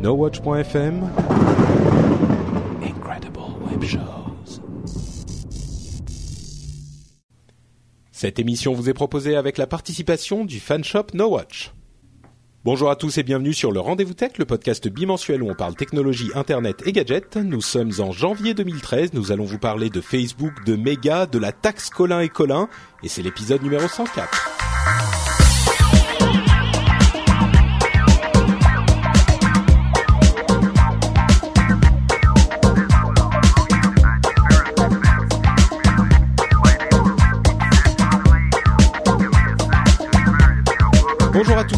NoWatch.fm Incredible Web Shows Cette émission vous est proposée avec la participation du fanshop NoWatch. Bonjour à tous et bienvenue sur le Rendez-vous Tech, le podcast bimensuel où on parle technologie, internet et gadgets. Nous sommes en janvier 2013, nous allons vous parler de Facebook, de Mega, de la taxe Colin et Colin, et c'est l'épisode numéro 104.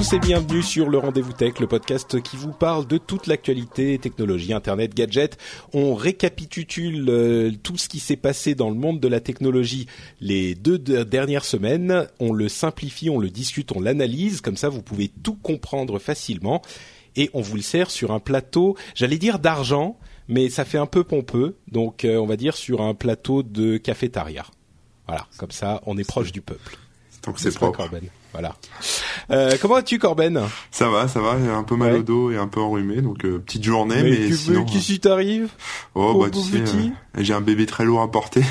Tous et bienvenue sur le Rendez-vous Tech, le podcast qui vous parle de toute l'actualité, technologie, internet, gadgets. On récapitule euh, tout ce qui s'est passé dans le monde de la technologie les deux dernières semaines. On le simplifie, on le discute, on l'analyse. Comme ça, vous pouvez tout comprendre facilement. Et on vous le sert sur un plateau, j'allais dire d'argent, mais ça fait un peu pompeux. Donc, euh, on va dire sur un plateau de cafétéria. Voilà, comme ça, on est proche du peuple. Tant que c'est propre. Corben. Voilà. Euh, comment vas-tu, Corben? Ça va, ça va. J'ai un peu mal Ouais. au dos et un peu enrhumé, donc euh, petite journée, Mais mais, tu veux sinon. qui t'arrive? Oh bah tu sais, petit euh, j'ai un bébé très lourd à porter,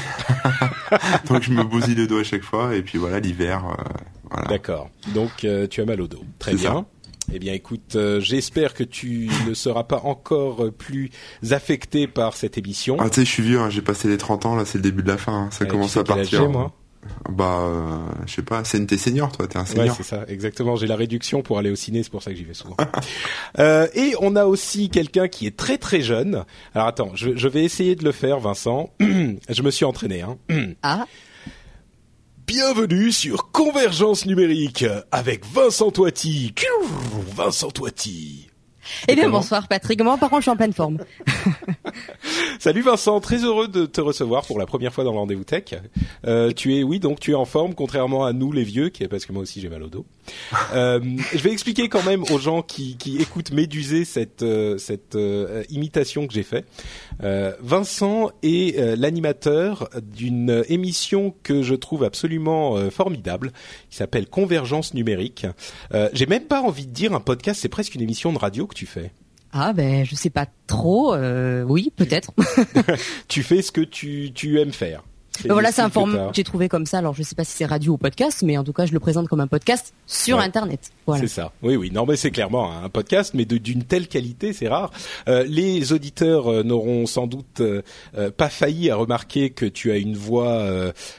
donc je me bousille le dos à chaque fois. Et puis voilà, l'hiver, euh, voilà. D'accord. Donc euh, tu as mal au dos. Très C'est bien. ça. Eh bien, écoute, euh, j'espère que tu ne seras pas encore euh, plus affecté par cette émission. Ah tu sais, je suis vieux, hein, j'ai passé les 30 ans, là c'est le début de la fin, hein, ça Euh, tu commence sais à partir. j'ai, moi Bah, euh, je sais pas, c'est t'es senior toi, t'es un Ouais, senior. c'est ça, exactement. J'ai la réduction pour aller au ciné, c'est pour ça que j'y vais souvent. euh, et on a aussi quelqu'un qui est très très jeune. Alors attends, je, je vais essayer de le faire, Vincent. je me suis entraîné. Hein. Ah, Bienvenue sur Convergence numérique avec Vincent Toiti. Vincent Toiti. Eh bien bonsoir Patrick. Moi par contre je suis en pleine forme. Salut Vincent, très heureux de te recevoir pour la première fois dans le rendez-vous tech. Euh, tu es, oui, donc tu es en forme, contrairement à nous les vieux, qui parce que moi aussi j'ai mal au dos. Euh, je vais expliquer quand même aux gens qui, qui écoutent méduser cette euh, cette euh, imitation que j'ai fait. Euh, Vincent est euh, l'animateur d'une émission que je trouve absolument euh, formidable, qui s'appelle Convergence numérique. Euh, j'ai même pas envie de dire un podcast, c'est presque une émission de radio que tu fais. Ah ben je sais pas trop. euh, oui peut-être. Tu fais ce que tu tu aimes faire. Ben voilà c'est un format que j'ai trouvé comme ça. Alors je sais pas si c'est radio ou podcast, mais en tout cas je le présente comme un podcast sur Ouais. internet. Voilà. C'est ça. Oui, oui. Non, mais c'est clairement un podcast, mais d'une telle qualité, c'est rare. Euh, les auditeurs euh, n'auront sans doute euh, pas failli à remarquer que tu as une voix,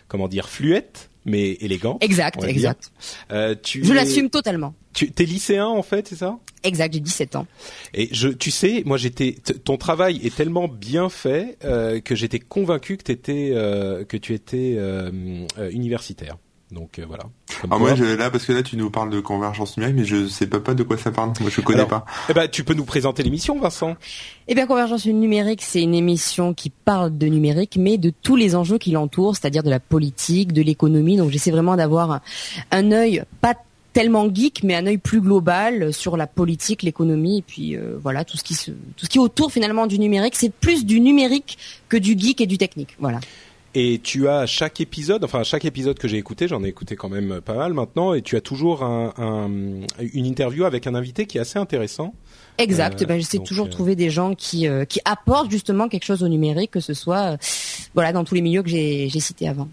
comment dire, fluette, mais élégante. Exact, exact. Euh, tu Je es- l'assume totalement. Tu es lycéen en fait, c'est ça? Exact, j'ai 17 ans. Et je, tu sais, moi j'étais, ton travail est tellement bien fait euh, que j'étais convaincu que t'étais, euh, que tu étais euh, euh, universitaire. Donc euh, voilà. Comme Ah quoi. moi je, là parce que là tu nous parles de convergence numérique, mais je sais pas pas de quoi ça parle. Moi je connais Alors, pas. Eh ben, tu peux nous présenter l'émission, Vincent Eh bien Convergence numérique, c'est une émission qui parle de numérique, mais de tous les enjeux qui l'entourent, c'est-à-dire de la politique, de l'économie. Donc j'essaie vraiment d'avoir un, un œil pas tellement geek, mais un œil plus global sur la politique, l'économie, et puis euh, voilà tout ce qui se, tout ce qui est autour finalement du numérique. C'est plus du numérique que du geek et du technique. Voilà. Et tu as à chaque épisode, enfin à chaque épisode que j'ai écouté, j'en ai écouté quand même pas mal maintenant, et tu as toujours un, un- une interview avec un invité qui est assez intéressant. Exact. Euh, ben, j'essaie toujours de euh, trouver des gens qui euh, qui apportent justement quelque chose au numérique, que ce soit voilà dans tous les milieux que j'ai cités avant.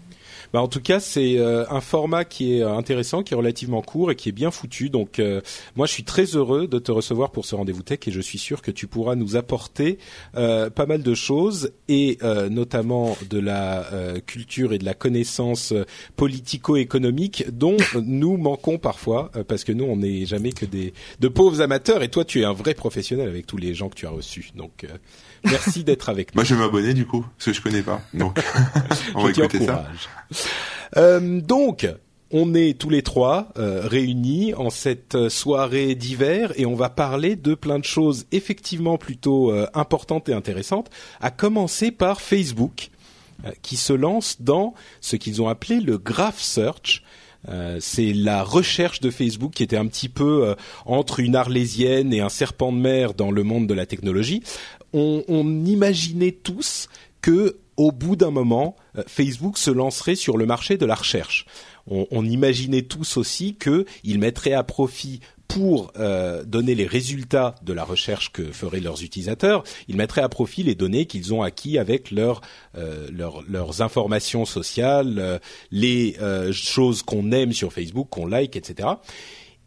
Bah, en tout cas, c'est euh, un format qui est euh, intéressant, qui est relativement court et qui est bien foutu. Donc, euh, moi, je suis très heureux de te recevoir pour ce rendez-vous tech et je suis sûr que tu pourras nous apporter pas mal de choses et notamment de la culture et de la connaissance politico-économique dont nous manquons parfois parce que nous, on n'est jamais que des de pauvres amateurs et toi, tu es un vrai professionnel avec tous les gens que tu as reçus. Donc, merci d'être avec nous. Moi je vais m'abonner du coup parce que je connais pas. Donc on va écouter ça. Euh, donc, on est tous les trois euh, réunis en cette soirée d'hiver et on va parler de plein de choses effectivement plutôt euh, importantes et intéressantes, à commencer par Facebook, euh, qui se lance dans ce qu'ils ont appelé le Graph Search. c'est la recherche de Facebook qui était un petit peu entre une arlésienne et un serpent de mer dans le monde de la technologie. On, on imaginait tous que au bout d'un moment, Facebook se lancerait sur le marché de la recherche on, imaginait tous aussi qu'ils mettraient à profit pour euh, donner les résultats de la recherche que feraient leurs utilisateurs, ils mettraient à profit les données qu'ils ont acquis avec euh, leurs informations sociales, euh, les choses qu'on aime sur Facebook, qu'on like, etc.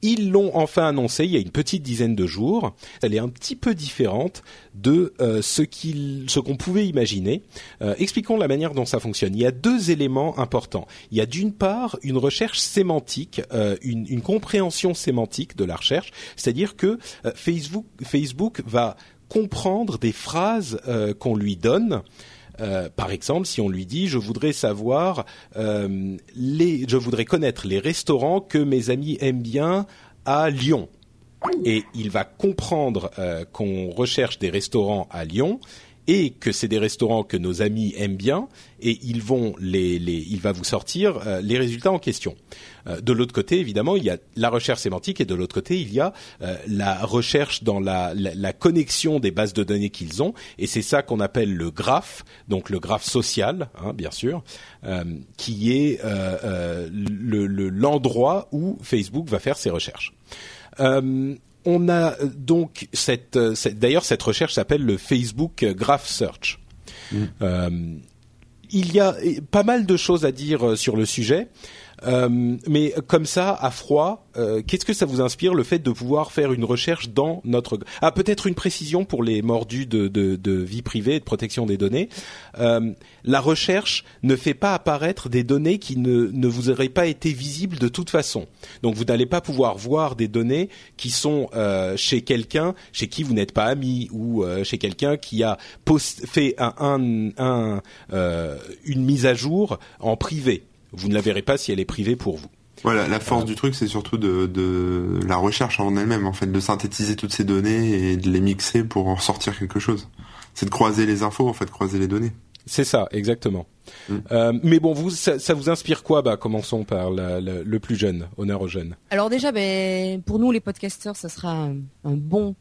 Ils l'ont enfin annoncé il y a une petite dizaine de jours. Elle est un petit peu différente de euh, ce qu'on pouvait imaginer. Euh, expliquons la manière dont ça fonctionne. Il y a deux éléments importants. Il y a d'une part une recherche sémantique, euh, une, une, compréhension sémantique de la recherche, c'est-à-dire que Facebook, Facebook va comprendre des phrases qu'on lui donne euh, par exemple, si on lui dit je voudrais savoir euh, les, je voudrais connaître les restaurants que mes amis aiment bien à Lyon, et il va comprendre euh, qu'on recherche des restaurants à Lyon et que c'est des restaurants que nos amis aiment bien et ils vont les, les il va vous sortir euh, les résultats en question. Euh, de l'autre côté, évidemment, il y a la recherche sémantique et de l'autre côté, il y a euh, la recherche dans la, la, la, connexion des bases de données qu'ils ont et c'est ça qu'on appelle le graphe, donc le graphe social, hein, bien sûr, qui est l'endroit le, où Facebook va faire ses recherches. Euh, on a euh, donc cette, euh, cette d'ailleurs cette recherche s'appelle le Facebook Graph Search. Mm. Euh, il y a pas mal de choses à dire sur le sujet. Euh, mais comme ça, à froid, euh, qu'est-ce que ça vous inspire le fait de pouvoir faire une recherche dans notre ah peut-être une précision pour les mordus de, vie privée et de protection des données. Euh, la recherche ne fait pas apparaître des données qui ne, ne vous auraient pas été visibles de toute façon. Donc vous n'allez pas pouvoir voir des données qui sont chez quelqu'un chez qui vous n'êtes pas ami ou chez quelqu'un qui a post fait un, un, un une mise à jour en privé vous ne la verrez pas si elle est privée pour vous. Voilà, la force du truc, c'est surtout de, de, la recherche en elle-même, en fait, de synthétiser toutes ces données et de les mixer pour en sortir quelque chose. C'est de croiser les infos, en fait, croiser les données. C'est ça, exactement. Mm. Euh, mais bon, vous, ça, ça, vous inspire quoi Bah, commençons par la, le plus jeune, honneur aux jeunes. Alors déjà, ben, pour nous les podcasteurs, ça sera un, un bon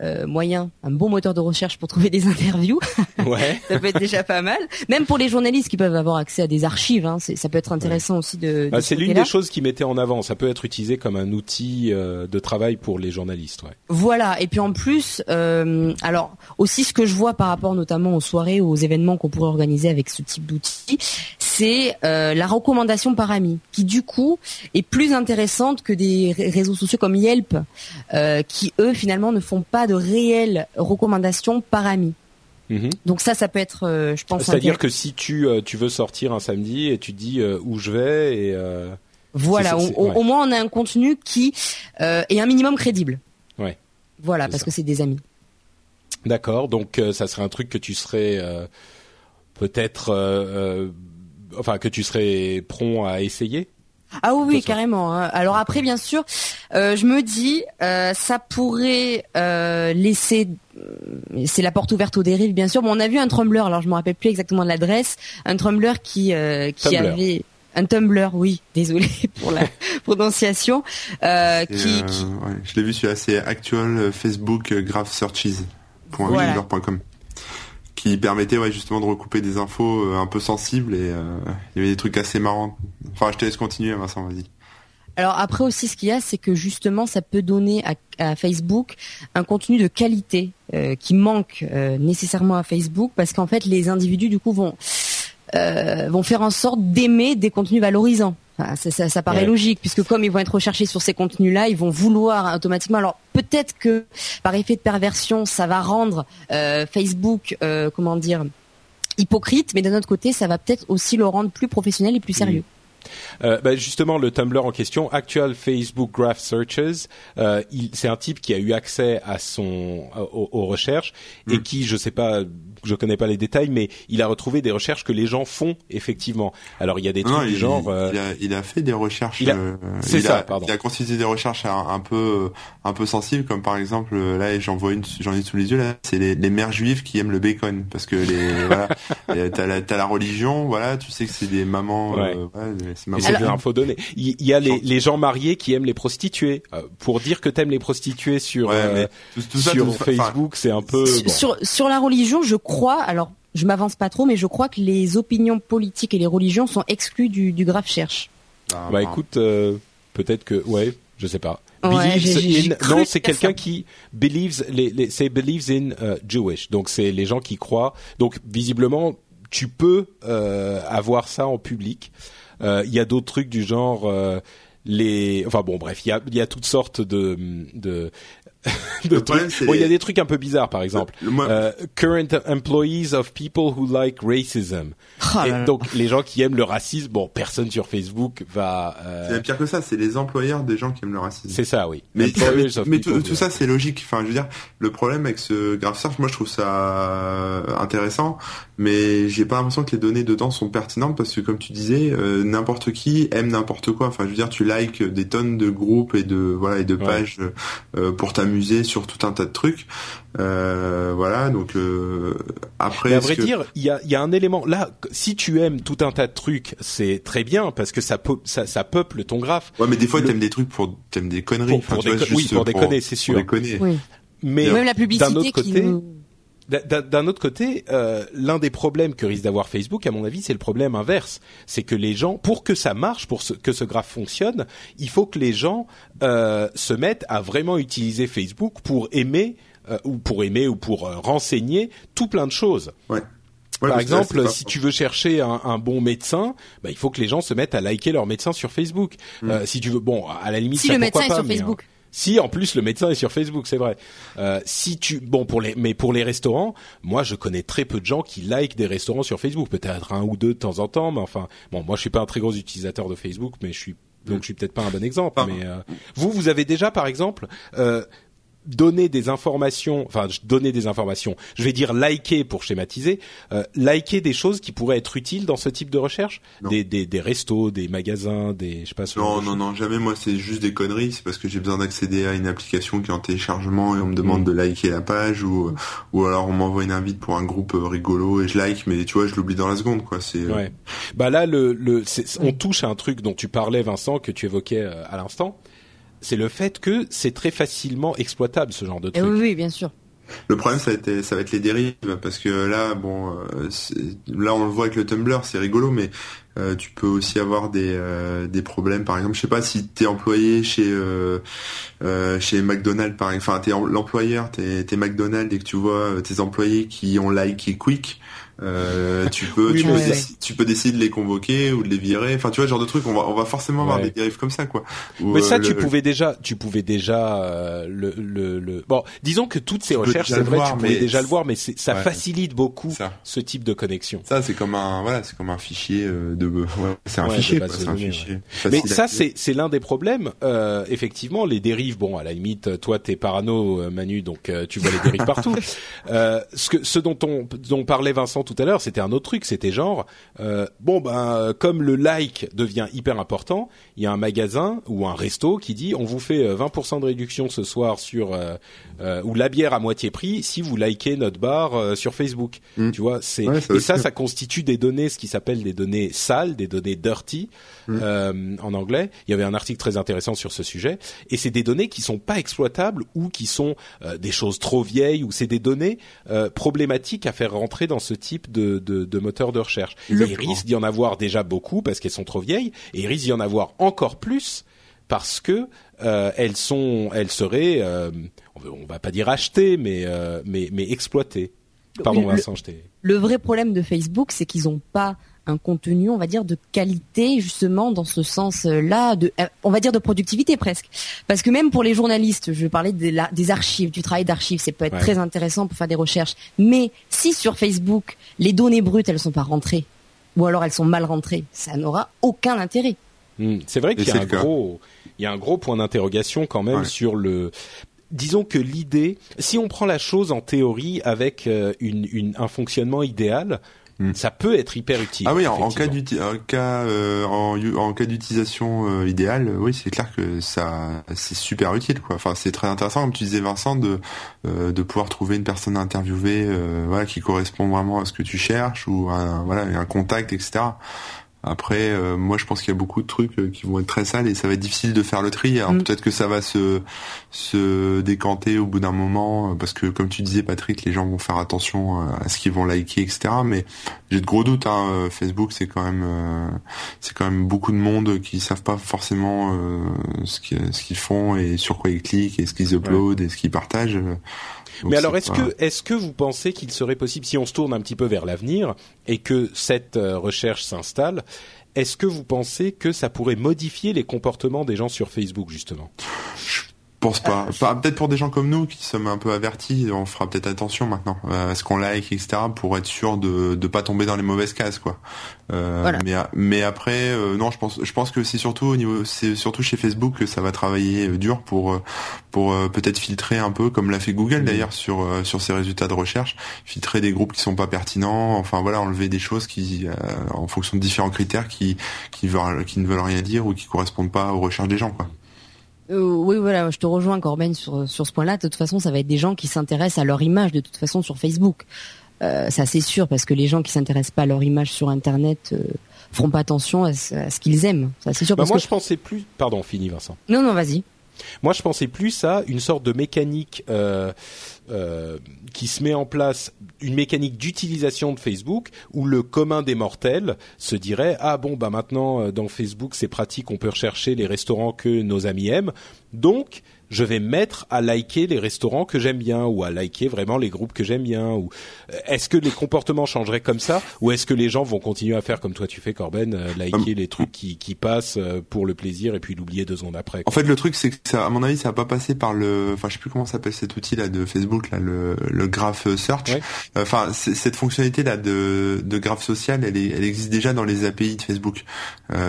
euh, moyen, un bon moteur de recherche pour trouver des interviews. Ouais. ça peut être déjà pas mal. Même pour les journalistes qui peuvent avoir accès à des archives, hein, ça peut être intéressant aussi de. Bah, c'est l'une des choses qui mettait en avant. Ça peut être utilisé comme un outil euh, de travail pour les journalistes. Ouais. Voilà. Et puis en plus, euh, alors aussi ce que je vois par rapport notamment aux soirées aux événements qu'on pourrait organiser avec ce type d'outil, c'est euh, la recommandation par ami, qui du coup est plus intéressante que des réseaux sociaux comme Yelp, euh, qui eux finalement ne font pas de réelles recommandations par ami. Mhm. Donc ça, ça peut être, euh, je pense. C'est-à-dire que si tu tu veux sortir un samedi et tu dis où je vais et voilà, au, moins on a un contenu qui est un minimum crédible. Ouais. Voilà, parce que c'est des amis. D'accord, donc ça serait un truc que tu serais peut-être, enfin que tu serais prompt à essayer. Ah oui, oui carrément. Hein. Alors après, bien sûr, euh, je me dis, euh, ça pourrait euh, laisser, c'est la porte ouverte aux dérives, bien sûr. Bon, on a vu un Tumblr, alors je me rappelle plus exactement de l'adresse, un Tumblr qui qui avait un Tumblr, oui, désolé pour la prononciation, qui, Ouais, je l'ai vu sur assez actual Facebook Graph Searches. Voilà qui permettait justement de recouper des infos euh, un peu sensibles et euh, il y avait des trucs assez marrants. Enfin, je te laisse continuer, Vincent, vas-y. Alors après aussi, ce qu'il y a, c'est que justement, ça peut donner à, à Facebook un contenu de qualité euh, qui manque nécessairement à Facebook, parce qu'en fait, les individus du coup vont vont faire en sorte d'aimer des contenus valorisants ça, ça, paraît logique puisque comme ils vont être recherchés sur ces contenus-là, ils vont vouloir automatiquement. Alors peut-être que par effet de perversion, ça va rendre euh, Facebook, euh, comment dire, hypocrite, mais d'un autre côté, ça va peut-être aussi le rendre plus professionnel et plus sérieux. Euh, bah, justement, le Tumblr en question, Actual Facebook Graph Searches, euh, c'est un type qui a eu accès à son aux, recherches et mm. qui, je sais pas, je connais pas les détails, mais il a retrouvé des recherches que les gens font effectivement. Alors il y a des trucs du genre. Euh, il, a, il, a, fait des recherches. C'est ça, pardon. Il a constitué des recherches un, peu un peu sensibles, comme par exemple là, j'en vois une, j'en ai sous les yeux là, c'est les, les, mères juives qui aiment le bacon parce que les voilà, t'as la, as la religion, voilà, tu sais que c'est des mamans. Ouais. c'est info donnée. Il, y a les, les, gens mariés qui aiment les prostituées. pour dire que t'aimes les prostituées sur sur Facebook, c'est un peu sur sur la religion, je crois. Alors, je m'avance pas trop, mais je crois que les opinions politiques et les religions sont exclues du, du graphe cherche. Ah, bah écoute, euh, peut-être que ouais, je sais pas. believes in, non, c'est quelqu'un qui believes les, les c'est believes in uh, Jewish. Donc c'est les gens qui croient. Donc visiblement, tu peux euh, avoir ça en public. Euh, il y a d'autres trucs du genre euh, les enfin bon bref il y a il y a toutes sortes de de il y a des trucs un peu bizarres, par exemple. Euh, current employees of people who like racism. Oh et donc les gens qui aiment le racisme, bon, personne sur Facebook va. Euh... C'est pire que ça, c'est les employeurs des gens qui aiment le racisme. C'est ça, oui. Mais, mais, tout, ça, c'est logique. Enfin, je veux dire, le problème avec ce graph moi, je trouve ça intéressant, mais j'ai pas l'impression que les données dedans sont pertinentes parce que, comme tu disais, euh, n'importe qui aime n'importe quoi. Enfin, je veux dire, tu likes des tonnes de groupes et de voilà et de pages euh, pour ta musée sur tout un tas de trucs. Euh, voilà, donc euh, après. Mais à vrai dire, il y a, y a un élément là. Si tu aimes tout un tas de trucs, c'est très bien parce que ça, ça, ça peuple ton graphe. Ouais, mais des fois tu t'aimes des trucs pour t'aimes des conneries. Pour, des, oui, pour déconner, c'est sûr. Oui. Mais même la publicité d'un autre côté. D'un autre côté, euh, l'un des problèmes que risque d'avoir Facebook, à mon avis, c'est le problème inverse. C'est que les gens, pour que ça marche, pour que ce graphe fonctionne, il faut que les gens euh, se mettent à vraiment utiliser Facebook pour aimer euh, ou pour aimer ou pour euh, renseigner tout plein de choses. Ouais. Par exemple, si tu veux chercher un, un bon médecin, bah, il faut que les gens se mettent à liker leur médecin sur Facebook. Mm. Euh, si tu veux, bon, à la limite, si ça, le médecin est sur Facebook. Si en plus le médecin est sur Facebook, c'est vrai. Euh, si tu bon pour les mais pour les restaurants, moi je connais très peu de gens qui like des restaurants sur Facebook, peut-être un ou deux de temps en temps, mais enfin bon moi je suis pas un très gros utilisateur de Facebook, mais je suis donc je suis peut-être pas un bon exemple. Mais euh, vous vous avez déjà par exemple euh, donner des informations, enfin donner des informations, je vais dire liker pour schématiser, euh, liker des choses qui pourraient être utiles dans ce type de recherche, des, des, des restos, des magasins, des je sais pas. non non non jamais moi c'est juste des conneries, c'est parce que j'ai besoin d'accéder à une application qui est en téléchargement et on me demande mm. de liker la page ou ou alors on m'envoie une invite pour un groupe rigolo et je like mais tu vois je l'oublie dans la seconde quoi c'est. Euh, ouais. Bah là le le on touche à un truc dont tu parlais Vincent que tu évoquais euh, à l'instant c'est le fait que c'est très facilement exploitable ce genre de truc. oui, oui, bien sûr. Le problème, ça va être, ça va être les dérives, parce que là, bon, euh, là on le voit avec le Tumblr, c'est rigolo, mais euh, tu peux aussi avoir des euh, des problèmes. Par exemple, je sais pas si t'es employé chez chez McDonald's, par exemple, enfin t'es l'employeur, t'es t'es McDonald's et que tu vois tes employés qui ont like et quick, euh, tu peux, tu, peux tu, peux décider de les convoquer ou de les virer. Enfin, tu vois, ce genre de truc. On va, on va forcément avoir des dérives comme ça, quoi. mais ça, euh, tu pouvais déjà, tu pouvais déjà euh, le, le, le, Bon, disons que toutes ces recherches, c'est vrai, tu pouvais déjà le voir, mais ça facilite beaucoup ce type de connexion. Ça, c'est comme un, voilà, c'est comme un fichier de. c'est un fichier. un fichier. Mais ça, c'est, c'est l'un des problèmes. effectivement, les dérives. Bon, à la limite, toi, t'es parano, Manu, donc tu vois les dérives partout. ce que, ce dont on, dont parlait Vincent tout à l'heure, c'était un autre truc. C'était genre, euh, bon ben, comme le like devient hyper important, il y a un magasin ou un resto qui dit, on vous fait 20% euh, de réduction ce soir sur euh, ou la bière à moitié prix si vous likez notre bar sur Facebook. Mm. Tu vois, c'est et ça, ça constitue des données, ce qui s'appelle des données sales, des données dirty mm. en anglais. Il y avait un article très intéressant sur ce sujet, et c'est des données qui sont pas exploitables ou qui sont des choses trop vieilles ou c'est des données problématiques à faire rentrer dans ce type de, de, de moteurs de recherche. il risque d'y en avoir déjà beaucoup parce qu'elles sont trop vieilles, et il risque d'y en avoir encore plus parce que euh, elles sont, elles seraient, euh, on va pas dire achetées, mais euh, mais mais exploitées. Pardon Vincent, je. Le vrai problème de Facebook, c'est qu'ils n'ont pas un contenu, on va dire, de qualité justement dans ce sens-là, de, euh, on va dire de productivité presque. Parce que même pour les journalistes, je parlais de la, des archives, du travail d'archives, c'est peut être très intéressant pour faire des recherches. Mais si sur Facebook les données brutes elles sont pas rentrées, ou alors elles sont mal rentrées. Ça n'aura aucun intérêt. Hmm. C'est vrai qu'il y a un gros, il y a un gros point d'interrogation quand même sur le. Disons que l'idée, si on prend la chose en théorie avec euh, une, une, un fonctionnement idéal, hmm. ça peut être hyper utile. Ah oui, en, cas, cas, euh, en, en, cas d'utilisation euh, idéale, oui, c'est clair que ça, c'est super utile, quoi. Enfin, c'est très intéressant, comme tu disais, Vincent, de de pouvoir trouver une personne interviewée, voilà, qui correspond vraiment à ce que tu cherches ou un, voilà, un contact, etc. Après, euh, moi, je pense qu'il y a beaucoup de trucs euh, qui vont être très sales et ça va être difficile de faire le tri. Alors mm. peut-être que ça va se se décanter au bout d'un moment euh, parce que, comme tu disais, Patrick, les gens vont faire attention à ce qu'ils vont liker, etc. Mais j'ai de gros doutes. Hein. Facebook, c'est quand même c'est quand même beaucoup de monde qui savent pas forcément ce qu'ils ce qu'ils font et sur quoi ils cliquent et ce qu'ils uploadent et ce qu'ils partagent. Mais alors, est-ce que est-ce que vous pensez qu'il serait possible, si on se tourne un petit peu vers l'avenir et que cette euh, recherche s'installe, est-ce que vous pensez que ça pourrait modifier les comportements des gens sur Facebook justement? Pense pas. Peut-être pour des gens comme nous qui sommes un peu avertis, on fera peut-être attention maintenant euh, à ce qu'on like, etc. pour être sûr de ne pas tomber dans les mauvaises cases, quoi. Euh, mais mais après, euh, non, je pense je pense que c'est surtout au niveau, c'est surtout chez Facebook que ça va travailler dur pour pour peut-être filtrer un peu comme l'a fait Google mmh. d'ailleurs sur sur ses résultats de recherche, filtrer des groupes qui sont pas pertinents, enfin voilà, enlever des choses qui en fonction de différents critères qui qui veulent qui ne veulent rien dire ou qui correspondent pas aux recherches des gens, quoi. Euh, oui, voilà, je te rejoins, Corben, sur, sur ce point-là. De toute façon, ça va être des gens qui s'intéressent à leur image, de toute façon, sur Facebook. Euh, ça, c'est sûr, parce que les gens qui s'intéressent pas à leur image sur Internet euh, feront pas attention à ce, qu'ils aiment. Ça, c'est sûr. Bah, moi, je pensais plus. Pardon, fini, Vincent. Non, non, vas-y. Moi, je pensais plus à une sorte de mécanique euh, euh, qui se met en place, une mécanique d'utilisation de Facebook où le commun des mortels se dirait ah bon bah maintenant euh, dans Facebook c'est pratique, on peut rechercher les restaurants que nos amis aiment, donc je vais mettre à liker les restaurants que j'aime bien ou à liker vraiment les groupes que j'aime bien ou euh, est-ce que les comportements changeraient comme ça ou est-ce que les gens vont continuer à faire comme toi tu fais Corben euh, liker les trucs qui, qui passent euh, pour le plaisir et puis l'oublier deux secondes après En fait le truc c'est que ça à mon avis ça va pas passer par le enfin je sais plus comment s'appelle cet outil là de Facebook là le le graph search. Enfin cette fonctionnalité là de de graph social elle est, elle existe déjà dans les API de Facebook.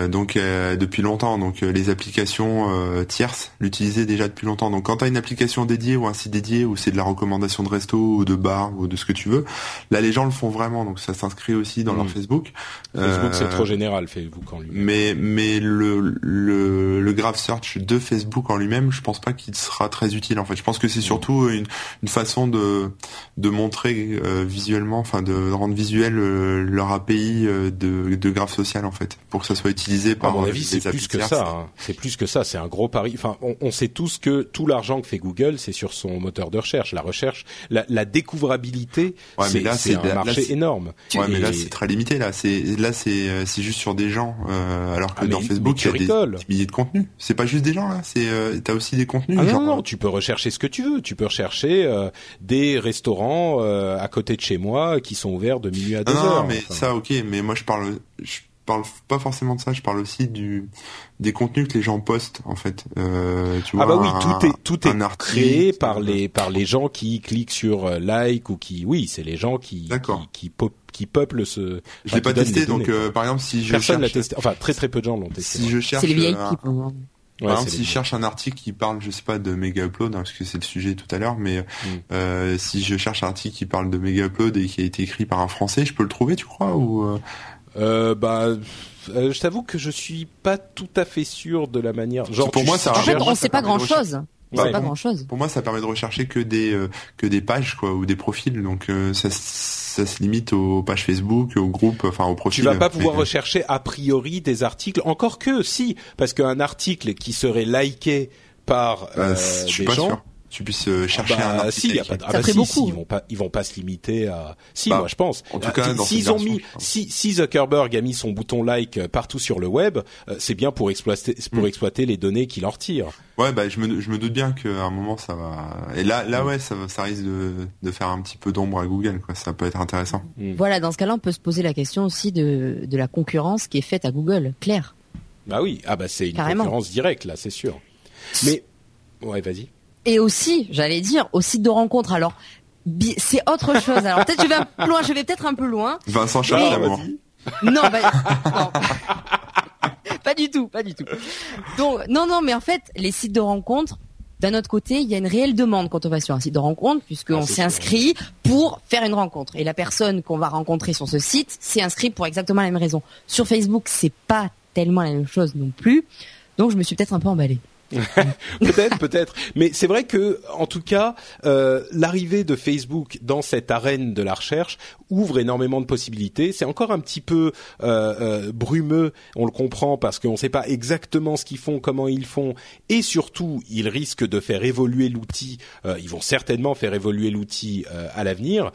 Donc depuis longtemps. Donc les applications tierces l'utilisaient déjà depuis longtemps donc quand tu as une application dédiée ou un site dédié où c'est de la recommandation de resto ou de bar ou de ce que tu veux, là les gens le font vraiment. Donc ça s'inscrit aussi dans leur mmh. Facebook. Facebook c'est euh, trop général Facebook en lui-même. Mais mais le le le graph search de Facebook en lui-même, je pense pas qu'il sera très utile en fait. Je pense que c'est mmh. surtout une une façon de de montrer euh, visuellement, enfin de rendre visuel euh, leur API de de graph social en fait, pour que ça soit utilisé par. À mon avis, c'est plus que ça. Hein. C'est plus que ça. C'est un gros pari. Enfin, on, on sait tous que tout l'argent que fait Google, c'est sur son moteur de recherche. La recherche, la, la découvrabilité, c'est un marché énorme. Ouais, mais là c'est très limité. Là, c'est là c'est euh, c'est juste sur des gens, euh, alors que ah, dans Facebook il y a des, milliers de contenus. C'est pas juste des gens là. C'est euh, t'as aussi des contenus. Ah, non, non, tu peux rechercher ce que tu veux. Tu peux rechercher euh, des restaurants à côté de chez moi qui sont ouverts de minuit à deux heures. Non, mais ça ok. Mais moi je parle. Je, parle pas forcément de ça, je parle aussi du des contenus que les gens postent en fait. Euh, tu vois, ah bah oui, tout est tout est créé par les par les gens qui cliquent sur euh, like ou qui oui, c'est les gens qui qui, qui, qui peuplent ce. Je l'ai pas testé, donc euh, par exemple si je personne l'a testé, enfin très très peu de gens l'ont testé. Si je cherche, c'est les vieilles euh, par exemple, si je cherche un article qui parle, je sais pas, de méga upload, hein, parce que c'est le sujet tout à l'heure, mais mm. euh, si je cherche un article qui parle de méga upload et qui a été écrit par un Français, je peux le trouver, tu crois ou euh, bah, euh, je t'avoue que je suis pas tout à fait sûr de la manière. Genre, pour moi, ça. En fait, on sait pas grand chose. pas grand chose. Pour moi, ça permet de rechercher que des euh, que des pages quoi ou des profils. Donc euh, ça ça se limite aux pages Facebook, aux groupes, enfin aux profils. Tu vas pas pouvoir rechercher a priori des articles. Encore que si, parce qu'un article qui serait liké par euh, je suis pas Sûr tu puisses euh, chercher ah un article. Si, y a pas de... ah bah si, beaucoup. ils vont pas, ils vont pas se limiter à. Si, bah, moi je pense. En tout cas, euh, s'ils ont mis, si, si Zuckerberg a mis son bouton like euh, partout sur le web, c'est bien pour exploiter, pour hmm. exploiter les données qu'il en retire. Ouais, bah je me, je me doute bien qu'à un moment ça va. Et là, là hmm. ouais, ça, ça risque de, de faire un petit peu d'ombre à Google, quoi. Ça peut être intéressant. Hmm. Voilà, dans ce cas-là, on peut se poser la question aussi de, de la concurrence qui est faite à Google, clair. Bah oui, ah bah c'est une concurrence directe là, c'est sûr. Mais ouais, vas-y et aussi, j'allais dire, au site de rencontre. Alors, c'est autre chose. Alors peut-être je vais un peu loin, je vais peut-être un peu loin. Vincent Charles, Non, bah, non. pas du tout, pas du tout. Donc non, non, mais en fait, les sites de rencontres, d'un autre côté, il y a une réelle demande quand on va sur un site de rencontre, puisqu'on ah, s'inscrit pour faire une rencontre. Et la personne qu'on va rencontrer sur ce site s'est inscrite pour exactement la même raison. Sur Facebook, c'est pas tellement la même chose non plus. Donc je me suis peut-être un peu emballée. peut-être, peut-être. Mais c'est vrai que, en tout cas, euh, l'arrivée de Facebook dans cette arène de la recherche ouvre énormément de possibilités. C'est encore un petit peu euh, euh, brumeux, on le comprend parce qu'on ne sait pas exactement ce qu'ils font, comment ils font, et surtout, ils risquent de faire évoluer l'outil. ils vont certainement faire évoluer l'outil à l'avenir.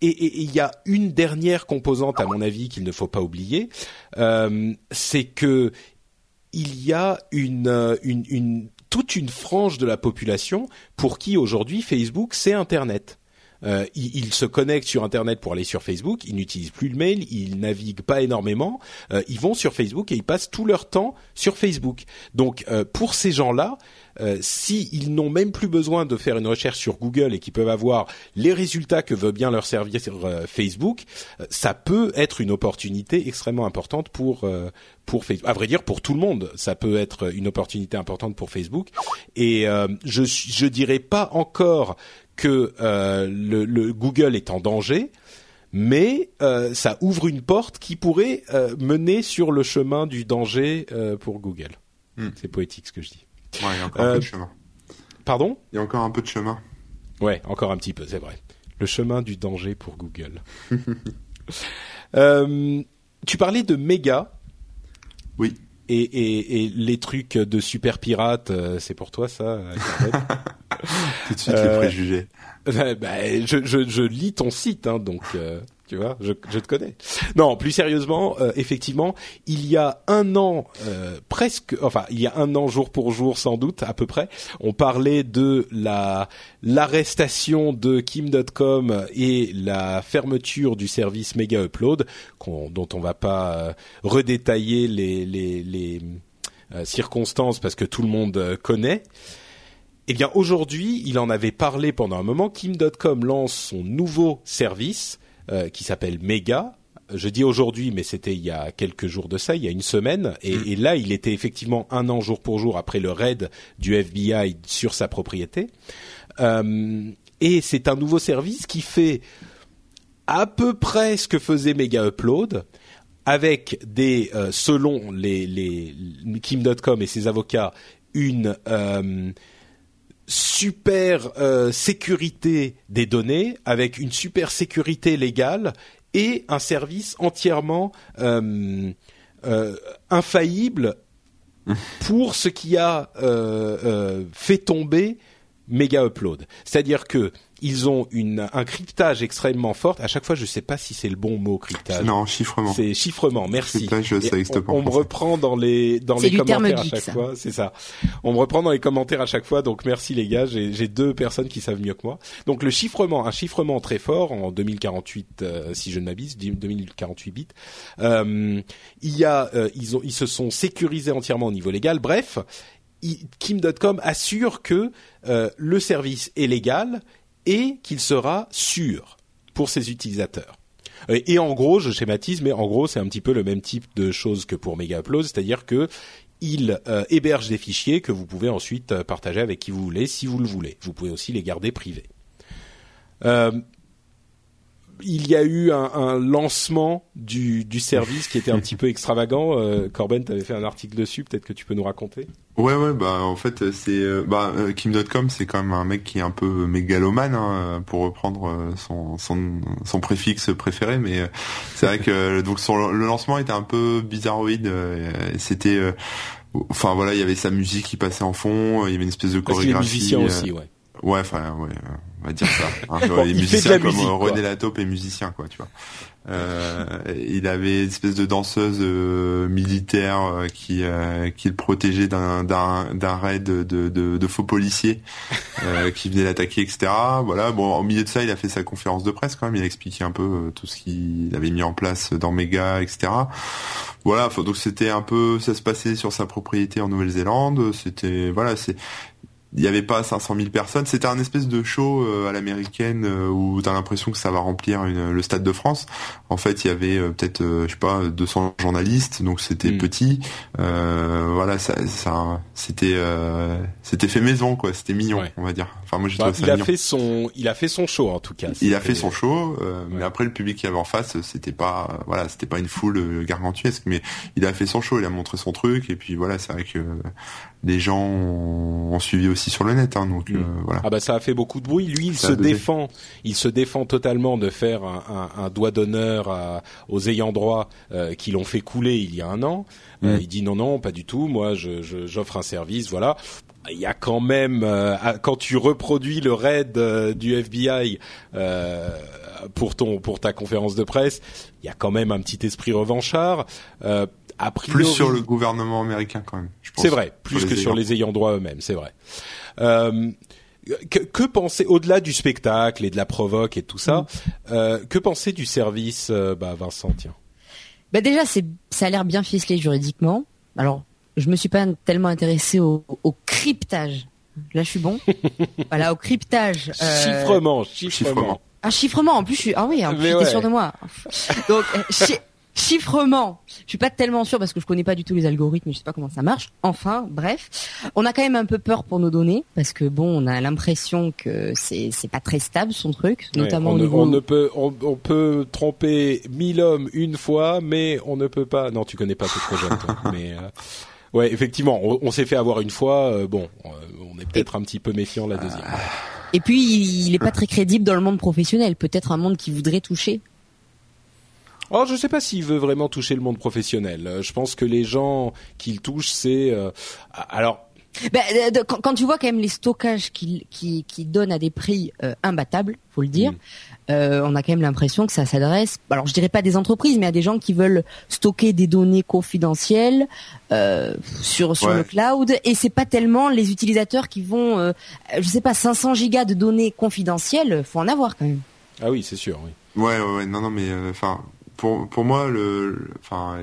Et il y a une dernière composante, à mon avis, qu'il ne faut pas oublier, c'est que il y a euh, une, toute une frange de la population pour qui aujourd'hui Facebook c'est Internet. Euh, ils, se connectent sur Internet pour aller sur Facebook, ils n'utilisent plus le mail, ils naviguent pas énormément, euh, ils vont sur Facebook et ils passent tout leur temps sur Facebook. Donc pour ces gens-là, euh, s'ils n'ont même plus besoin de faire une recherche sur Google et qu'ils peuvent avoir les résultats que veut bien leur servir euh, Facebook, euh, ça peut être une opportunité extrêmement importante pour pour Facebook. À vrai dire, pour tout le monde, ça peut être une opportunité importante pour Facebook. Et je je dirais pas encore que le, le, Google est en danger mais ça ouvre une porte qui pourrait mener sur le chemin du danger pour Google. Hmm. C'est poétique ce que je dis. Ouais, il y a encore un peu de euh, chemin. Pardon? Il y a encore un peu de chemin. Ouais, encore un petit peu, c'est vrai. Le chemin du danger pour Google. euh, tu parlais de méga. Oui. Et, et, et, les trucs de super pirate, euh, c'est pour toi ça Tout de suite les euh, préjugés. bah, je, je, je, lis ton site, hein, donc tu vois, je, te connais. Non, plus sérieusement, euh, effectivement, il y a un an, euh, presque, enfin, il y a un an jour pour jour, sans doute, à peu près, on parlait de la l'arrestation de Kim.com et la fermeture du service Mega Upload, dont on va pas euh, redétailler les, les circonstances parce que tout le monde connaît. Eh bien, aujourd'hui, il en avait parlé pendant un moment. Kim.com lance son nouveau service euh, qui s'appelle Mega. Je dis aujourd'hui, mais c'était il y a quelques jours de ça, il y a une semaine, et, mm. là, il était effectivement un an jour pour jour après le raid du FBI sur sa propriété. Euh, et c'est un nouveau service qui fait à peu près ce que faisait Mega Upload, avec des, euh, selon les, les Kim.com et ses avocats, une super euh, sécurité des données, avec une super sécurité légale et un service entièrement euh, euh, infaillible pour ce qui a fait tomber Mega Upload. C'est-à-dire que ils ont une, un cryptage extrêmement fort. À chaque fois, je ne sais pas si c'est le bon mot cryptage. Non, chiffrement. C'est chiffrement. Merci. Cryptage, ça on, pas on me reprend dans les dans les commentaires à chaque fois. C'est ça. On me reprend dans les commentaires à chaque fois. Donc merci les gars. J'ai deux personnes qui savent mieux que moi. Donc le chiffrement, un chiffrement très fort en 2048, euh, si je ne m'abuse, 2048 bits. Euh, il y a, euh, ils ont, ils se sont sécurisés entièrement au niveau légal. Bref, Kim.com assure que euh, le service est légal et qu'il sera sûr pour ses utilisateurs. Euh, et en gros, je schématise, mais en gros, c'est un petit peu le même type de choses que pour MegaUpload, c'est-à-dire que il euh, héberge des fichiers que vous pouvez ensuite euh, partager avec qui vous voulez, si vous le voulez. Vous pouvez aussi les garder privés. Il y a eu un, un lancement du, du, service qui était un petit peu extravagant. Euh, Corben, tu avais fait un article dessus, peut-être que tu peux nous raconter? Ouais, ouais, bah en fait c'est euh, bah euh, Kim.com, c'est quand même un mec qui est un peu mégalomane hein, pour reprendre euh, son, son, son préfixe préféré, mais c'est vrai que donc son, le lancement était un peu bizarroïde. C'était enfin voilà, il y avait sa musique qui passait en fond, il y avait une espèce de chorégraphie. Parce musicien aussi, ouais. Ouais, enfin, ouais, on va dire ça. Hein, les musiciens comme musique, René Lataupe est musicien, quoi, tu vois. Euh, il avait une espèce de danseuse euh, militaire euh, qui euh, qui le protégeait d'un d'un d'un raid de, de, de, faux policiers qui venaient l'attaquer, etc. Voilà. Bon, au milieu de ça, il a fait sa conférence de presse quand même. Il a expliqué un peu tout ce qu'il avait mis en place dans Mega, etc. Voilà. Donc c'était un peu, ça se passait sur sa propriété en Nouvelle-Zélande. C'était voilà, c'est il n'y avait pas 500 000 personnes. C'était un espèce de show euh, à l'américaine euh, où t'as l'impression que ça va remplir le Stade de France. En fait, il y avait euh, peut-être, je sais pas, 200 journalistes, donc c'était mm. petit. voilà, ça, ça c'était, c'était fait maison, quoi. C'était mignon, on va dire. Enfin, moi, j'ai bah, il a fait son, il a fait son show en tout cas. Il a fait son show, mais après le public qui avait en face, c'était pas, voilà, c'était pas une foule gargantuesque, mais il a fait son show, il a montré son truc, et puis voilà, c'est vrai que les gens ont, suivi aussi sur le net. Hein, donc mm. euh, voilà. Ah bah ça a fait beaucoup de bruit. Lui, il se défend, il se défend totalement de faire un, un, un doigt d'honneur aux ayants droit euh, qui l'ont fait couler il y a un an. Euh, mm. il dit non non, pas du tout. Moi, je, j'offre un service, voilà. Il y a quand même quand tu reproduis le raid du FBI pour ton pour ta conférence de presse, il y a quand même un petit esprit revanchard. Euh, plus sur le gouvernement américain quand même. C'est vrai, plus que sur les ayants droit eux-mêmes, c'est vrai. Euh, que, que penser au-delà du spectacle et de la provoque et tout ça mm. euh, Que penser du service, euh, bah Vincent, tiens? Bah déjà, c'est ça a l'air bien ficelé juridiquement. Alors, je me suis pas tellement intéressé au, au cryptage. Là, je suis bon. voilà, au cryptage. Euh... Chiffrement, chiffrement. Ah, chiffrement. En plus, je suis. Ah oui, en plus, j'étais sûr de moi. Donc, euh, chiffrement, je suis pas tellement sûr parce que je connais pas du tout les algorithmes, je sais pas comment ça marche. Enfin, bref, on a quand même un peu peur pour nos données parce que bon, on a l'impression que c'est c'est pas très stable son truc, notamment on, au niveau. On ne peut on, peut tromper mille hommes une fois, mais on ne peut pas. Non, tu connais pas ce projet, toi. mais euh... ouais, effectivement, on, s'est fait avoir une fois. Euh, bon, euh, on est peut-être un petit peu méfiant la deuxième. Et puis, il est pas très crédible dans le monde professionnel. Peut-être un monde qui voudrait toucher Oh, je sais pas s'il veut vraiment toucher le monde professionnel. Euh, je pense que les gens qu'il touche, c'est euh, alors. Ben, euh, quand, tu vois quand même les stockages qu'il qui, qui donne à des prix imbattables, faut le dire, mm. on a quand même l'impression que ça s'adresse, alors je dirais pas des entreprises, mais à des gens qui veulent stocker des données confidentielles sur sur le cloud. Et c'est pas tellement les utilisateurs qui vont, je sais pas, 500 gigas de données confidentielles, faut en avoir quand même. Ah oui, c'est sûr, oui. Ouais, ouais, ouais, non, non, mais enfin, pour pour moi le enfin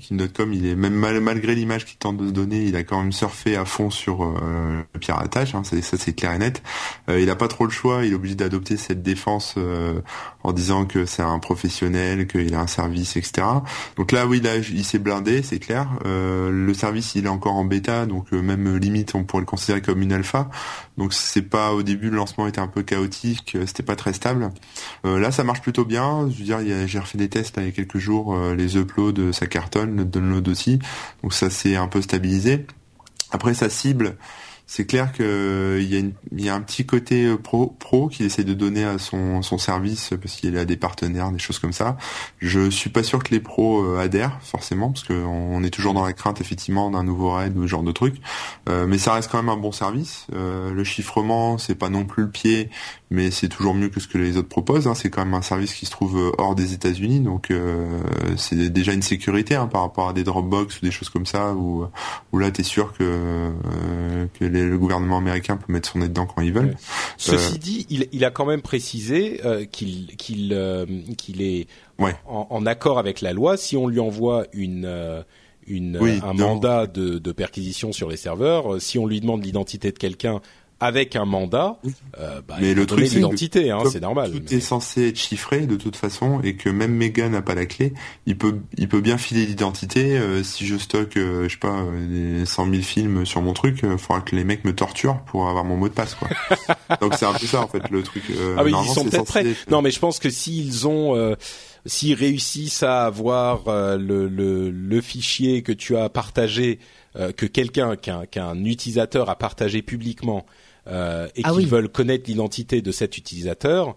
King.com il est même malgré l'image qu'il tente de se donner il a quand même surfé à fond sur euh, le piratage hein, ça c'est clair et net. Euh, il a pas trop le choix il est obligé d'adopter cette défense euh, en disant que c'est un professionnel qu'il a un service etc donc là oui là il s'est blindé c'est clair. Le service il est encore en bêta donc même limite on pourrait le considérer comme une alpha. Donc c'est pas au début le lancement était un peu chaotique c'était pas très stable. Là ça marche plutôt bien. Je veux dire j'ai refait des tests il y a quelques jours, euh, les uploads, ça cartonne, le download aussi. Donc ça s'est un peu stabilisé. Après, sa cible, c'est clair qu'il y, a y a un petit côté euh, pro, pro qu'il essaie de donner à son, son service parce qu'il a des partenaires, des choses comme ça. Je suis pas sûr que les pros euh, adhèrent forcément parce qu'on est toujours dans la crainte effectivement d'un nouveau raid ou ce genre de truc. Euh, mais ça reste quand même un bon service. le chiffrement, c'est pas non plus le pied, mais c'est toujours mieux que ce que les autres proposent. Hein. C'est quand même un service qui se trouve hors des États-Unis, donc c'est déjà une sécurité hein, par rapport à des Dropbox ou des choses comme ça où, où là t'es sûr que, que les le gouvernement américain peut mettre son nez dedans quand ils veulent. Ceci euh, dit, il, a quand même précisé euh, qu'il qu'il euh, qu'il est en, accord avec la loi. Si on lui envoie une une, un mandat de, de, perquisition sur les serveurs, si on lui demande l'identité de quelqu'un avec un mandat, euh, bah, mais le truc l'identité, hein, c'est normal. Tout est censé être chiffré de toute façon et que même Mega n'a pas la clé, il peut il peut bien filer l'identité. Euh, si je stocke, euh, je sais pas, des 100 000 films sur mon truc, il faudra que les mecs me torturent pour avoir mon mot de passe, quoi. Donc c'est un peu ça en fait le truc. ah oui, ils sont peut-être prêts. Non, mais je pense que s'ils ont s'ils réussissent à avoir le, le, le, fichier que tu as partagé, que quelqu'un, qu'un utilisateur a partagé publiquement, euh, et ah qu'ils veulent connaître l'identité de cet utilisateur,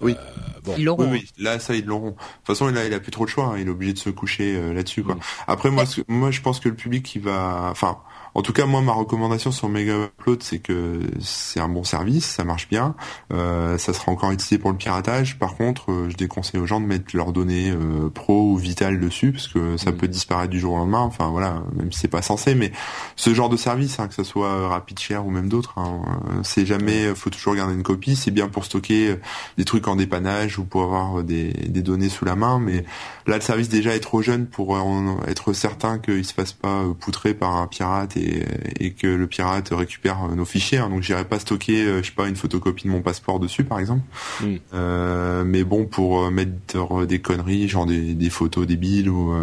oui. Euh, bon. Ils l'auront. Oui, Là, ça, ils l'auront. De toute façon, là, il a plus trop de choix. Hein. Il est obligé de se coucher euh, là-dessus, quoi. Après, moi, moi, je pense que le public, qui va, enfin, en tout cas, moi, ma recommandation sur Mega Upload, c'est que c'est un bon service, ça marche bien, euh, ça sera encore utilisé pour le piratage. Par contre, euh, je déconseille aux gens de mettre leurs données euh, pro ou vitales dessus, parce que ça mm. peut disparaître du jour au lendemain. Enfin voilà, même si c'est pas censé, mais ce genre de service, hein, que ça soit RapidShare ou même d'autres, hein, c'est jamais, faut toujours garder une copie. C'est bien pour stocker des trucs en dépannage ou pour avoir des, des données sous la main, mais là, le service déjà est trop jeune pour être certain qu'il se fasse pas poutrer par un pirate et que le pirate récupère nos fichiers. Hein. donc j'irai pas stocker, je sais pas, une photocopie de mon passeport dessus, par exemple. Mm. mais bon, pour mettre des conneries, genre des, des photos débiles ou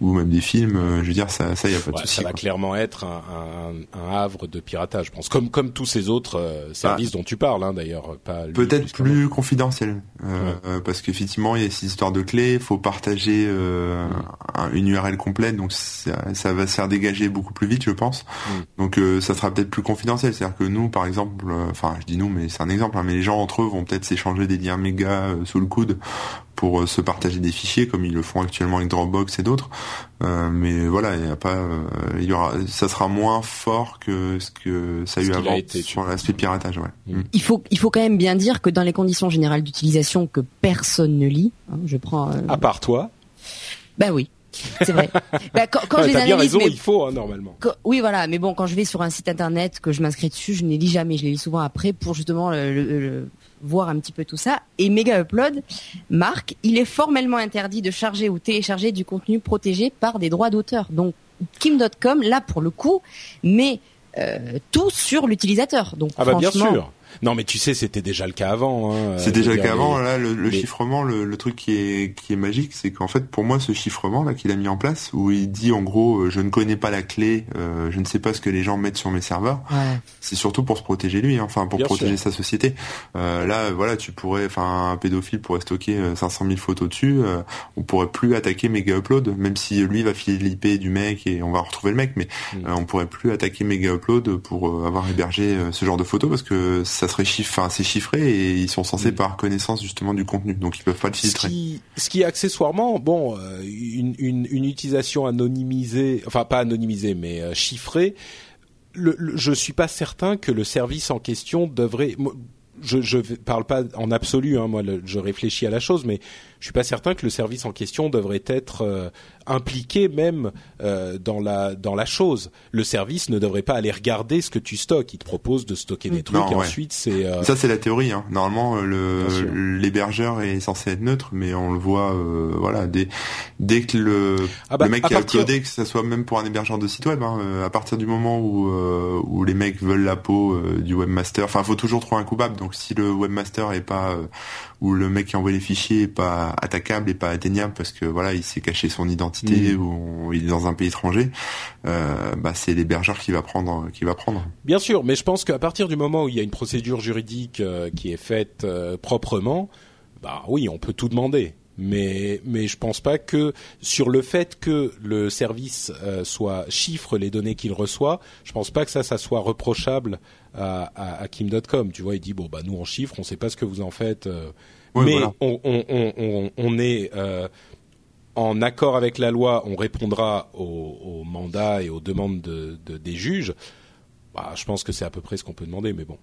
ou même des films, je veux dire, ça, ça y a pas de souci. Ça va clairement être un, un, un, havre de piratage, je pense, comme comme tous ces autres services bah, dont tu parles, hein, d'ailleurs. Peut-être plus confidentiel, parce qu'effectivement, il y a ces histoires de clés, faut partager une URL complète, donc ça, ça, va se faire dégager beaucoup plus vite, je pense. Mm. Donc euh, ça sera peut-être plus confidentiel. C'est-à-dire que nous, par exemple, euh, enfin je dis nous, mais c'est un exemple, hein, mais les gens entre eux vont peut-être s'échanger des liens méga euh, sous le coude pour se partager des fichiers comme ils le font actuellement avec Dropbox et d'autres. mais voilà, il y a pas, il y aura, ça sera moins fort que ce que ça a eu avant sur l'aspect piratage. Ouais. Mm. Il faut, il faut quand même bien dire que dans les conditions générales d'utilisation que personne ne lit, hein, je prends. À part toi. Ben oui. C'est vrai. Bah, quand, quand je les analyse, raison, il faut hein, normalement. oui, voilà. Mais bon, quand je vais sur un site internet que je m'inscris dessus, je ne les lis jamais. Je les lis souvent après pour justement le, voir un petit peu tout ça. Et Mega Upload marque, il est formellement interdit de charger ou télécharger du contenu protégé par des droits d'auteur. Donc Kim.com, là pour le coup, met euh, tout sur l'utilisateur. Donc ah bah bien sûr. Non, mais tu sais, c'était déjà le cas avant. Hein, c'est déjà le cas avant. Là, le, chiffrement, le, truc qui est qui est magique, c'est qu'en fait, pour moi, ce chiffrement là qu'il a mis en place, où il dit en gros, euh, je ne connais pas la clé, euh, je ne sais pas ce que les gens mettent sur mes serveurs. C'est surtout pour se protéger lui, hein, enfin pour protéger sa société. Euh, là, voilà, tu pourrais, enfin, un pédophile pourrait stocker 500 000 photos dessus. on pourrait plus attaquer Mega Upload, même si lui va filer l'IP du mec et on va retrouver le mec, mais mm. on pourrait plus attaquer Mega Upload pour avoir hébergé ce genre de photos parce que ça ça serait chiffré, c'est chiffré et ils sont censés mm. par connaissance justement du contenu, donc ils peuvent pas le filtrer. Ce qui, ce qui accessoirement, bon, euh, une, une, une, utilisation anonymisée, enfin pas anonymisée, mais euh, chiffrée. Le, le, je suis pas certain que le service en question devrait. Je, je parle pas en absolu, hein, moi, je réfléchis à la chose, mais je suis pas certain que le service en question devrait être euh, impliqué même euh, dans la dans la chose. Le service ne devrait pas aller regarder ce que tu stockes. Il te propose de stocker des trucs et ensuite c'est. Euh, Ça c'est la théorie. Hein. Normalement le l'hébergeur est censé être neutre, mais on le voit voilà dès dès que le ah bah, le mec a uploadé, que ce soit même pour un hébergeur de site web, hein, à partir du moment où où les mecs veulent la peau du webmaster, enfin faut toujours trouver un coupable. Donc si le webmaster est pas ou le mec qui envoie les fichiers est pas attaquable et pas atteignable parce que voilà il s'est caché son identité mm. ou il est dans un pays étranger, euh, bah c'est l'hébergeur qui va prendre qui va prendre. Bien sûr, mais je pense qu'à partir du moment où il y a une procédure juridique euh, qui est faite euh, proprement, bah oui, on peut tout demander. Mais mais je pense pas que sur le fait que le service soit chiffre les données qu'il reçoit, je pense pas que ça ça soit reprochable à, à, à Kim.com. Tu vois, il dit bon bah nous on chiffre, on sait pas ce que vous en faites mais on, on, on, on, est euh, en accord avec la loi, on répondra aux, aux mandats et aux demandes de, de, des juges. Bah, je pense que c'est à peu près ce qu'on peut demander, mais bon.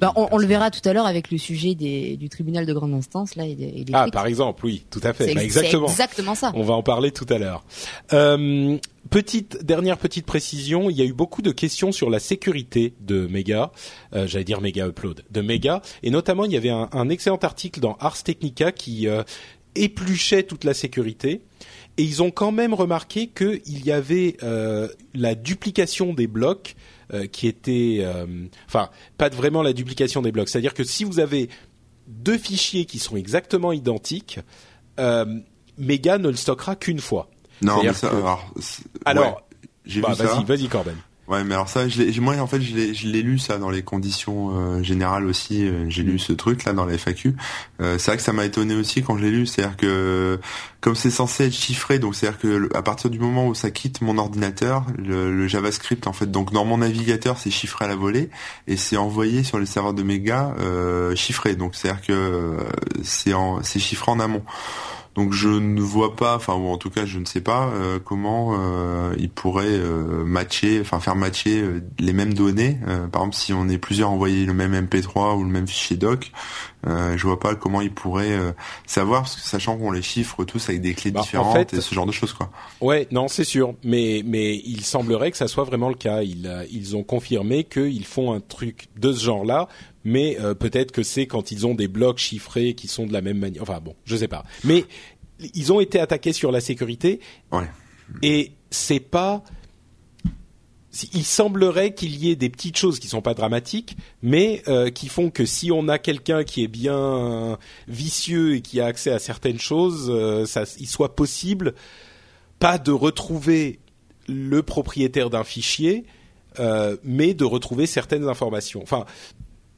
Bah, on, on, le verra tout à l'heure avec le sujet des, du tribunal de grande instance là. Et ah, par exemple, oui, tout à fait. Bah, exactement. exactement ça. On va en parler tout à l'heure. Euh, petite dernière petite précision, il y a eu beaucoup de questions sur la sécurité de Mega, euh, j'allais dire Mega Upload, de Mega, et notamment il y avait un, un excellent article dans Ars Technica qui euh, épluchait toute la sécurité. Et ils ont quand même remarqué qu'il y avait euh, la duplication des blocs euh, qui était, euh, enfin, pas vraiment la duplication des blocs. C'est-à-dire que si vous avez deux fichiers qui sont exactement identiques, euh, Mega ne le stockera qu'une fois. Non, mais ça, alors, alors bah, vas-y, vas-y, Corben. Ouais, mais alors ça, je moi en fait, je l'ai lu ça dans les conditions euh, générales aussi. Euh, j'ai lu ce truc là dans la FAQ. Euh, c'est vrai que ça m'a étonné aussi quand je l'ai lu. C'est-à-dire que comme c'est censé être chiffré, donc c'est-à-dire que à partir du moment où ça quitte mon ordinateur, le, JavaScript en fait, donc dans mon navigateur, c'est chiffré à la volée et c'est envoyé sur les serveurs de Mega chiffré. Donc c'est-à-dire que c'est chiffré en amont. Donc je ne vois pas, enfin ou en tout cas je ne sais pas euh, comment euh, ils pourraient euh, matcher, enfin faire matcher les mêmes données. par exemple, si on est plusieurs envoyer le même MP3 ou le même fichier doc, je vois pas comment ils pourraient savoir, parce que sachant qu'on les chiffre tous avec des clés bah, différentes et ce genre de choses quoi. Ouais, non, c'est sûr, mais mais il semblerait que ça soit vraiment le cas. Ils ils ont confirmé qu'ils font un truc de ce genre-là, mais euh, peut-être que c'est quand ils ont des blocs chiffrés qui sont de la même manière. Enfin bon, je sais pas. Mais ils ont été attaqués sur la sécurité. Ouais. Et c'est pas il semblerait qu'il y ait des petites choses qui sont pas dramatiques, mais euh, qui font que si on a quelqu'un qui est bien vicieux et qui a accès à certaines choses, euh, ça, il soit possible pas de retrouver le propriétaire d'un fichier, mais de retrouver certaines informations. Enfin,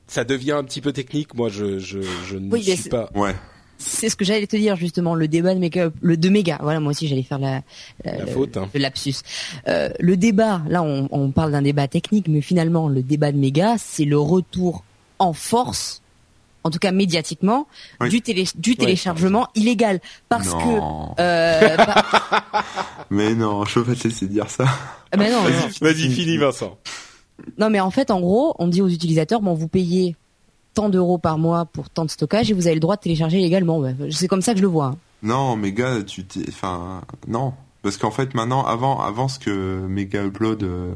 ça devient un petit peu technique. Moi, je, je, je ne suis pas. Ouais. C'est ce que j'allais te dire justement, le débat de méga, le de méga. Voilà, moi aussi j'allais faire la, la, faute, hein. le lapsus. Euh, le débat, là on, on parle d'un débat technique, mais finalement le débat de méga, c'est le retour en force en tout cas médiatiquement, du, télé, du téléchargement illégal. Parce que... Euh, bah mais non, je peux pas te laisser dire ça. Mais non, Vas-y, finis Vincent. Non mais en fait, en gros, on dit aux utilisateurs, bon, vous payez tant d'euros par mois pour tant de stockage et vous avez le droit de télécharger légalement. C'est comme ça que je le vois. Hein. Non, gars, tu t'es, enfin, non, parce qu'en fait maintenant, avant, avant ce que Mega Upload euh,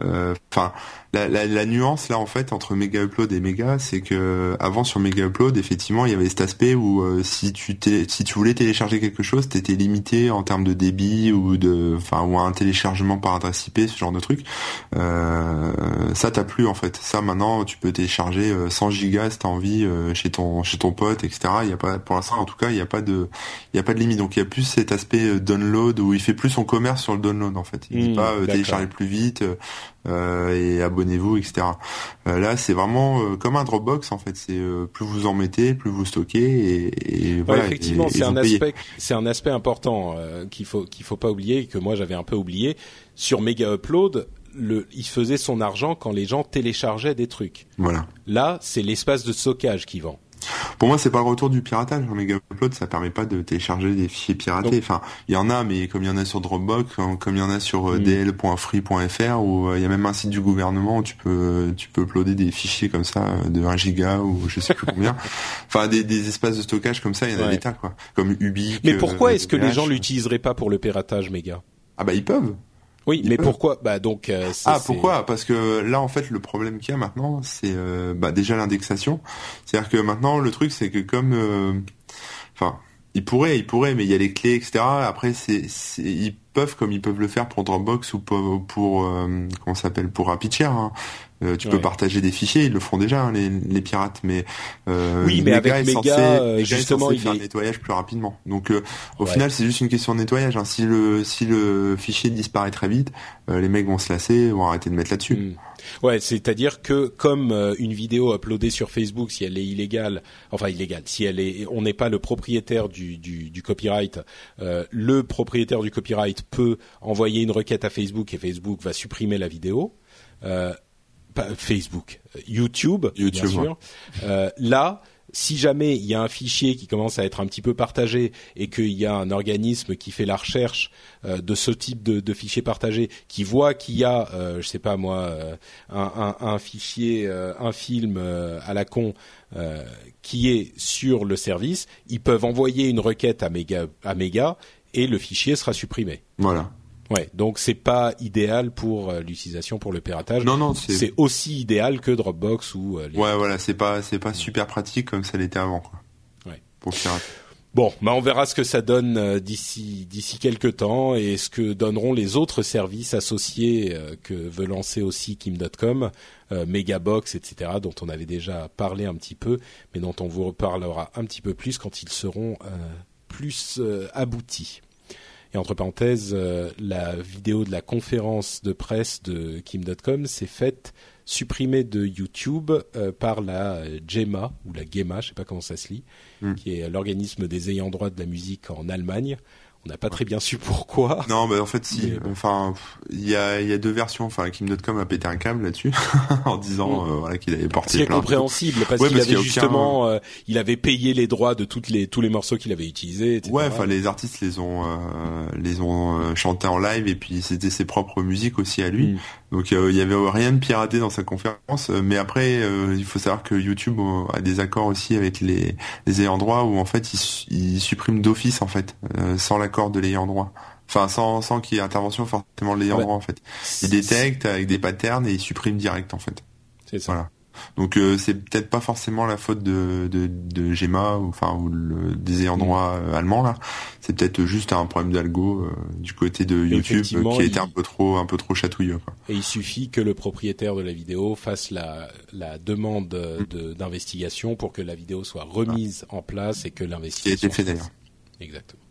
enfin, la, la, la, nuance là en fait entre Mega Upload et Mega, c'est que avant sur Mega Upload, effectivement, il y avait cet aspect où euh, si tu si tu voulais télécharger quelque chose, t'étais limité en termes de débit ou de, enfin, ou un téléchargement par adresse IP, ce genre de truc. Euh, ça t'as plus en fait. Ça maintenant, tu peux télécharger 100 gigas si t'as envie chez ton chez ton pote, etc. Il y a pas, pour l'instant en tout cas, il y a pas de il y a pas de limite. Donc il y a plus cet aspect download où il fait plus son commerce sur le download en fait. Il dit mmh, pas télécharger plus vite. Euh, et abonnez-vous, etc. Euh, là, c'est vraiment euh, comme un Dropbox en fait. C'est plus vous en mettez, plus vous stockez et, et voilà. effectivement, c'est un aspect, c'est un aspect important qu'il faut qu'il faut pas oublier que moi j'avais un peu oublié sur Mega Upload. Le, il faisait son argent quand les gens téléchargeaient des trucs. Voilà. Là, c'est l'espace de stockage qui vend. Pour moi, c'est pas le retour du piratage. Un méga upload, ça permet pas de télécharger des fichiers piratés. Enfin, il y en a, mais comme il y en a sur Dropbox, comme il y en a sur euh, mm. dl.free.fr, où euh, il y a même un site du gouvernement où tu peux tu peux uploader des fichiers comme ça euh, de 1 giga ou je sais plus combien. enfin, des, des espaces de stockage comme ça, il y en a des tas quoi. Comme Ubique. Mais pourquoi est-ce que les gens l'utiliseraient pas pour le piratage méga Ah bah ils peuvent. Oui, mais pourquoi? Bah donc. Euh, ah pourquoi? Parce que là en fait le problème qu'il y a maintenant, c'est euh, bah, déjà l'indexation. C'est-à-dire que maintenant le truc c'est que comme, euh, enfin, ils pourraient, ils pourraient, mais il y a les clés, etc. Après c'est, ils peuvent comme ils peuvent le faire pour Dropbox ou pour, pour comment s'appelle? Pour RapidShare. Hein. Euh, tu peux partager des fichiers, ils le font déjà hein, les, les, pirates, mais euh, oui, mais avec Mega, euh, justement, il faire le nettoyage plus rapidement. Donc euh, au final, c'est juste une question de nettoyage. Hein. Si le si le fichier disparaît très vite, les mecs vont se lasser, vont arrêter de mettre là-dessus. Hmm. Ouais, c'est-à-dire que comme une vidéo uploadée sur Facebook, si elle est illégale, enfin illégale, si elle est, on n'est pas le propriétaire du, du, du copyright, le propriétaire du copyright peut envoyer une requête à Facebook et Facebook va supprimer la vidéo. Euh, Facebook, YouTube, YouTube bien sûr. Euh, là, si jamais il y a un fichier qui commence à être un petit peu partagé et qu'il y a un organisme qui fait la recherche euh, de ce type de, de fichier partagé, qui voit qu'il y a, euh, je sais pas moi, euh, un, un, un, fichier, euh, un film à la con qui est sur le service, ils peuvent envoyer une requête à Mega, à Mega et le fichier sera supprimé. Voilà. Ouais, donc c'est pas idéal pour euh, l'utilisation pour le piratage. Non, non, c'est aussi idéal que Dropbox ou. Euh, ouais, voilà, c'est pas c'est pas super pratique comme ça l'était avant, quoi. Ouais. Pour pirater. Bon, bah on verra ce que ça donne euh, d'ici d'ici quelques temps et ce que donneront les autres services associés que veut lancer aussi Kim.com, Megabox, etc., dont on avait déjà parlé un petit peu, mais dont on vous reparlera un petit peu plus quand ils seront plus aboutis. Et entre parenthèses, euh, la vidéo de la conférence de presse de Kim.com s'est faite supprimée de YouTube euh, par la GEMA ou la GEMA, je sais pas comment ça se lit, hmm. qui est l'organisme des ayants droit de la musique en Allemagne. On n'a pas très bien su pourquoi. Non, mais en fait, si. Enfin, il y a, y a deux versions. Enfin, Kim.com a pété un câble là-dessus en disant mm. euh, voilà qu'il avait porté. C'est compréhensible parce qu'il avait justement, euh, il avait payé les droits de toutes les tous les morceaux qu'il avait utilisés. Etc. Ouais, enfin, les artistes les ont euh, les ont chantés en live et puis c'était ses propres musiques aussi à lui. Mm. Donc il y avait rien de piraté dans sa conférence. Mais après, il faut savoir que YouTube a des accords aussi avec les les ayants droit où en fait ils, ils suppriment d'office en fait sans la accord de l'ayant droit. Enfin, sans, sans qu'il y ait intervention forcément de l'ayant droit, en fait. Il détecte avec des patterns et il supprime direct, en fait. C'est ça. Voilà. Donc euh, c'est peut-être pas forcément la faute de, de, de Gemma ou enfin ou le, des ayants droit euh, allemands là. C'est peut-être juste un problème d'algo euh, du côté de YouTube qui était un peu trop un peu trop chatouilleux. Quoi. Et il suffit que le propriétaire de la vidéo fasse la, la demande mm. d'investigation pour que la vidéo soit remise en place et que l'investigation. Qui a été fait d'ailleurs. Exactement.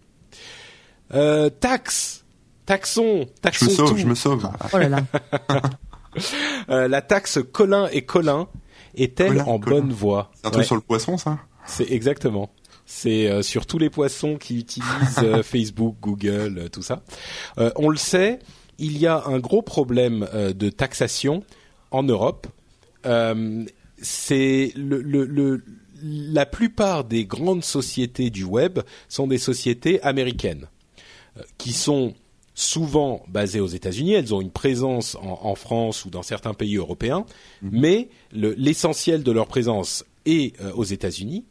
Euh, taxe, taxons, taxons je me sauve, tout. Je me sauve. Oh là là. euh, la taxe Colin et Colin est-elle en bonne voie C'est un truc sur le poisson, ça C'est exactement. C'est euh, sur tous les poissons qui utilisent euh, Facebook, Google, euh, tout ça. on le sait, il y a un gros problème de taxation en Europe. c'est le, le, le, la plupart des grandes sociétés du web sont des sociétés américaines qui sont souvent basées aux États-Unis. Elles ont une présence en, en, France ou dans certains pays européens, mmh. mais l'essentiel de leur présence est euh, aux États-Unis.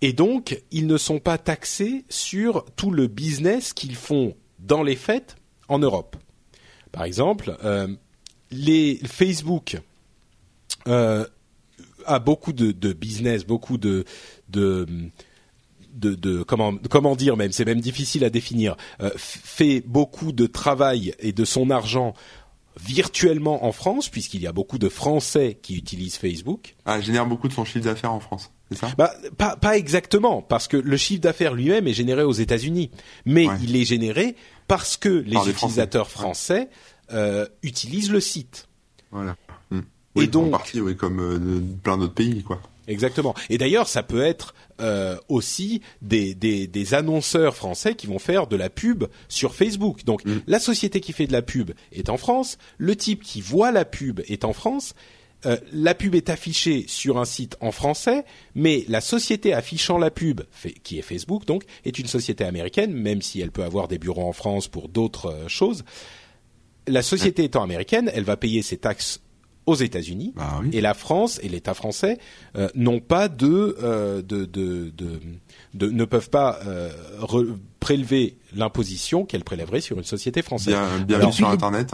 Et donc, ils ne sont pas taxés sur tout le business qu'ils font dans les faits en Europe. Par exemple, euh, les Facebook euh, a beaucoup de, de, business, beaucoup de, de de, de comment comment dire même c'est même difficile à définir euh, fait beaucoup de travail et de son argent virtuellement en France puisqu'il y a beaucoup de Français qui utilisent Facebook. Ah, génère beaucoup de son chiffre d'affaires en France. C'est ça? Bah, pas, pas exactement, parce que le chiffre d'affaires lui-même est généré aux États-Unis, mais ouais. il est généré parce que les Par utilisateurs français, français euh, utilisent le site. Voilà. Mmh. Oui, et donc, en partie, oui, comme euh, plein d'autres pays, quoi. Exactement. Et d'ailleurs, ça peut être euh, aussi des, des, des, annonceurs français qui vont faire de la pub sur Facebook. Donc, mmh. la société qui fait de la pub est en France, le type qui voit la pub est en France. Euh, la pub est affichée sur un site en français, mais la société affichant la pub, fait, qui est Facebook donc, est une société américaine, même si elle peut avoir des bureaux en France pour d'autres euh, choses. La société étant américaine, elle va payer ses taxes aux États-Unis bah oui. et la France et l'État français euh, n'ont pas de, euh, de, de, de, ne peuvent pas euh, prélever l'imposition qu'elle prélèverait sur une société française. Bien, bien Alors, sur Internet.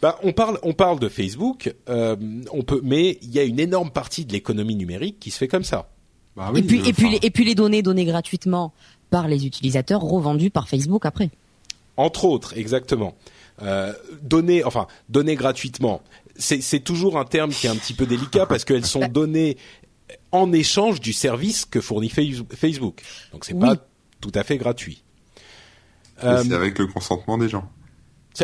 Bah, on parle, on parle de Facebook, on peut, mais il y a une énorme partie de l'économie numérique qui se fait comme ça. Bah oui, et puis, et puis, les, et puis les données données gratuitement par les utilisateurs revendues par Facebook après. Entre autres, exactement. Euh, données, enfin données gratuitement, c'est toujours un terme qui est un petit peu délicat parce qu'elles sont données en échange du service que fournit Facebook. Donc c'est oui. pas tout à fait gratuit. Euh, c'est avec le consentement des gens.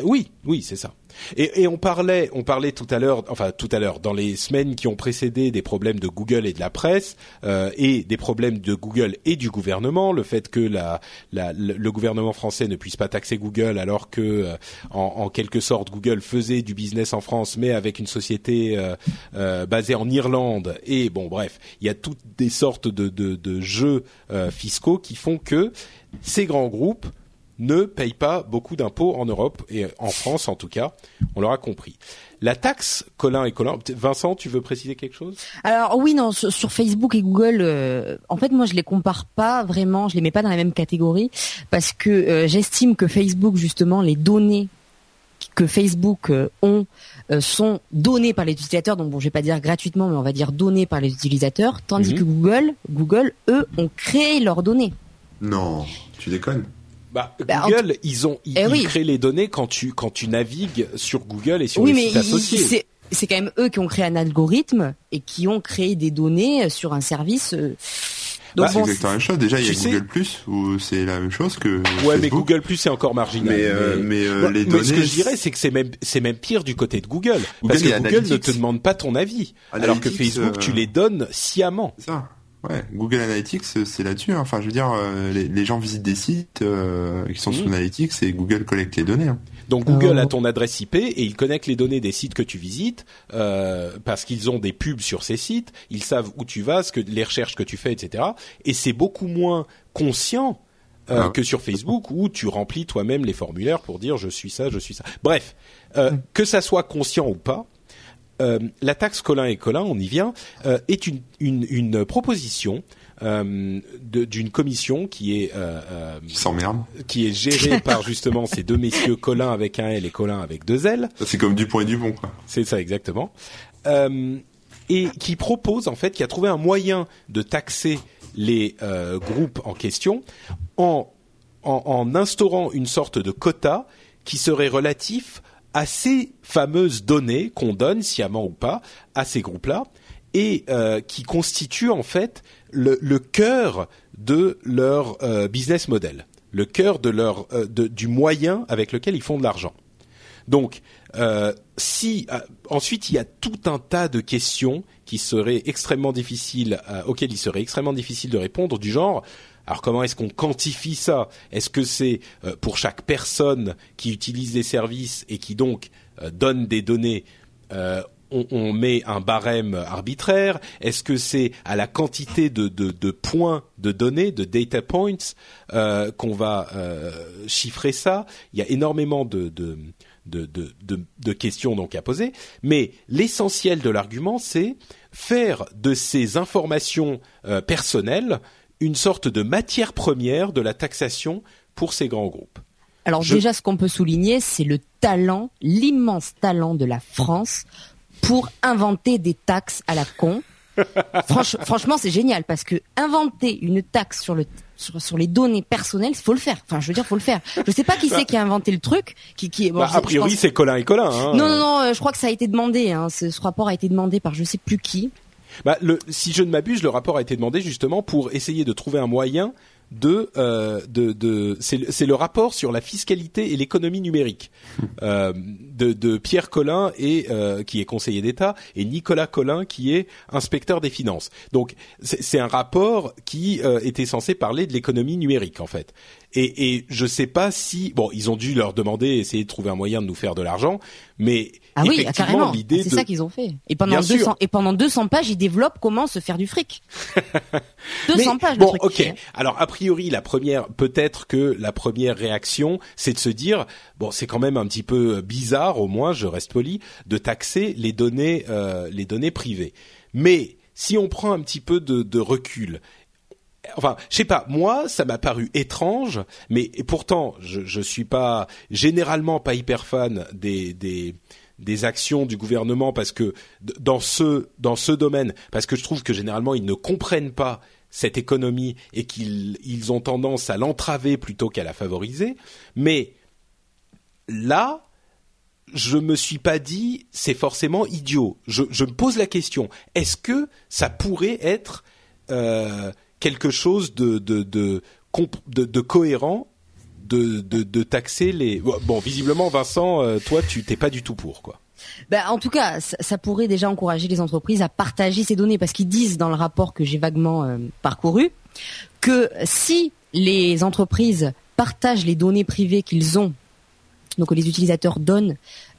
Oui, oui, c'est ça. Et, on parlait, on parlait tout à l'heure, enfin tout à l'heure, dans les semaines qui ont précédé des problèmes de Google et de la presse, euh, et des problèmes de Google et du gouvernement, le fait que le gouvernement français ne puisse pas taxer Google alors que, euh, en, quelque sorte, Google faisait du business en France, mais avec une société euh, basée en Irlande. Et bon, bref, il y a toutes des sortes de, jeux fiscaux qui font que ces grands groupes ne payent pas beaucoup d'impôts en Europe et en France en tout cas. On l'aura compris. La taxe Colin et Colin. Vincent, tu veux préciser quelque chose? Alors oui, non, sur Facebook et Google, euh, en fait, moi, je les compare pas vraiment. Je les mets pas dans la même catégorie parce que euh, j'estime que Facebook, justement, les données que Facebook euh, ont euh, sont données par les utilisateurs. Donc bon, je vais pas dire gratuitement, mais on va dire données par les utilisateurs, tandis Mhm. que Google, Google, eux, ont créé leurs données. Non, tu déconnes. Bah, Bah, Google, ils ont ils, Eh ils oui. créent les données quand tu quand tu navigues sur Google et sur oui, les mais sites associés. c'est c'est quand même eux qui ont créé un algorithme et qui ont créé des données sur un service. euh, Donc Bah, c'est bon, exactement la même chose. Déjà, il y a sais- Google Plus où c'est la même chose que Ouais, mais. Google Plus c'est encore marginal. Mais, euh, mais, euh, Ouais, les mais ce que je dirais, c'est que c'est même c'est même pire du côté de Google, parce que Google ne te demande pas ton avis, alors que Facebook euh, tu les donnes sciemment. C'est ça. Ouais, Google Analytics, c'est là-dessus. hein. Enfin, je veux dire, euh, les, les gens visitent des sites euh, qui sont sous Analytics et Google collecte les données. hein. Donc Google Euh, a ton adresse IP et il connecte les données des sites que tu visites euh, parce qu'ils ont des pubs sur ces sites, ils savent où tu vas, ce que les recherches que tu fais, etc. Et c'est beaucoup moins conscient euh, Ah. que sur Facebook où tu remplis toi-même les formulaires pour dire je suis ça, je suis ça. Bref, euh, Mm. que ça soit conscient ou pas. Euh, la taxe Colin et Colin, on y vient, euh, est une, une, une proposition euh, d'une commission qui est Qui est gérée par justement ces deux messieurs Colin avec un L et Colin avec deux L. C'est comme Dupont et Dupont. C'est ça exactement. Et qui propose en fait, qui a trouvé un moyen de taxer les groupes en question en, en, en instaurant une sorte de quota qui serait relatif à ces fameuses données qu'on donne, sciemment ou pas, à ces groupes-là, et euh, qui constituent en fait le, le cœur de leur euh, business model, le cœur de leur euh, de, du moyen avec lequel ils font de l'argent. Donc, euh, si euh, ensuite il y a tout un tas de questions qui seraient extrêmement difficiles, euh, auxquelles il serait extrêmement difficile de répondre, du genre alors comment est-ce qu'on quantifie ça? Est-ce que c'est euh, pour chaque personne qui utilise les services et qui donc euh, donne des données euh, on, met un barème arbitraire? Est-ce que c'est à la quantité de, points de données, de data points, qu'on va chiffrer ça? Il y a énormément de, questions donc à poser, mais l'essentiel de l'argument, c'est faire de ces informations personnelles une sorte de matière première de la taxation pour ces grands groupes. Alors Je... déjà, ce qu'on peut souligner, c'est le talent, l'immense talent de la France pour inventer des taxes à la con. Franch, franchement, c'est génial parce que inventer une taxe sur le sur, sur les données personnelles, faut le faire. Enfin, je veux dire, faut le faire. Je sais pas qui c'est qui a inventé le truc. Qui, qui bon, bah, a priori, c'est Colin et Colin. Hein. Non, non, non. Je crois que ça a été demandé. Hein. Ce, ce rapport a été demandé par je sais plus qui. Bah, le, si je ne m'abuse, le rapport a été demandé justement pour essayer de trouver un moyen de, euh, de, de c'est le rapport sur la fiscalité et l'économie numérique euh, de, de, Pierre Collin et euh, qui est conseiller d'État et Nicolas Collin qui est inspecteur des finances. Donc c'est un rapport qui euh, était censé parler de l'économie numérique en fait. Et, et je sais pas si bon ils ont dû leur demander essayer de trouver un moyen de nous faire de l'argent, mais ah oui, carrément. C'est de... ça qu'ils ont fait. Et pendant Bien 200 sûr. et pendant 200 pages, ils développent comment se faire du fric. 200 Mais, pages. Bon, ok. Alors a priori, la première, peut-être que la première réaction, c'est de se dire, bon, c'est quand même un petit peu bizarre, au moins, je reste poli, de taxer les données, euh, les données privées. Mais si on prend un petit peu de, de recul enfin, je sais pas, moi, ça m'a paru étrange, mais pourtant, je, je suis pas généralement pas hyper fan des des actions du gouvernement parce que dans ce dans ce domaine, parce que je trouve que généralement ils ne comprennent pas cette économie et qu'ils ils ont tendance à l'entraver plutôt qu'à la favoriser. Mais là, je me suis pas dit c'est forcément idiot. Je, je, me pose la question est-ce que ça pourrait être euh, quelque chose de, de, de, de, de cohérent de, de, de, taxer les. Bon, visiblement, Vincent, euh, toi, tu t'es pas du tout pour, quoi. Ben, en tout cas, ça, ça, pourrait déjà encourager les entreprises à partager ces données parce qu'ils disent dans le rapport que j'ai vaguement euh, parcouru que si les entreprises partagent les données privées qu'ils ont, donc que les utilisateurs donnent,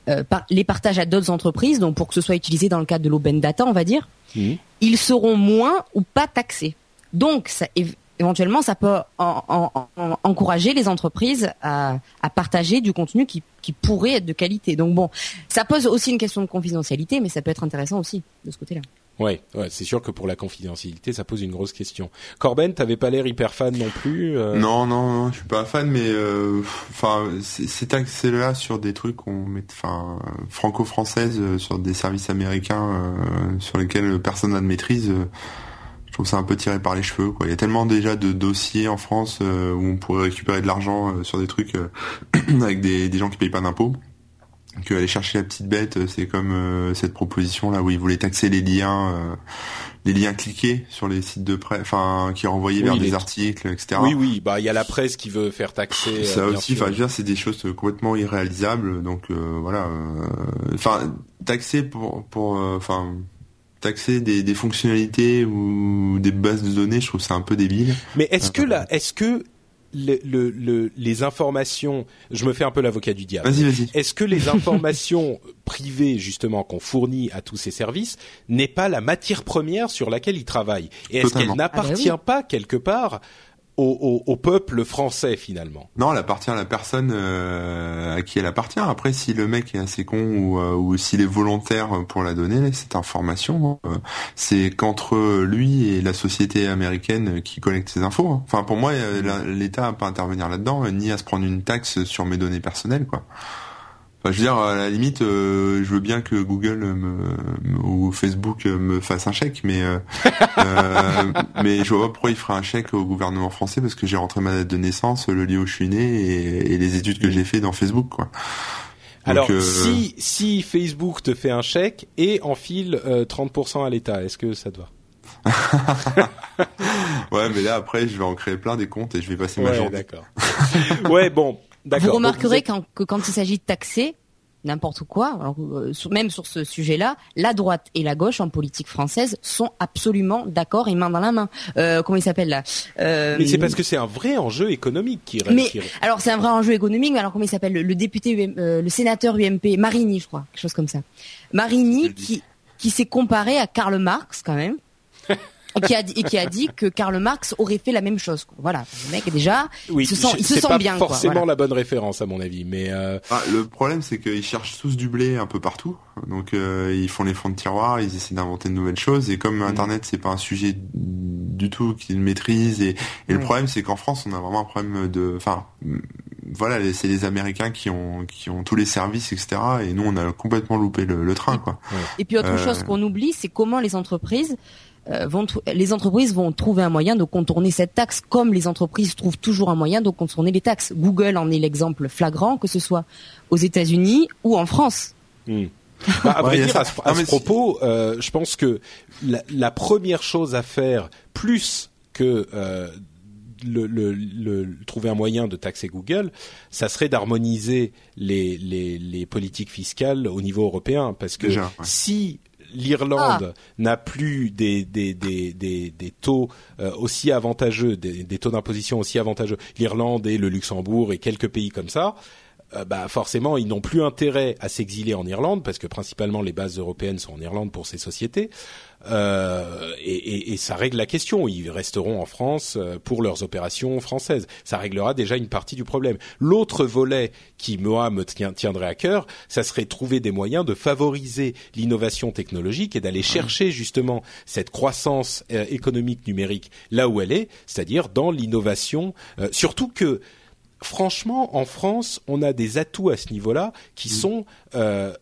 euh, par, les partagent à d'autres entreprises, donc pour que ce soit utilisé dans le cadre de l'open data, on va dire, mmh. ils seront moins ou pas taxés. Donc, ça, éventuellement, ça peut en, en, en, encourager les entreprises à, à, partager du contenu qui, qui pourrait être de qualité. Donc bon, ça pose aussi une question de confidentialité, mais ça peut être intéressant aussi de ce côté-là. Ouais, ouais c'est sûr que pour la confidentialité, ça pose une grosse question. Corben, t'avais pas l'air hyper fan non plus. Euh... Non, non, non, je suis pas fan, mais enfin, euh, c'est axé là sur des trucs qu'on met, enfin, franco-françaises, euh, sur des services américains euh, sur lesquels personne n'a de maîtrise je trouve ça un peu tiré par les cheveux. Quoi. Il y a tellement déjà de dossiers en France euh, où on pourrait récupérer de l'argent euh, sur des trucs euh, avec des, des, gens qui payent pas d'impôts. Que aller chercher la petite bête, c'est comme euh, cette proposition là où ils voulaient taxer les liens, euh, les liens cliqués sur les sites de presse, enfin qui renvoyaient oui, vers des articles, etc. Oui, oui, bah il y a la presse qui veut faire taxer. Ça aussi, enfin, je veux dire, c'est des choses complètement irréalisables. Donc voilà, enfin taxer pour, pour, enfin taxer des, des, fonctionnalités ou des bases de données, je trouve ça un peu débile. Mais est-ce que là, est-ce que le, le, le, les informations, je me fais un peu l'avocat du diable. Vas-y, vas-y. Est-ce que les informations privées justement qu'on fournit à tous ces services n'est pas la matière première sur laquelle ils travaillent? Et est-ce qu'elle n'appartient ah oui. pas quelque part au, peuple français finalement. Non, elle appartient à la personne euh, à qui elle appartient. Après, si le mec est assez con ou, euh, ou s'il est volontaire pour la donner, cette information, euh, c'est qu'entre lui et la société américaine qui collecte ces infos. Hein. Enfin, pour moi, l'État n'a pas à intervenir là-dedans, ni à se prendre une taxe sur mes données personnelles, quoi. Enfin, je veux dire, à la limite, euh, je veux bien que Google me, ou Facebook me fasse un chèque, mais euh, euh, mais je vois pas pourquoi il ferait un chèque au gouvernement français parce que j'ai rentré ma date de naissance, le lieu où je suis né et, les études que j'ai fait dans Facebook, quoi. Alors, si si Facebook te fait un chèque et enfile 30% à l'État, est-ce que ça te va? Ouais, mais là après, je vais en créer plein des comptes et je vais passer ma journée. D'accord. ouais, bon, vous remarquerez que quand il s'agit de taxer n'importe quoi, euh, même sur ce sujet-là, la droite et la gauche en politique française sont absolument d'accord et main dans la main. Euh, comment il s'appelle là euh, Mais c'est parce que c'est un vrai enjeu économique qui. Mais alors c'est un vrai enjeu économique, mais alors comment il s'appelle le, député, le sénateur UMP, Marini, je crois, quelque chose comme ça. Marini qui qui s'est comparé à Karl Marx quand même. et qui a dit, et qui a dit que Karl Marx aurait fait la même chose. Voilà, le mec déjà, il se sent, il se sent bien. C'est forcément la bonne référence à mon avis, mais euh... ah, le problème c'est qu'ils cherchent tous du blé un peu partout, donc euh, ils font les fonds de tiroir, ils essaient d'inventer de nouvelles choses, et comme mm. Internet c'est pas un sujet du tout qu'ils maîtrisent, et, et le mm. problème c'est qu'en France on a vraiment un problème de, enfin voilà, c'est les Américains qui ont qui ont tous les services, etc. Et nous, on a complètement loupé le, le train, quoi. Et puis autre euh, chose qu'on oublie, c'est comment les entreprises vont les entreprises vont trouver un moyen de contourner cette taxe, comme les entreprises trouvent toujours un moyen de contourner les taxes. Google en est l'exemple flagrant, que ce soit aux États-Unis ou en France. Hmm. Bah, à, dire, à, ce, propos, euh, je pense que la, la, première chose à faire, plus que euh, le, le, le, trouver un moyen de taxer Google, ça serait d'harmoniser les, les, les, politiques fiscales au niveau européen, parce que si l'Irlande ah. n'a plus des, des, des, des, des taux euh, aussi avantageux, des, des taux d'imposition aussi avantageux, l'Irlande et le Luxembourg et quelques pays comme ça, euh, bah forcément ils n'ont plus intérêt à s'exiler en Irlande parce que principalement les bases européennes sont en Irlande pour ces sociétés. Euh, et, et, et, ça règle la question. Ils resteront en France euh, pour leurs opérations françaises. Ça réglera déjà une partie du problème. L'autre volet qui moi me tiendrait à cœur, ça serait trouver des moyens de favoriser l'innovation technologique et d'aller chercher justement cette croissance euh, économique numérique là où elle est, c'est-à-dire dans l'innovation. surtout que franchement, en France, on a des atouts à ce niveau-là qui mmh. sont euh,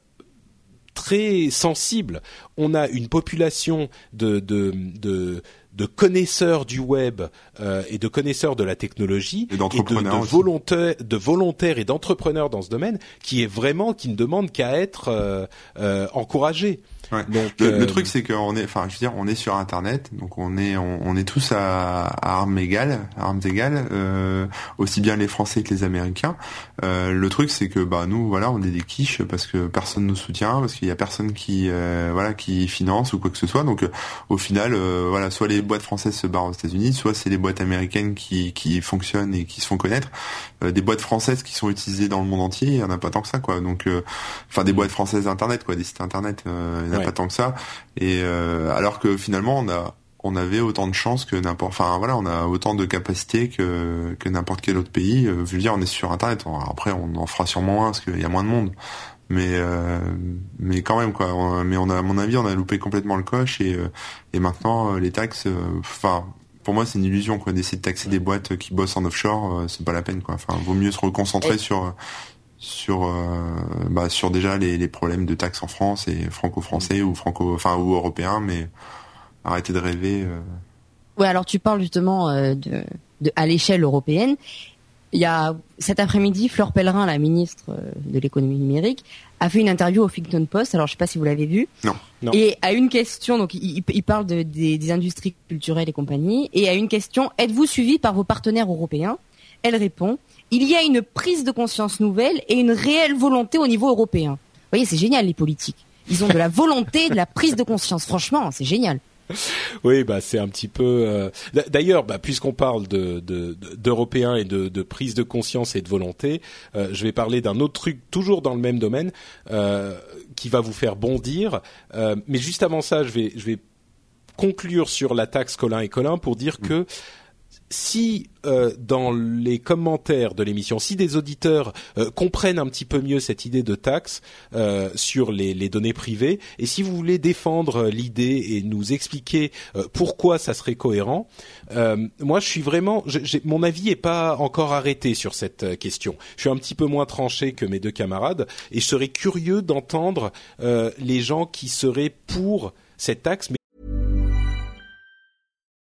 très sensible. On a une population de, de, de, de connaisseurs du web euh, et de connaisseurs de la technologie et, de, volontaires, de volontaires et d'entrepreneurs dans ce domaine qui est vraiment qui ne demande qu'à être euh, euh, encouragé. Ouais. Donc, le, le, euh, truc c'est qu'on est, enfin, je veux dire, on est sur Internet, donc on est, on, on est tous à, à, armes égales, armes égales, euh, aussi bien les Français que les Américains. Euh, le truc c'est que, bah, nous, voilà, on est des quiches parce que personne nous soutient, parce qu'il y a personne qui, euh, voilà, qui finance ou quoi que ce soit. Donc, au final, euh, voilà, soit les boîtes françaises se barrent aux États-Unis, soit c'est les boîtes américaines qui, qui fonctionnent et qui se font connaître. Des boîtes françaises qui sont utilisées dans le monde entier, il y en a pas tant que ça, quoi. Donc, enfin, des boîtes françaises Internet, quoi, des sites Internet pas tant que ça. Et euh, alors que finalement, on a on avait autant de chances que n'importe enfin voilà on a autant de capacités que que n'importe quel autre pays. Euh, veux dire on est sur internet. Après on en fera sûrement moins parce qu'il y a moins de monde. Mais euh, mais quand même quoi. Mais on a à mon avis on a loupé complètement le coche et et maintenant les taxes enfin pour moi c'est une illusion quoi d'essayer de taxer des boîtes qui bossent en offshore c'est pas la peine quoi enfin vaut mieux se reconcentrer sur sur euh, bah, sur déjà les, les, problèmes de taxes en France et franco-français ou franco enfin ou européens mais arrêtez de rêver euh. Ouais, alors tu parles justement euh, de, de à l'échelle européenne. Il y a cet après-midi Fleur Pellerin, la ministre de l'économie numérique, a fait une interview au Huffington Post. Alors je sais pas si vous l'avez vu. Non. non. Et à une question, donc il, il parle de, des, des industries culturelles et compagnie. Et à une question, êtes-vous suivi par vos partenaires européens? Elle répond il y a une prise de conscience nouvelle et une réelle volonté au niveau européen. Vous voyez, c'est génial les politiques. Ils ont de la volonté, de la prise de conscience. Franchement, c'est génial. Oui, bah c'est un petit peu. Euh, d'ailleurs, bah, puisqu'on parle de d'européens et de, de, prise de conscience et de volonté, euh, je vais parler d'un autre truc toujours dans le même domaine euh, qui va vous faire bondir. mais juste avant ça, je vais je vais conclure sur la taxe Colin et Colin pour dire mm. que si euh, dans les commentaires de l'émission, si des auditeurs euh, comprennent un petit peu mieux cette idée de taxe euh, sur les, données privées, et si vous voulez défendre l'idée et nous expliquer pourquoi ça serait cohérent, moi je suis vraiment, mon avis est pas encore arrêté sur cette question. Je suis un petit peu moins tranché que mes deux camarades, et je serais curieux d'entendre les gens qui seraient pour cette taxe.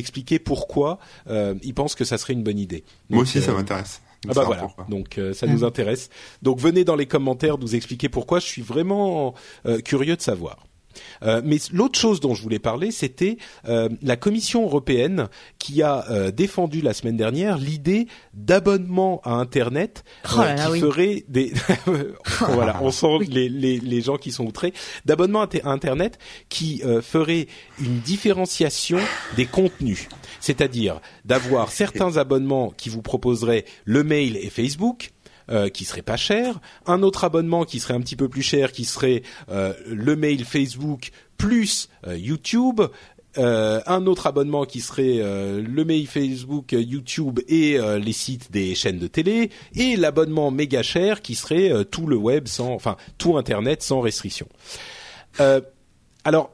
Expliquer pourquoi euh, ils pensent que ça serait une bonne idée. Donc, Moi aussi ça euh, m'intéresse. Ah bah voilà, donc euh, ça nous intéresse. Donc venez dans les commentaires nous expliquer pourquoi. Je suis vraiment euh, curieux de savoir. Euh, mais l'autre chose dont je voulais parler, c'était euh, la Commission européenne qui a euh, défendu la semaine dernière l'idée d'abonnement à Internet oh qui ferait des voilà, on sent les, les, les, gens qui sont outrés d'abonnement à Internet qui ferait une différenciation des contenus, c'est-à-dire d'avoir certains abonnements qui vous proposeraient le mail et Facebook euh, qui serait pas cher, un autre abonnement qui serait un petit peu plus cher, qui serait euh, le mail Facebook plus euh, YouTube, euh, un autre abonnement qui serait euh, le mail Facebook, YouTube et les sites des chaînes de télé, et l'abonnement méga cher qui serait tout le web sans, enfin tout Internet sans restriction. alors.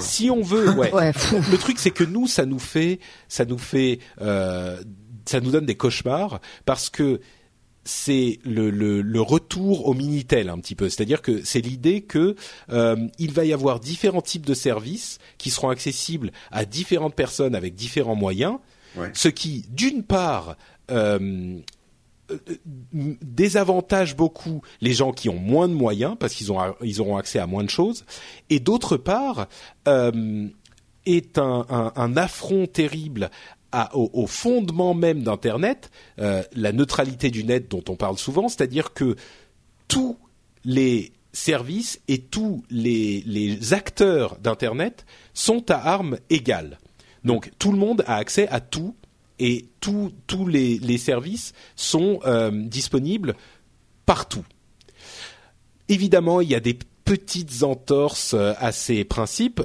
si on veut, ouais. ouais. le truc c'est que nous, ça nous fait, ça nous fait, ça nous donne des cauchemars parce que c'est le, le, le, retour au minitel un petit peu, c'est-à-dire que c'est l'idée que euh, il va y avoir différents types de services qui seront accessibles à différentes personnes avec différents moyens, ouais. ce qui, d'une part, euh, euh désavantage beaucoup les gens qui ont moins de moyens parce qu'ils ont ils auront accès à moins de choses, et d'autre part euh, est un, un, un, affront terrible au, fondement même d'Internet, euh, la neutralité du net dont on parle souvent, c'est-à-dire que tous les services et tous les, acteurs d'Internet sont à armes égales. Donc tout le monde a accès à tout et tous les, les, services sont euh, disponibles partout. Évidemment, il y a des petites entorses euh, à ces principes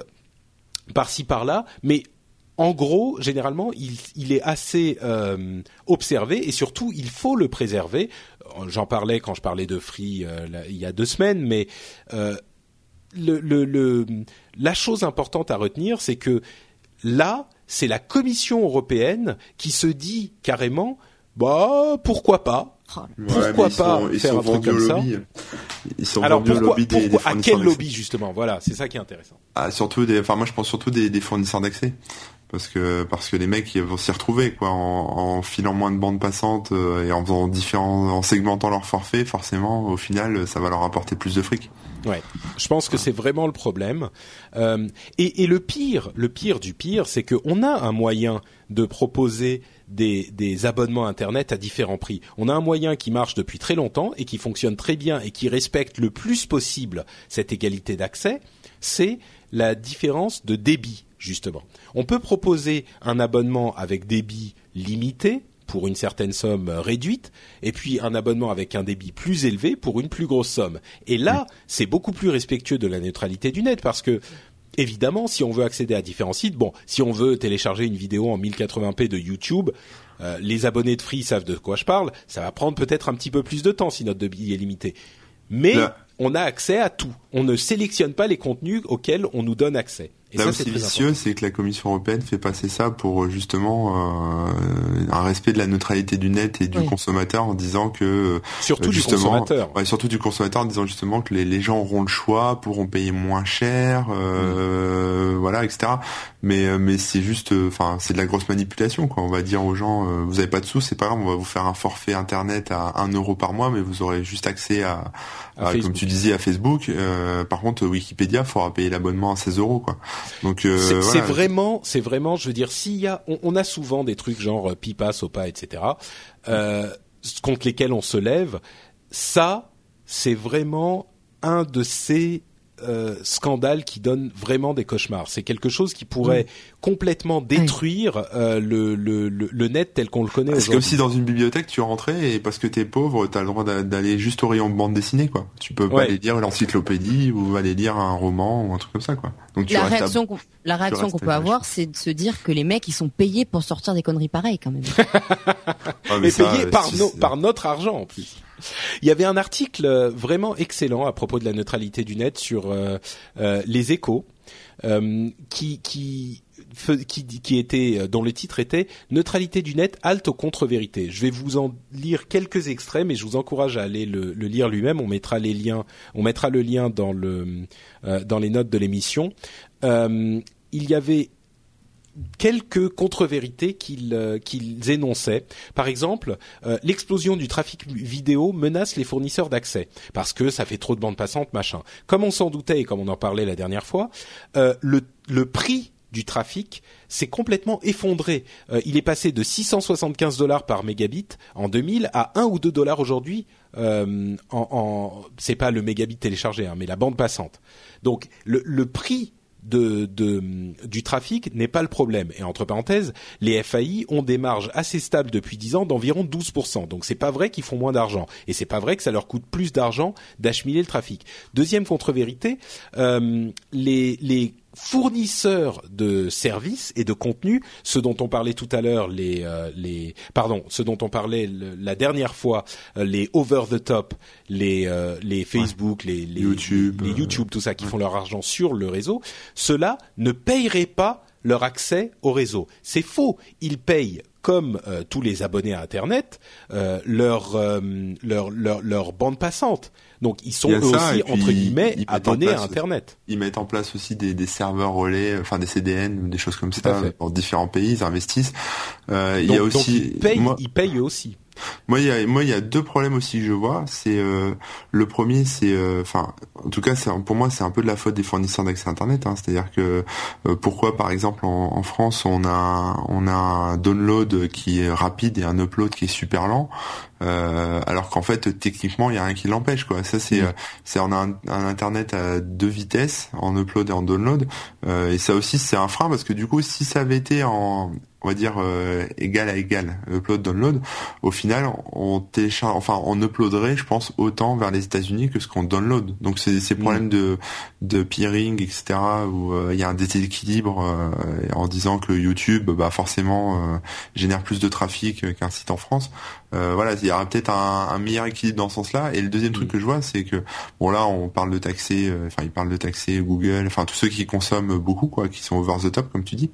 par-ci par-là, mais en gros, généralement, il, est assez euh, observé et surtout, il faut le préserver. J'en parlais quand je parlais de Free euh, il y a deux semaines, mais euh, le, la chose importante à retenir, c'est que là, c'est la Commission européenne qui se dit carrément, bah pourquoi pas? Pourquoi pas faire un truc comme ça Ils sont Alors pourquoi, lobby des, pourquoi, à quel lobby justement? Voilà, c'est ça qui est intéressant. Ah, surtout des, enfin moi je pense surtout des, des fournisseurs d'accès parce que parce que les mecs ils vont s'y retrouver quoi en, en, filant moins de bandes passantes euh, et en faisant différents en segmentant leur forfait forcément au final ça va leur apporter plus de fric. Ouais, je pense que c'est vraiment le problème. Euh, et, et, le pire, le pire du pire, c'est qu'on a un moyen de proposer des, des, abonnements Internet à différents prix. On a un moyen qui marche depuis très longtemps et qui fonctionne très bien et qui respecte le plus possible cette égalité d'accès, c'est la différence de débit justement. On peut proposer un abonnement avec débit limité pour une certaine somme réduite, et puis un abonnement avec un débit plus élevé pour une plus grosse somme. Et là, c'est beaucoup plus respectueux de la neutralité du net, parce que évidemment, si on veut accéder à différents sites, bon, si on veut télécharger une vidéo en 1080p de YouTube, euh, les abonnés de Free savent de quoi je parle, ça va prendre peut-être un petit peu plus de temps si notre débit est limité. Mais on a accès à tout. On ne sélectionne pas les contenus auxquels on nous donne accès. Et Là où c'est vicieux, c'est que la Commission européenne fait passer ça pour euh, justement euh, un respect de la neutralité du net et du consommateur en disant que euh, surtout du consommateur, ouais, surtout du consommateur en disant justement que les, les, gens auront le choix, pourront payer moins cher, euh, voilà, etc. Mais mais c'est juste, enfin c'est de la grosse manipulation quoi. On va dire aux gens, vous avez pas de sous, c'est pas grave, on va vous faire un forfait internet à 1 euro par mois, mais vous aurez juste accès à, comme tu disais à Facebook. par contre Wikipédia, faudra payer l'abonnement à 16 euros quoi. Donc euh, c'est vraiment, c'est vraiment, je veux dire, s'il y a, on, a souvent des trucs genre euh, pipa, sopa, etc. Euh, contre lesquels on se lève. Ça, c'est vraiment un de ces euh, scandale qui donne vraiment des cauchemars. C'est quelque chose qui pourrait mm. complètement détruire euh, le, le, le, net tel qu'on le connaît. C'est comme si dans une bibliothèque tu rentrais et parce que t'es pauvre, t'as le droit d'aller juste au rayon bande dessinée quoi. Tu peux pas aller lire l'encyclopédie ou aller lire un roman ou un truc comme ça quoi. Donc la réaction qu'on la réaction qu'on peut avoir, c'est de se dire que les mecs ils sont payés pour sortir des conneries pareilles quand même. Ah, mais, payés par, par notre argent en plus. Il y avait un article euh, vraiment excellent à propos de la neutralité du net sur euh, euh, les échos qui qui qui, était dont le titre était neutralité du net halte aux contre-vérités. Je vais vous en lire quelques extraits, mais je vous encourage à aller le, le lire lui-même. On mettra les liens, on mettra le lien dans le dans les notes de l'émission. il y avait quelques contre-vérités qu'ils euh, qu'ils énonçaient. Par exemple, euh, l'explosion du trafic vidéo menace les fournisseurs d'accès parce que ça fait trop de bandes passantes, machin. Comme on s'en doutait et comme on en parlait la dernière fois, euh, le, le prix du trafic s'est complètement effondré. il est passé de 675 dollars par mégabit en 2000 à 1 ou 2 dollars aujourd'hui. Euh, en, en c'est pas le mégabit téléchargé, hein, mais la bande passante. Donc le, le prix de, du trafic n'est pas le problème. Et entre parenthèses, les FAI ont des marges assez stables depuis 10 ans d'environ 12%. Donc c'est pas vrai qu'ils font moins d'argent. Et c'est pas vrai que ça leur coûte plus d'argent d'acheminer le trafic. Deuxième contre-vérité, euh, les, les fournisseurs de services et de contenus, ce dont on parlait tout à l'heure, les, euh, les, pardon, ce dont on parlait la dernière fois, euh, les over the top, les, euh, les Facebook, les, les, YouTube, les, YouTube, tout ça, qui font leur argent sur le réseau, ceux-là ne payeraient pas leur accès au réseau. C'est faux. Ils payent comme tous les abonnés à Internet leur, leur, leur, leur bande passante. Donc ils sont eux aussi entre guillemets abonnés à Internet. ils mettent en place aussi des, des, serveurs relais, enfin des CDN, des choses comme ça dans différents pays. Ils investissent. Euh, il y a aussi, ils payent, ils payent eux aussi. Moi, il y a, moi, il y a deux problèmes aussi que je vois. C'est euh, le premier, c'est, euh, enfin, en tout cas, c'est pour moi, c'est un peu de la faute des fournisseurs d'accès Internet. Hein. C'est-à-dire que euh, pourquoi, par exemple, en, en, France, on a, on a un download qui est rapide et un upload qui est super lent, alors qu'en fait, techniquement, il y a rien qui l'empêche. Quoi. Ça, c'est, c'est on a un, un, Internet à deux vitesses en upload et en download, et ça aussi, c'est un frein parce que du coup, si ça avait été en on va dire euh, égal à égal, upload download. Au final, on télécharge, enfin, on uploaderait, je pense, autant vers les États-Unis que ce qu'on download. Donc c'est ces problèmes mm. de de peering, etc. où euh, il y a un déséquilibre euh, en disant que YouTube, bah forcément, génère plus de trafic qu'un site en France. Voilà, il y aura peut-être un, un, meilleur équilibre dans ce sens-là. Et le deuxième truc mm. que je vois, c'est que bon là, on parle de taxer, enfin, il parle de taxer Google, enfin tous ceux qui consomment beaucoup, quoi, qui sont over the top, comme tu dis.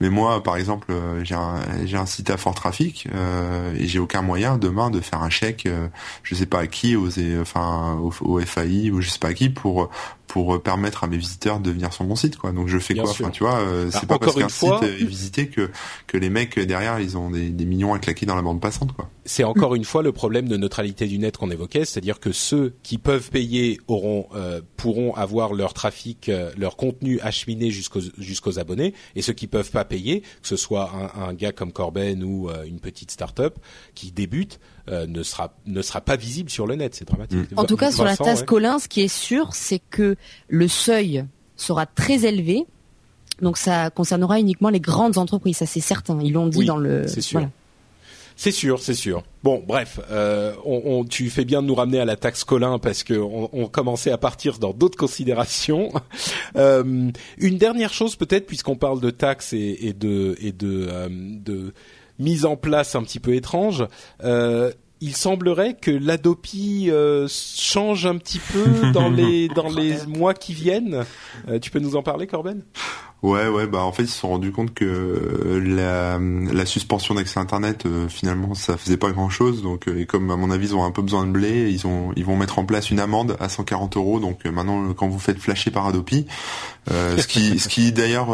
Mais moi, par exemple euh, j'ai un, j'ai un site à fort trafic euh, et j'ai aucun moyen demain de faire un chèque, euh, je sais pas à qui, aux, enfin au, au, FAI ou je sais pas à qui pour pour permettre à mes visiteurs de venir sur mon site quoi. Donc je fais quoi? Enfin tu vois, c'est pas parce qu'un site est visité que que les mecs derrière ils ont des, des millions à claquer dans la bande passante quoi. C'est encore une fois le problème de neutralité du net qu'on évoquait, c'est-à-dire que ceux qui peuvent payer auront pourront avoir leur trafic, leur contenu acheminé jusqu'aux jusqu'aux abonnés et ceux qui peuvent pas payer, que ce soit un, gars comme Corben ou euh, une petite start-up qui débute euh, ne sera ne sera pas visible sur le net. C'est dramatique. En tout cas, sur la tasse Colin, ce qui est sûr, c'est que le seuil sera très élevé. Donc ça concernera uniquement les grandes entreprises, ça c'est certain. Ils l'ont dit dans le. C'est sûr. C'est sûr, c'est sûr. Bon, bref, euh, on, tu fais bien de nous ramener à la taxe Colin parce que on, commençait à partir dans d'autres considérations. Euh, une dernière chose peut-être, puisqu'on parle de taxes et, de et de, euh, de mise en place un petit peu étrange. il semblerait que l'Adopi euh, change un petit peu dans les dans les mois qui viennent. Euh, tu peux nous en parler, Corben? Ouais, ouais, bah en fait ils se sont rendus compte que euh, la, la suspension d'accès internet euh, finalement ça faisait pas grand chose donc euh, et comme à mon avis ils ont un peu besoin de blé ils ont ils vont mettre en place une amende à 140 euros. Donc maintenant quand vous faites flasher par Adopi ce qui ce qui d'ailleurs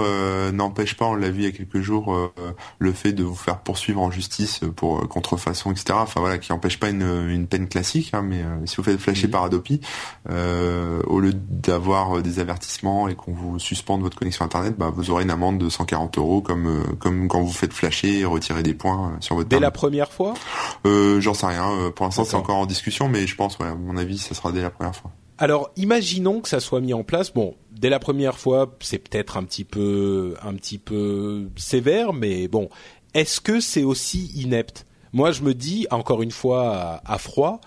n'empêche pas on l'a vu il y a quelques jours le fait de vous faire poursuivre en justice pour contrefaçon etc enfin voilà qui empêche pas une, une peine classique hein, mais si vous faites flasher par Adopi au lieu d'avoir des avertissements et qu'on vous suspende votre connexion internet bah, vous aurez une amende de 140 euros comme euh, comme quand vous faites flasher et retirer des points euh, sur votre. Dès la première fois euh, J'en sais rien. Pour l'instant, c'est encore en discussion, mais je pense, ouais, à mon avis, ça sera dès la première fois. Alors, imaginons que ça soit mis en place. Bon, dès la première fois, c'est peut-être un petit peu un petit peu sévère, mais bon, est-ce que c'est aussi inepte? Moi, je me dis encore une fois à froid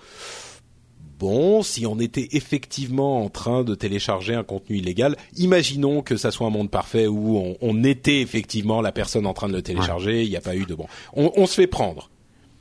bon, si on était effectivement en train de télécharger un contenu illégal, imaginons que ça soit un monde parfait où on, était effectivement la personne en train de le télécharger, il n'y a pas eu de bon, on, se fait prendre.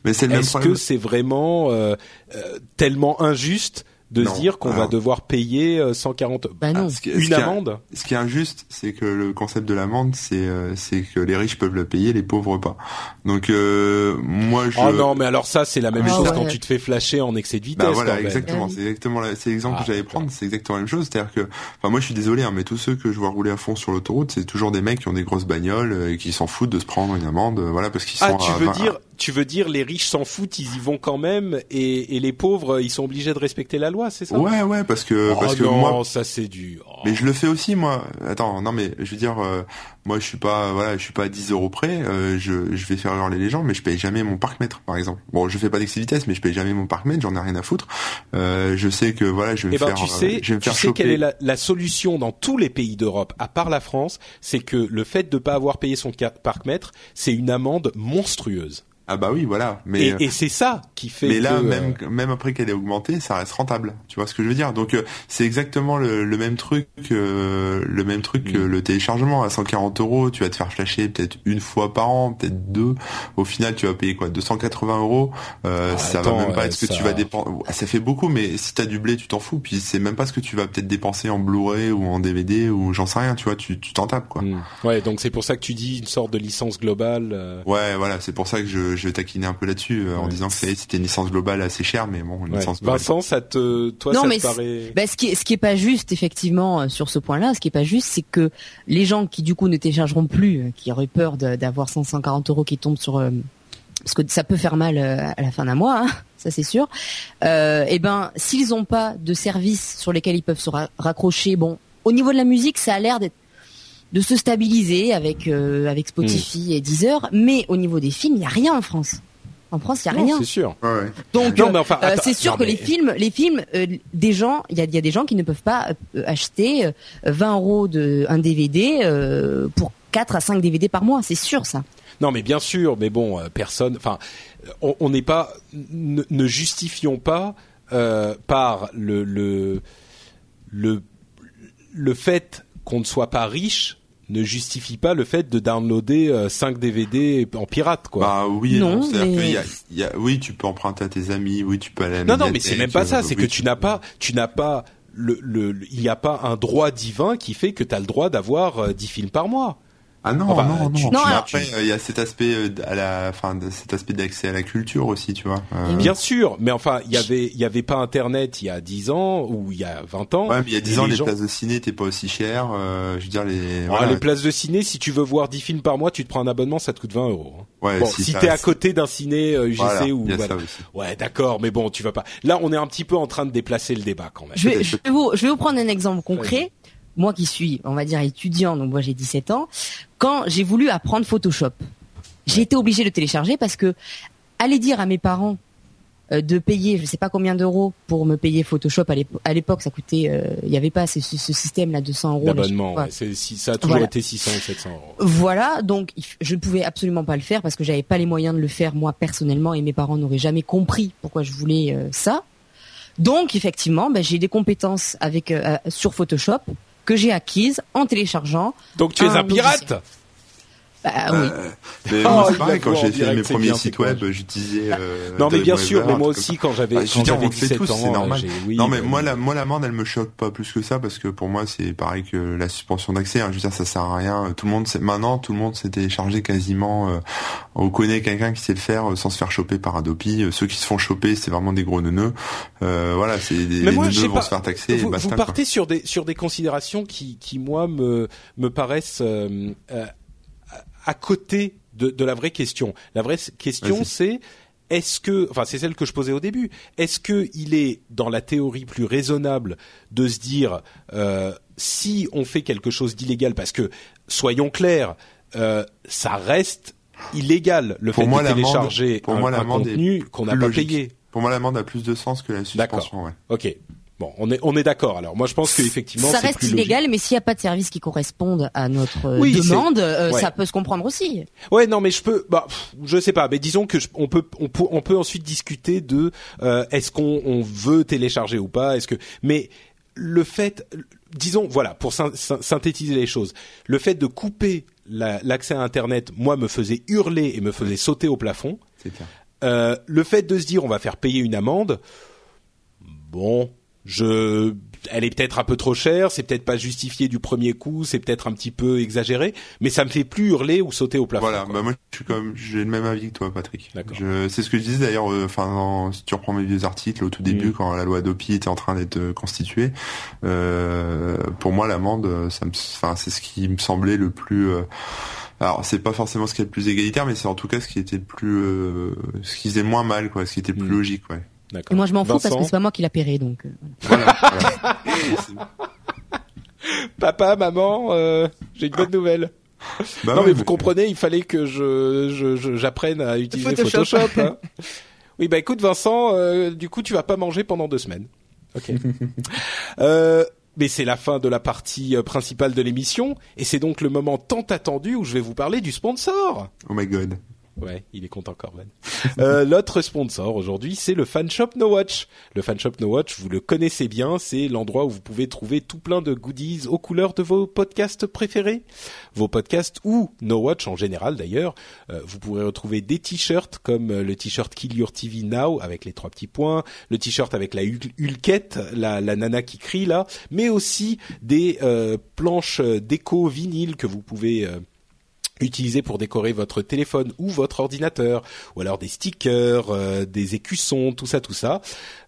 Mais c'est Est-ce que c'est vraiment euh, euh, tellement injuste de se dire qu'on va devoir payer 140 euh, bah non. Ah, une amende. ce qui est injuste, c'est que le concept de l'amende, c'est euh, c'est que les riches peuvent le payer, les pauvres pas. Donc euh, moi je. Oh non, mais alors ça c'est la même ah chose quand tu te fais flasher en excès de vitesse. Bah voilà, exactement. C'est exactement c'est l'exemple que ah, j'allais prendre. C'est exactement la même chose. C'est-à-dire que, enfin moi je suis désolé, hein, mais tous ceux que je vois rouler à fond sur l'autoroute, c'est toujours des mecs qui ont des grosses bagnoles et qui s'en foutent de se prendre une amende, voilà parce qu'ils sont. Ah, tu veux dire tu veux dire les riches s'en foutent, ils y vont quand même, et, et, les pauvres, ils sont obligés de respecter la loi, c'est ça? Ouais, ouais, parce que oh parce que moi, ça c'est du. Oh. Mais je le fais aussi, moi. Attends, non, mais je veux dire, euh, moi, je suis pas, voilà, je suis pas à 10 euros près. Euh, je, je vais faire hurler les gens, mais je paye jamais mon parc-mètre, par exemple. Bon, je fais pas d'excès vitesse, mais je paye jamais mon parc-mètre. J'en ai rien à foutre. Euh, je sais que voilà, je vais eh me ben, faire. Tu sais, je vais me tu sais quelle est la, la, solution dans tous les pays d'Europe, à part la France, c'est que le fait de pas avoir payé son parc-mètre, c'est une amende monstrueuse. Ah bah oui, voilà. Mais et, euh, et c'est ça qui fait. Mais là, que, même euh, même après qu'elle ait augmenté, ça reste rentable. Tu vois ce que je veux dire? Donc euh, c'est exactement le, le, même truc, euh, le même truc que mm. le téléchargement à 140 euros. Tu vas te faire flasher peut-être une fois par an, peut-être deux. Au final, tu vas payer quoi? 280 euros? Euh, ah, ça va même pas être ce que tu vas dépenser. Ça fait beaucoup, mais si t'as du blé, tu t'en fous. Puis c'est même pas ce que tu vas peut-être dépenser en Blu-ray ou en DVD ou j'en sais rien. Tu vois, tu tu t'en tapes quoi. Mm. Ouais, donc c'est pour ça que tu dis une sorte de licence globale. Ouais, voilà, c'est pour ça que je je vais taquiner un peu là-dessus euh, en disant que c'était une licence globale assez chère, mais bon, une licence globale. Vincent, ça te, toi, ça te paraît bah, ce qui est, ce qui est pas juste effectivement euh, sur ce point-là, ce qui est pas juste, c'est que les gens qui du coup ne téléchargeront plus, euh, qui auraient peur d'avoir 140 euros qui tombent sur parce que ça peut faire mal à la fin d'un mois, hein, ça c'est sûr. Euh, et eh ben, s'ils n'ont pas de services sur lesquels ils peuvent se raccrocher, bon, au niveau de la musique, ça a l'air d'être de se stabiliser avec avec Spotify mm. et Deezer, mais au niveau des films, il y a rien en France. En France, il y a rien. C'est sûr. Donc, euh, euh, c'est sûr que les films, les films, euh, des gens, il y a, des gens qui ne peuvent pas acheter 20 euros de un DVD pour 4 à 5 DVD par mois. C'est sûr, ça. Non, mais bien sûr, mais bon, personne. Enfin, on n'est pas, ne, justifions pas par le le le le fait qu'on ne soit pas riche ne justifie pas le fait de downloader 5 euh, DVD en pirate quoi. Bah oui non, y a, oui, tu peux emprunter à tes amis, oui, tu peux aller à Non non, mais c'est même pas ça, c'est que tu n'as pas tu n'as pas le, le il n'y a pas un droit divin qui fait que tu as le droit d'avoir 10 euh, films par mois. Ah non, non, non. non après, il y a cet aspect euh, à la, enfin, cet aspect d'accès à la culture aussi, tu vois. Euh... Bien sûr, mais enfin, il y avait, il y avait pas Internet il y a 10 ans ou il y a 20 ans. Ouais, mais il y a 10 ans, les, places de ciné étaient pas aussi chères. Euh, je veux dire les. Voilà. les places de ciné, si tu veux voir 10 films par mois, tu te prends un abonnement, ça te coûte 20 euros. Hein. Ouais. Bon, si, t'es à côté d'un ciné UGC euh, ou. Voilà. Ouais, d'accord, mais bon, tu vas pas. Là, on est un petit peu en train de déplacer le débat quand même. Je vais, je vais vous, je vais vous prendre un exemple concret moi qui suis, on va dire, étudiant, donc moi j'ai 17 ans, quand j'ai voulu apprendre Photoshop, j'ai été obligée de télécharger parce que aller dire à mes parents euh, de payer, je sais pas combien d'euros pour me payer Photoshop à l'époque, ça coûtait, euh, il n'y avait pas ce, système là de 100 euros. D'abonnement, ça a toujours été 600 ou 700 euros. Voilà, donc je ne pouvais absolument pas le faire parce que j'avais pas les moyens de le faire moi personnellement et mes parents n'auraient jamais compris pourquoi je voulais euh, ça. Donc effectivement, ben, j'ai des compétences avec sur Photoshop que j'ai acquise en téléchargeant. Donc tu es un, pirate? Bah oui. mais Oh, moi, c'est il pareil, quand j'ai fait mes premiers bien, sites web, j'utilisais. euh, non mais bien sûr, mais moi aussi quand j'avais Bah, je veux quand dire, j'avais on le fait 17 tous, ans, c'est normal. j'ai- oui, non mais bah, moi la moi l'amende elle me choque pas plus que ça parce que pour moi c'est pareil que la suspension d'accès. hein. Je veux dire ça sert à rien. Tout le monde sait, maintenant tout le monde s'est téléchargé quasiment. euh, on connaît quelqu'un qui sait le faire euh, sans se faire choper par Adopi. Euh, Ceux qui se font choper c'est vraiment des gros neuneux. Euh, voilà c'est des Mais les moi, vont pas- se faire taxer. et vous, basta, vous quoi. partez sur des sur des considérations qui qui moi me me paraissent euh, euh, à côté de, de la vraie question. La vraie question c'est est-ce que, enfin c'est celle que je posais au début, est-ce que il est dans la théorie plus raisonnable de se dire euh, si on fait quelque chose d'illégal, parce que soyons clairs, euh, ça reste illégal le Pour fait moi, de télécharger pour un, moi, contenu qu'on n'a pas payé. Pour moi l'amende a plus de sens que la suspension. Ouais. Ok. Bon, on est on est d'accord. Alors moi je pense qu'effectivement ça c'est reste plus logique. illégal, mais s'il n'y a pas de service qui corresponde à notre euh, Oui, demande, euh, ouais. ça peut se comprendre aussi. Ouais, non, mais je peux, bah, pff, je sais pas, mais disons que je- on peut, on peut, on peut ensuite discuter de euh, est-ce qu'on on veut télécharger ou pas, est-ce que, mais le fait, disons, voilà, pour syn- syn- synthétiser les choses, le fait de couper la- l'accès à Internet, moi, me faisait hurler et me faisait sauter au plafond. C'est clair. Euh, le fait de se dire on va faire payer une amende, bon, je, elle est peut-être un peu trop chère, c'est peut-être pas justifié du premier coup, c'est peut-être un petit peu exagéré, mais ça me fait plus hurler ou sauter au plafond. Voilà, quoi. bah moi je suis comme j'ai le même avis que toi Patrick. D'accord. Je c'est ce que je disais d'ailleurs euh, enfin si tu reprends mes vieux articles au tout début Mm. quand la loi Adopi était en train d'être euh, constituée euh, pour moi l'amende euh, ça me enfin c'est ce qui me semblait le plus euh, alors c'est pas forcément ce qui est le plus égalitaire mais c'est en tout cas ce qui était le plus euh, ce qui faisait moins mal quoi, ce qui était le plus Mm. logique ouais. D'accord. Et moi, je m'en fous parce que c'est pas moi qui l'a payé, donc. euh, Voilà. voilà. Papa, maman, euh, j'ai une bonne nouvelle. Bah non ouais, mais vous comprenez, il fallait que je je- je- j'apprenne à utiliser Photoshop. Photoshop. hein. Oui bah écoute Vincent, euh, du coup tu vas pas manger pendant deux semaines. Ok. euh, mais c'est la fin de la partie principale de l'émission et c'est donc le moment tant attendu où je vais vous parler du sponsor. Oh my god. Ouais, il est content Corben. euh, L'autre sponsor aujourd'hui, c'est le fan shop No Watch. Le fan shop No Watch, vous le connaissez bien, c'est l'endroit où vous pouvez trouver tout plein de goodies aux couleurs de vos podcasts préférés, vos podcasts ou No Watch en général d'ailleurs. Euh, vous pourrez retrouver des t-shirts comme euh, le t-shirt Kill Your TV Now avec les trois petits points, le t-shirt avec la hul- hulquette, la, la nana qui crie là, mais aussi des euh, planches euh, déco vinyle que vous pouvez utiliser pour décorer votre téléphone ou votre ordinateur, ou alors des stickers, euh, des écussons, tout ça, tout ça.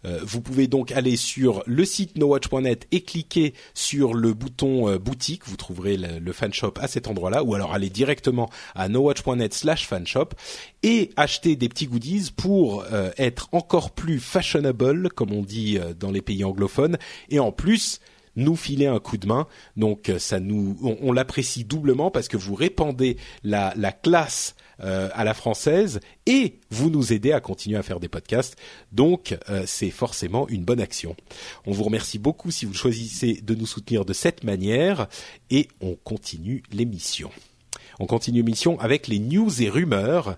Euh, vous pouvez donc aller sur le site nowatch.net et cliquer sur le bouton euh, boutique. Vous trouverez le, le fanshop à cet endroit-là, ou alors aller directement à nowatch.net slash fanshop et acheter des petits goodies pour euh, être encore plus fashionable, comme on dit euh, dans les pays anglophones, et en plus nous filer un coup de main. Donc euh, ça nous, on, l'apprécie doublement parce que vous répandez la, la classe euh, à la française et vous nous aidez à continuer à faire des podcasts. Donc euh, c'est forcément une bonne action. On vous remercie beaucoup si vous choisissez de nous soutenir de cette manière et on continue l'émission. On continue l'émission avec les news et rumeurs.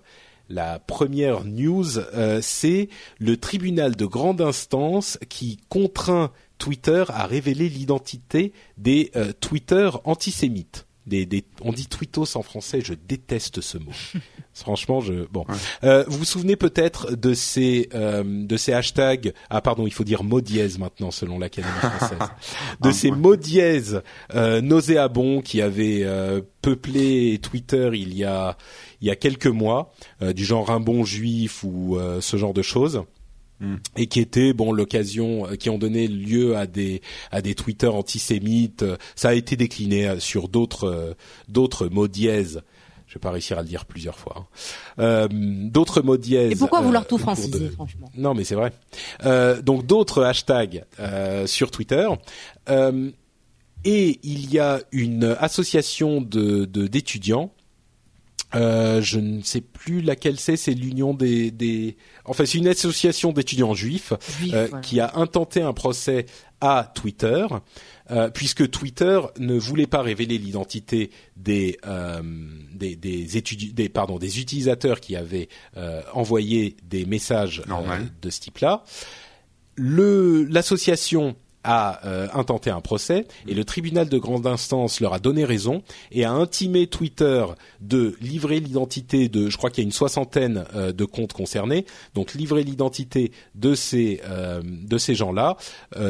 La première news, euh, c'est le tribunal de grande instance qui contraint Twitter à révéler l'identité des euh, Twitter antisémites. Des, des, on dit tweetos en français, je déteste ce mot. Franchement, je bon. Euh, vous vous souvenez peut-être de ces euh, de ces hashtags? Ah pardon, il faut dire dièse maintenant selon l'Académie française. De Ah, ces ouais. mots dièse euh, nauséabonds qui avaient euh, peuplé Twitter il y a il y a quelques mois, euh, du genre un bon juif ou euh, ce genre de choses et qui étaient bon l'occasion euh, qui ont donné lieu à des à des Twitter antisémites ça a été décliné euh, sur d'autres euh, d'autres mots dièses je vais pas réussir à le dire plusieurs fois hein. Euh, d'autres mots dièses Et pourquoi vouloir tout franciser, de- franchement? Non, mais c'est vrai. Euh, donc d'autres hashtags euh, sur Twitter. Euh, et il y a une association de de- d'étudiants. Euh, je ne sais plus laquelle c'est. C'est l'union des, des. Enfin, c'est une association d'étudiants juifs Juif, euh, voilà. qui a intenté un procès à Twitter, euh, puisque Twitter ne voulait pas révéler l'identité des euh, des des, étudi- des pardon des utilisateurs qui avaient euh, envoyé des messages euh, de ce type-là. Le l'association a euh, intenté un procès et le tribunal de grande instance leur a donné raison et a intimé Twitter de livrer l'identité de, je crois qu'il y a une soixantaine euh, de comptes concernés, donc livrer l'identité de ces euh, de ces gens-là.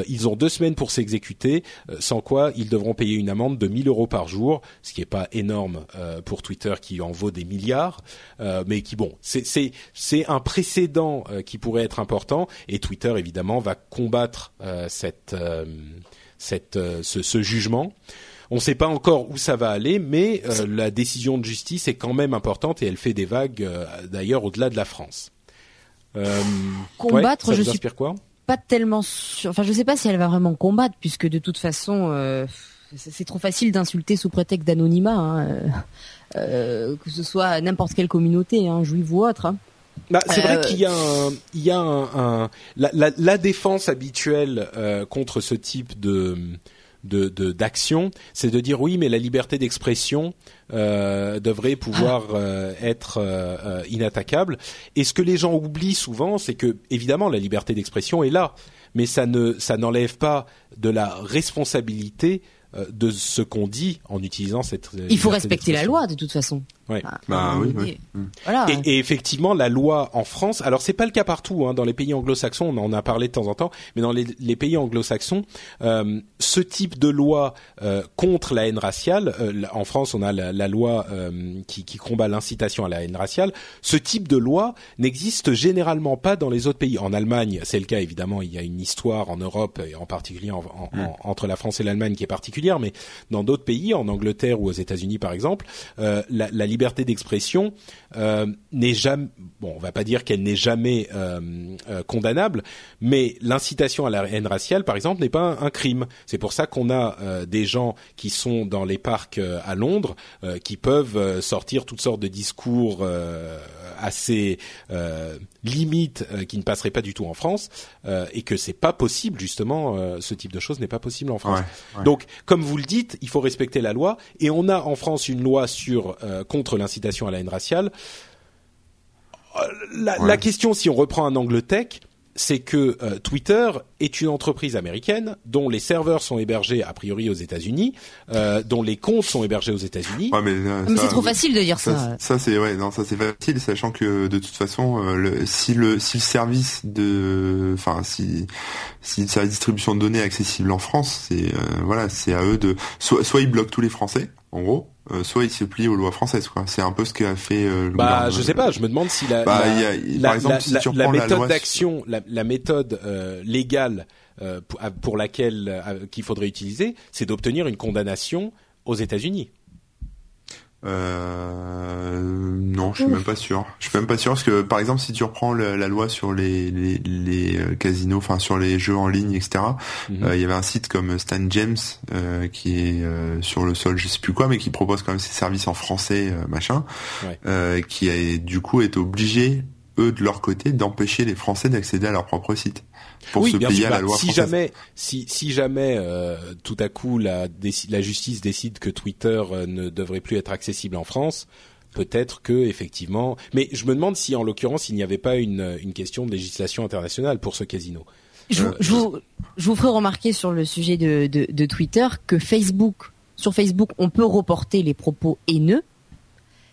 ils ont deux semaines pour s'exécuter, sans quoi ils devront payer une amende de 1000 euros par jour, ce qui est pas énorme pour Twitter qui en vaut des milliards, mais qui bon, c'est c'est c'est un précédent qui pourrait être important et Twitter évidemment va combattre cette euh, cette, euh, ce, jugement. On ne sait pas encore où ça va aller, mais euh, la décision de justice est quand même importante et elle fait des vagues d'ailleurs au-delà de la France. combattre, je suis quoi? pas tellement sûr. Enfin, je sais pas si elle va vraiment combattre, puisque de toute façon, c'est trop facile d'insulter sous prétexte d'anonymat, hein, que ce soit n'importe quelle communauté, hein, juive ou autre. Hein. Bah, c'est vrai euh, qu'il y a, un, il y a un, la, la, la, défense habituelle euh, contre ce type de de d'action, c'est de dire oui, mais la liberté d'expression euh, devrait pouvoir ah. euh, être euh, inattaquable. Et ce que les gens oublient souvent, c'est que évidemment la liberté d'expression est là, mais ça ne ça n'enlève pas de la responsabilité de ce qu'on dit en utilisant cette. Il faut respecter la loi de toute façon. Ouais. Bah, bah oui, oui. Voilà. Et, et, effectivement, la loi en France, alors c'est pas le cas partout. Hein, dans les pays anglo-saxons, on en a parlé de temps en temps, mais dans les, les pays anglo-saxons, euh, ce type de loi euh, contre la haine raciale, euh, en France, on a la, la loi euh, qui, qui, combat l'incitation à la haine raciale. Ce type de loi n'existe généralement pas dans les autres pays. En Allemagne, c'est le cas évidemment. Il y a une histoire en Europe et en particulier en, en, mm. entre la France et l'Allemagne qui est particulière, mais dans d'autres pays, en Angleterre ou aux États-Unis par exemple, la, la liberté d'expression euh, n'est jamais, bon, on va pas dire qu'elle n'est jamais euh, euh, condamnable, mais l'incitation à la haine raciale, par exemple, n'est pas un, crime. C'est pour ça qu'on a des gens qui sont dans les parcs à Londres, qui peuvent sortir toutes sortes de discours assez limites qui ne passeraient pas du tout en France, et que c'est pas possible justement, ce type de choses n'est pas possible en France. Donc, comme vous le dites, il faut respecter la loi, et on a en France une loi sur contre l'incitation à la haine raciale. Euh, la, question, si on reprend un angle tech, c'est que euh, Twitter est une entreprise américaine dont les serveurs sont hébergés a priori aux États-Unis, euh, dont les comptes sont hébergés aux États-Unis. mais, c'est trop facile de dire ça. Ça, c'est ouais, non, ça c'est facile, sachant que de toute façon, le, si le si le service de, enfin si si le service de distribution de données est accessible en France, c'est voilà, c'est à eux de soit soit ils bloquent tous les Français, en gros euh, soit il se plie aux lois françaises quoi. C'est un peu ce qu'a fait euh, le Bah je sais pas, je me demande si la bah, la, y a, par exemple, si tu la méthode d'action, la, la, méthode euh, légale pour, pour, laquelle qu'il faudrait utiliser, c'est d'obtenir une condamnation aux États-Unis. Euh, non, je suis même pas sûr. Je suis même pas sûr parce que par exemple, si tu reprends la, loi sur les, les, les, euh, casinos, enfin sur les jeux en ligne, etc. Mhm. Euh, il y avait un site comme Stan James euh, qui est euh, sur le sol, je sais plus quoi, mais qui propose quand même ses services en français, machin, qui a du coup est obligé eux de leur côté d'empêcher les Français d'accéder à leur propre site pour oui, se bien à la loi si jamais si si jamais euh, tout à coup la la justice décide que Twitter euh, ne devrait plus être accessible en France peut-être que effectivement mais je me demande si en l'occurrence il n'y avait pas une une question de législation internationale pour ce casino. Je, euh, je, vous, je vous ferai remarquer sur le sujet de, de, de Twitter que Facebook sur Facebook on peut reporter les propos haineux.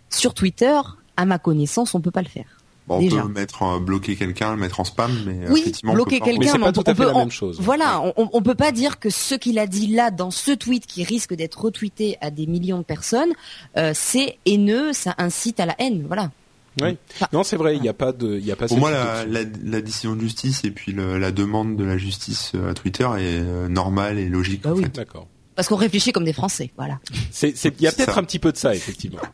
Sur Twitter à ma connaissance on peut pas le faire on peut mettre en, bloquer quelqu'un, le mettre en spam, mais oui, effectivement, bloquer quelqu'un, c'est pas tout à fait la même chose. Voilà, on, on peut pas dire que ce qu'il a dit là dans ce tweet qui risque d'être retweeté à des millions de personnes, euh, c'est haineux, ça incite à la haine, voilà. Oui. non, c'est vrai, il n'y a pas de, il y a pas. Pour moi, la, la, la, décision de justice et puis le, la demande de la justice à Twitter est euh, normale et logique. Bah en oui. D'accord. Parce qu'on réfléchit comme des Français, voilà. C'est, il y a peut-être un petit peu de ça, effectivement.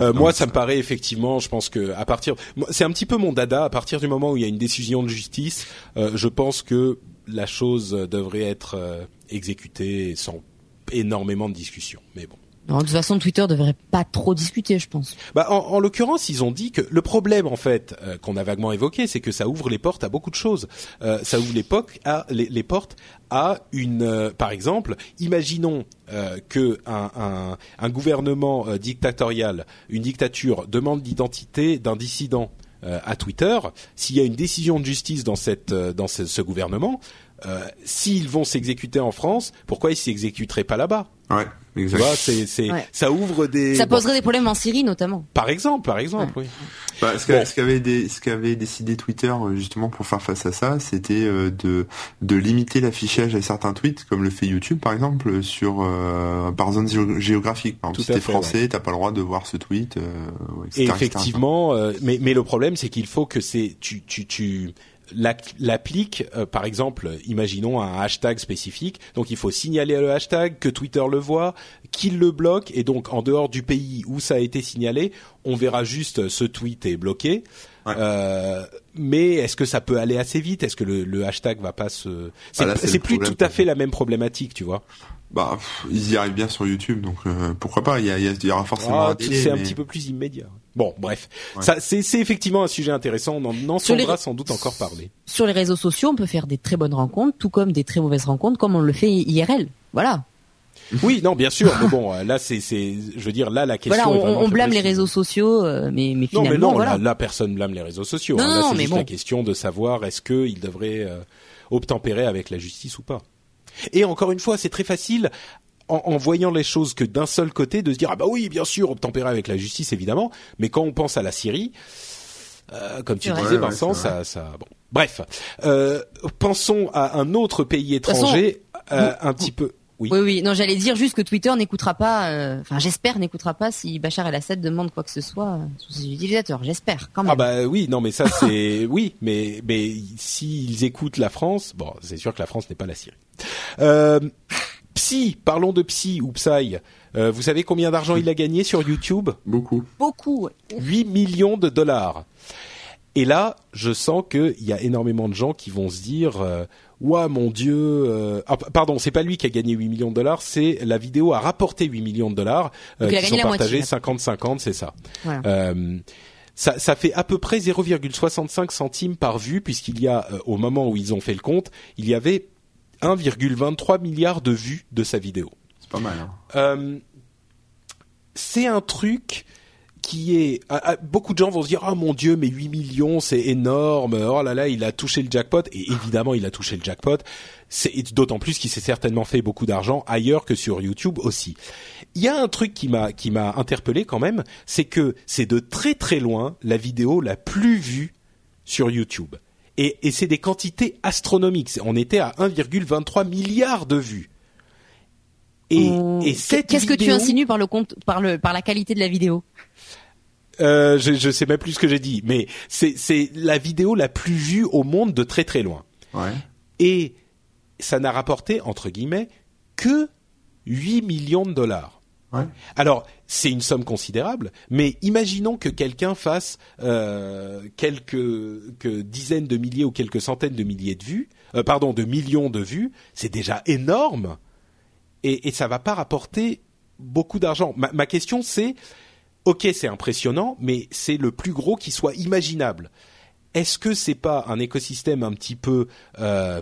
Euh, moi, ça me paraît effectivement. Je pense que à partir, c'est un petit peu mon dada. À partir du moment où il y a une décision de justice, euh, je pense que la chose devrait être euh, exécutée sans énormément de discussion. Mais bon. Non, de toute façon, Twitter devrait pas trop discuter, je pense. Bah, en, en l'occurrence, ils ont dit que le problème, en fait, euh, qu'on a vaguement évoqué, c'est que ça ouvre les portes à beaucoup de choses. Euh, ça ouvre les, à, les, les, portes à une, euh, par exemple, imaginons euh, que un, un, un gouvernement dictatorial, une dictature, demande l'identité d'un dissident à Twitter. S'il y a une décision de justice dans cette, dans ce, ce gouvernement, euh, s'ils vont s'exécuter en France, pourquoi ils s'exécuteraient pas là-bas? Ouais, exactement. c'est, c'est, ça ouvre des. Ça poserait des problèmes en Syrie notamment. Par exemple, par exemple, oui. Bah, ce qu'avait des, ce qu'avait décidé Twitter euh, justement pour faire face à ça, c'était euh, de de limiter l'affichage à certains tweets, comme le fait YouTube par exemple, sur euh, par zone géographique. Par exemple, si t'es français, ouais. t'as pas le droit de voir ce tweet. Euh, etc., Et effectivement, mais mais le problème c'est qu'il faut que c'est tu tu tu l'applique, euh, par exemple, imaginons un hashtag spécifique. Donc il faut signaler le hashtag, que Twitter le voit, qu'il le bloque, et donc en dehors du pays où ça a été signalé, on verra juste ce tweet est bloqué. Ouais. Euh, mais est-ce que ça peut aller assez vite? Est-ce que le, le, hashtag va pas se C'est ah plus tout à fait la même problématique, tu vois. Bah, pff, ils y arrivent bien sur YouTube, donc euh, pourquoi pas? Il y, a, il y aura forcément. Ah, c'est un petit peu plus immédiat. Bon, bref, ouais. ça c'est effectivement un sujet intéressant. On en entendra sans doute encore parler. Sur les réseaux sociaux, on peut faire des très bonnes rencontres, tout comme des très mauvaises rencontres, comme on le fait IRL. Voilà. Oui, non, bien sûr. mais bon, là, c'est, c'est, je veux dire, là, la question. Voilà, on, on blâme les réseaux sociaux, euh, mais, mais finalement, non, mais non, voilà. là, là, personne blâme les réseaux sociaux. Non, hein. Là, non, c'est mais juste bon. la question de savoir est-ce qu'ils devraient euh, obtempérer avec la justice ou pas. Et encore une fois, c'est très facile en, en, voyant les choses que d'un seul côté de se dire ah bah oui, bien sûr, obtempérer avec la justice évidemment. Mais quand on pense à la Syrie. Euh, comme tu Ouais, disais, ouais, Vincent, ça, ça, bon. Bref, euh, pensons à un autre pays étranger, euh, un petit peu. Oui. Oui, oui. Non, j'allais dire juste que Twitter n'écoutera pas. euh, Enfin, j'espère n'écoutera pas si Bachar el-Assad demande quoi que ce soit euh, sous ses utilisateurs. J'espère quand même. Ah bah oui, non mais ça c'est oui, mais mais s'ils écoutent la France, bon, c'est sûr que la France n'est pas la Syrie. Euh, Psy, parlons de Psy ou Psy. Euh, vous savez combien d'argent il a gagné sur YouTube? Beaucoup. Beaucoup. ouais. 8 millions de dollars. Et là, je sens qu'il y a énormément de gens qui vont se dire euh, Ouah, mon Dieu euh... ah, Pardon, c'est pas lui qui a gagné 8 millions de dollars, c'est la vidéo a rapporté 8 millions de dollars, euh, qui sont partagés moitié. 50-50, c'est ça. Voilà. Euh, ça, ça fait à peu près 0,65 centimes par vue, puisqu'il y a, euh, au moment où ils ont fait le compte, il y avait 1,23 milliard de vues de sa vidéo. C'est pas mal. Hein. Euh, c'est un truc qui est ah, ah, beaucoup de gens vont se dire ah mon dieu mais 8 millions c'est énorme oh là là il a touché le jackpot et évidemment il a touché le jackpot c'est d'autant plus qu'il s'est certainement fait beaucoup d'argent ailleurs que sur YouTube aussi il y a un truc qui m'a qui m'a interpellé quand même c'est que c'est de très très loin la vidéo la plus vue sur YouTube et, et c'est des quantités astronomiques on était à 1,23 milliard de vues et, Hum, et cette Qu'est-ce que tu insinues par le compte, par le, par la qualité de la vidéo? Euh, je, je sais même plus ce que j'ai dit, mais c'est c'est la vidéo la plus vue au monde de très très loin. Ouais. Et ça n'a rapporté entre guillemets que 8 millions de dollars. Alors, c'est une somme considérable, mais imaginons que quelqu'un fasse euh, quelques, que dizaines de milliers ou quelques centaines de milliers de vues, euh, pardon, de millions de vues, c'est déjà énorme, et, et ça va pas rapporter beaucoup d'argent. Ma, ma question c'est, ok, c'est impressionnant, mais c'est le plus gros qui soit imaginable. Est-ce que c'est pas un écosystème un petit peu euh,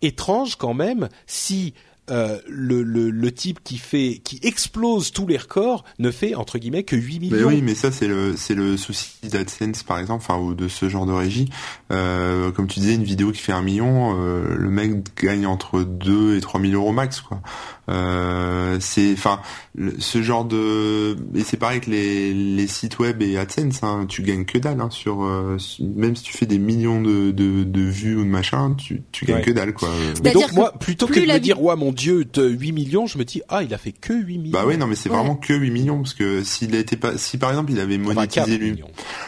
étrange quand même si euh, le, le, le type qui fait qui explose tous les records ne fait entre guillemets que 8 Mais millions oui, mais ça c'est le c'est le souci d'AdSense par exemple, enfin ou de ce genre de régie. Euh, comme tu disais, une vidéo qui fait un million, euh, le mec gagne entre 2 et 3 000 euros max quoi. Euh, c'est enfin ce genre de et c'est pareil que les les sites web et AdSense, hein, tu gagnes que dalle hein, sur euh, même si tu fais des millions de de, de vues ou de machin, tu tu gagnes Ouais. que dalle quoi. Mais donc moi, plutôt que de me dire, ouais, mon Dieu, de 8 millions, je me dis, ah, il a fait que 8 millions. Bah oui, non, mais c'est Ouais. vraiment que 8 millions parce que s'il était pas, si par exemple il avait Enfin, 4 monétisé lui,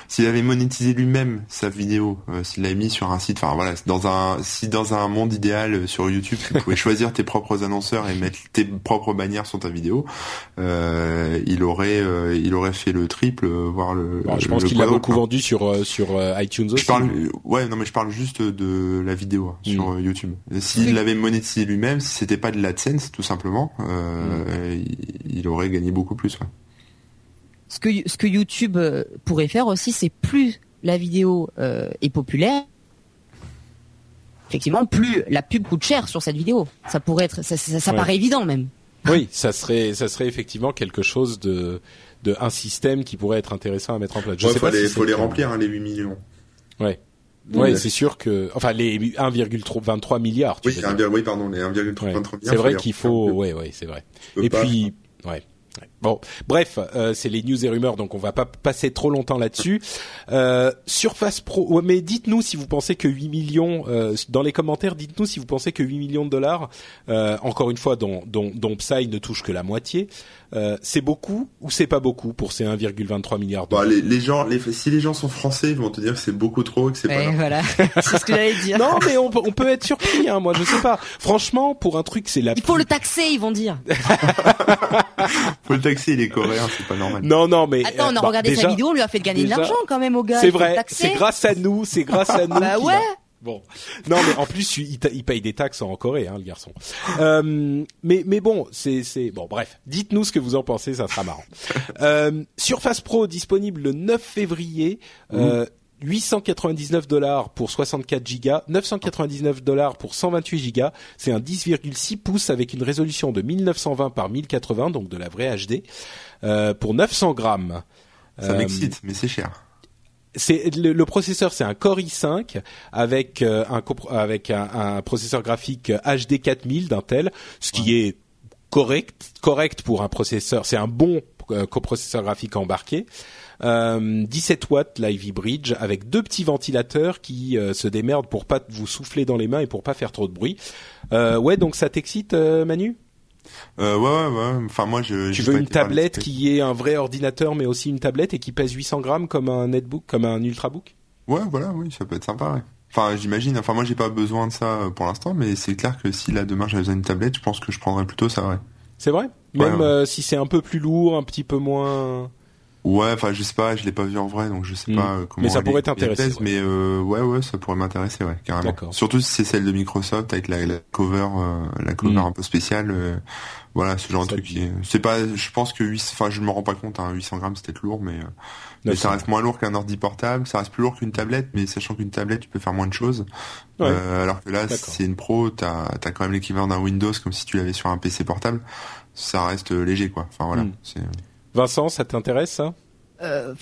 s'il avait monétisé lui-même sa vidéo, euh, s'il l'avait mis sur un site, enfin voilà, dans un, si dans un monde idéal euh, sur YouTube, tu pouvais choisir tes propres annonceurs et mettre tes propres bannières sur ta vidéo, euh, il aurait, euh, il aurait fait le triple, voire le. Bon, je le- pense qu'il l'a beaucoup hein. vendu sur euh, sur iTunes aussi. Je parle, ouais, non, mais je parle juste de la vidéo hein, sur Mm. euh, YouTube. S'il l'avait monétisé lui-même, si c'était pas de l'AdSense, tout simplement, euh, il, il aurait gagné beaucoup plus. Ouais. ce que, ce que YouTube euh, pourrait faire aussi, c'est plus la vidéo euh, est populaire, effectivement, plus la pub coûte cher sur cette vidéo. Ça pourrait être, ça, ça, ça Ouais. paraît évident même. Oui, ça serait ça serait effectivement quelque chose de de un système qui pourrait être intéressant à mettre en place. Je Ouais, sais faut pas les, si faut remplir hein, les 8 millions. Ouais. Oui, c'est sûr que, enfin, les 1,23 milliards. oui, oui, pardon, les 1,23 milliards. C'est vrai qu'il faut, ouais, ouais, c'est vrai. Et puis, ouais. Bon, bref, euh, c'est les news et rumeurs, donc on va pas passer trop longtemps là-dessus. Euh, Surface Pro, mais dites-nous si vous pensez que 8 millions, euh, dans les commentaires, dites-nous si vous pensez que 8 millions de dollars, euh, encore une fois, dont, dont, dont Psy ne touche que la moitié, euh, c'est beaucoup ou c'est pas beaucoup pour ces 1,23 milliards d'euros bah, les, les, gens, les, si les gens sont français, ils vont te dire que c'est beaucoup trop et que c'est pas. Voilà, c'est ce que j'allais dire. Non, mais on, on peut être surpris. Hein, moi, je sais pas. Franchement, pour un truc, c'est la. Il faut le taxer, ils vont dire. faut le taxer, il est coréen, c'est pas normal. Non, non, mais. Attends, on a euh, regardé sa vidéo, on lui a fait gagner de l'argent quand même au gars. C'est vrai. C'est grâce à nous, c'est grâce à nous. bah ouais. Bon, non mais en plus il, il, paye des taxes en Corée, hein, le garçon. Euh, mais mais bon, c'est c'est bon. Bref, dites-nous ce que vous en pensez, ça sera marrant. Euh, Surface Pro disponible le 9 février. Euh, 899 dollars pour 64 gigas, 999 dollars pour 128 gigas. C'est un 10,6 pouces avec une résolution de 1920 par 1080, donc de la vraie HD, euh, pour 900 grammes. Ça m'excite, mais c'est cher c'est le, processeur, c'est un Core i5 avec euh, un avec un, processeur graphique HD 4000 d'Intel, ce qui est correct correct pour un processeur. C'est un bon euh, coprocesseur graphique embarqué. Euh, 17 watts Live Bridge avec deux petits ventilateurs qui euh, se démerdent pour pas vous souffler dans les mains et pour pas faire trop de bruit. ouais, donc ça t'excite, Manu? Euh, ouais, ouais, ouais. Enfin, moi, je. Tu veux une tablette qui est un vrai ordinateur, mais aussi une tablette et qui pèse 800 grammes comme un netbook, comme un ultrabook? Ouais, voilà, oui, ça peut être sympa. Ouais. Enfin, j'imagine. Enfin, moi, j'ai pas besoin de ça euh, pour l'instant, mais c'est clair que si là demain j'avais besoin d'une tablette, je pense que je prendrais plutôt ça, ouais. C'est vrai? Même euh, si c'est un peu plus lourd, un petit peu moins. Ouais, enfin je sais pas, je l'ai pas vu en vrai, donc je sais hmm. pas euh, comment. Mais ça pourrait t'intéresser. Mais euh, ouais, ouais, ça pourrait m'intéresser, ouais, carrément. Surtout si c'est celle de Microsoft avec la, cover, euh, la cover hmm. un peu spéciale. Euh, voilà, ce genre de truc. C'est pas, je pense que 8, enfin je me rends pas compte, hein, 800 grammes c'est peut-être lourd, mais, mais ça reste moins lourd qu'un ordi portable, ça reste plus lourd qu'une tablette, mais sachant qu'une tablette tu peux faire moins de choses. alors que là, si c'est une pro, t'as as quand même l'équivalent d'un Windows comme si tu l'avais sur un PC portable. Ça reste léger, quoi. Enfin voilà. Hmm. Vincent, ça t'intéresse ça? Euh,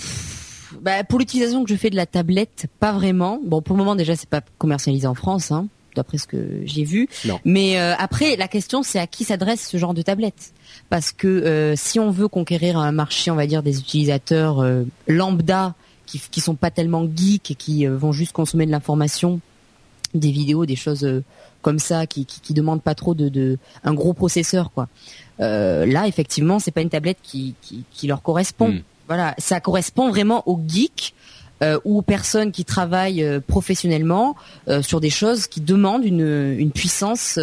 bah, pour l'utilisation que je fais de la tablette, pas vraiment. Bon, pour le moment déjà, c'est pas commercialisé en France, hein, d'après ce que j'ai vu. Mais euh, après, la question, c'est à qui s'adresse ce genre de tablette? Parce que euh, si on veut conquérir un marché, on va dire des utilisateurs euh, lambda qui qui sont pas tellement geeks et qui vont juste consommer de l'information, des vidéos, des choses comme ça, qui, qui, qui demandent pas trop de, de un gros processeur, quoi. Là, effectivement, c'est pas une tablette qui, qui, qui leur correspond. Hmm. Voilà, ça correspond vraiment aux geeks euh, ou aux personnes qui travaillent euh, professionnellement euh, sur des choses qui demandent une, une puissance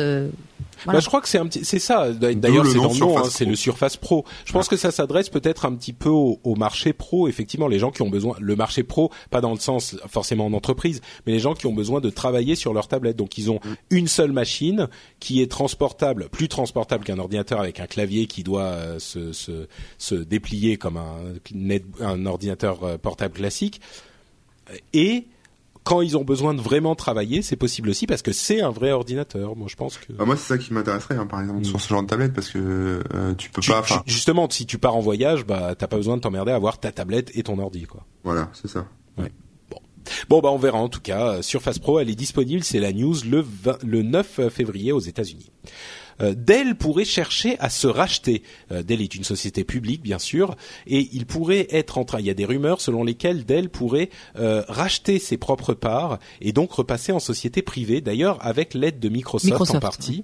euh, bah, je crois que c'est un petit, c'est ça. D'ailleurs, c'est dans le nom, hein, c'est le Surface Pro. Je pense que ça s'adresse peut-être un petit peu au, marché pro. Effectivement, les gens qui ont besoin, le marché pro, pas dans le sens forcément en entreprise, mais les gens qui ont besoin de travailler sur leur tablette. Donc, ils ont mm. une seule machine qui est transportable, plus transportable qu'un ordinateur avec un clavier qui doit euh, se, se, se déplier comme un, un ordinateur euh, portable classique. Et quand ils ont besoin de vraiment travailler, c'est possible aussi parce que c'est un vrai ordinateur. Moi, je pense que. Bah, moi, c'est ça qui m'intéresserait, hein, par exemple, sur ce genre de tablette, parce que euh, tu peux pas. justement, si tu pars en voyage, bah, t'as pas besoin de t'emmerder à avoir ta tablette et ton ordi, quoi. Voilà, c'est ça. Ouais. Bon. Bon, bah, on verra en tout cas. Surface Pro, elle est disponible. C'est la news le, le 9 février aux États-Unis. Euh, Dell pourrait chercher à se racheter. Euh, Dell est une société publique, bien sûr, et il pourrait être en train. Il y a des rumeurs selon lesquelles Dell pourrait euh, racheter ses propres parts et donc repasser en société privée. D'ailleurs, avec l'aide de Microsoft, en partie.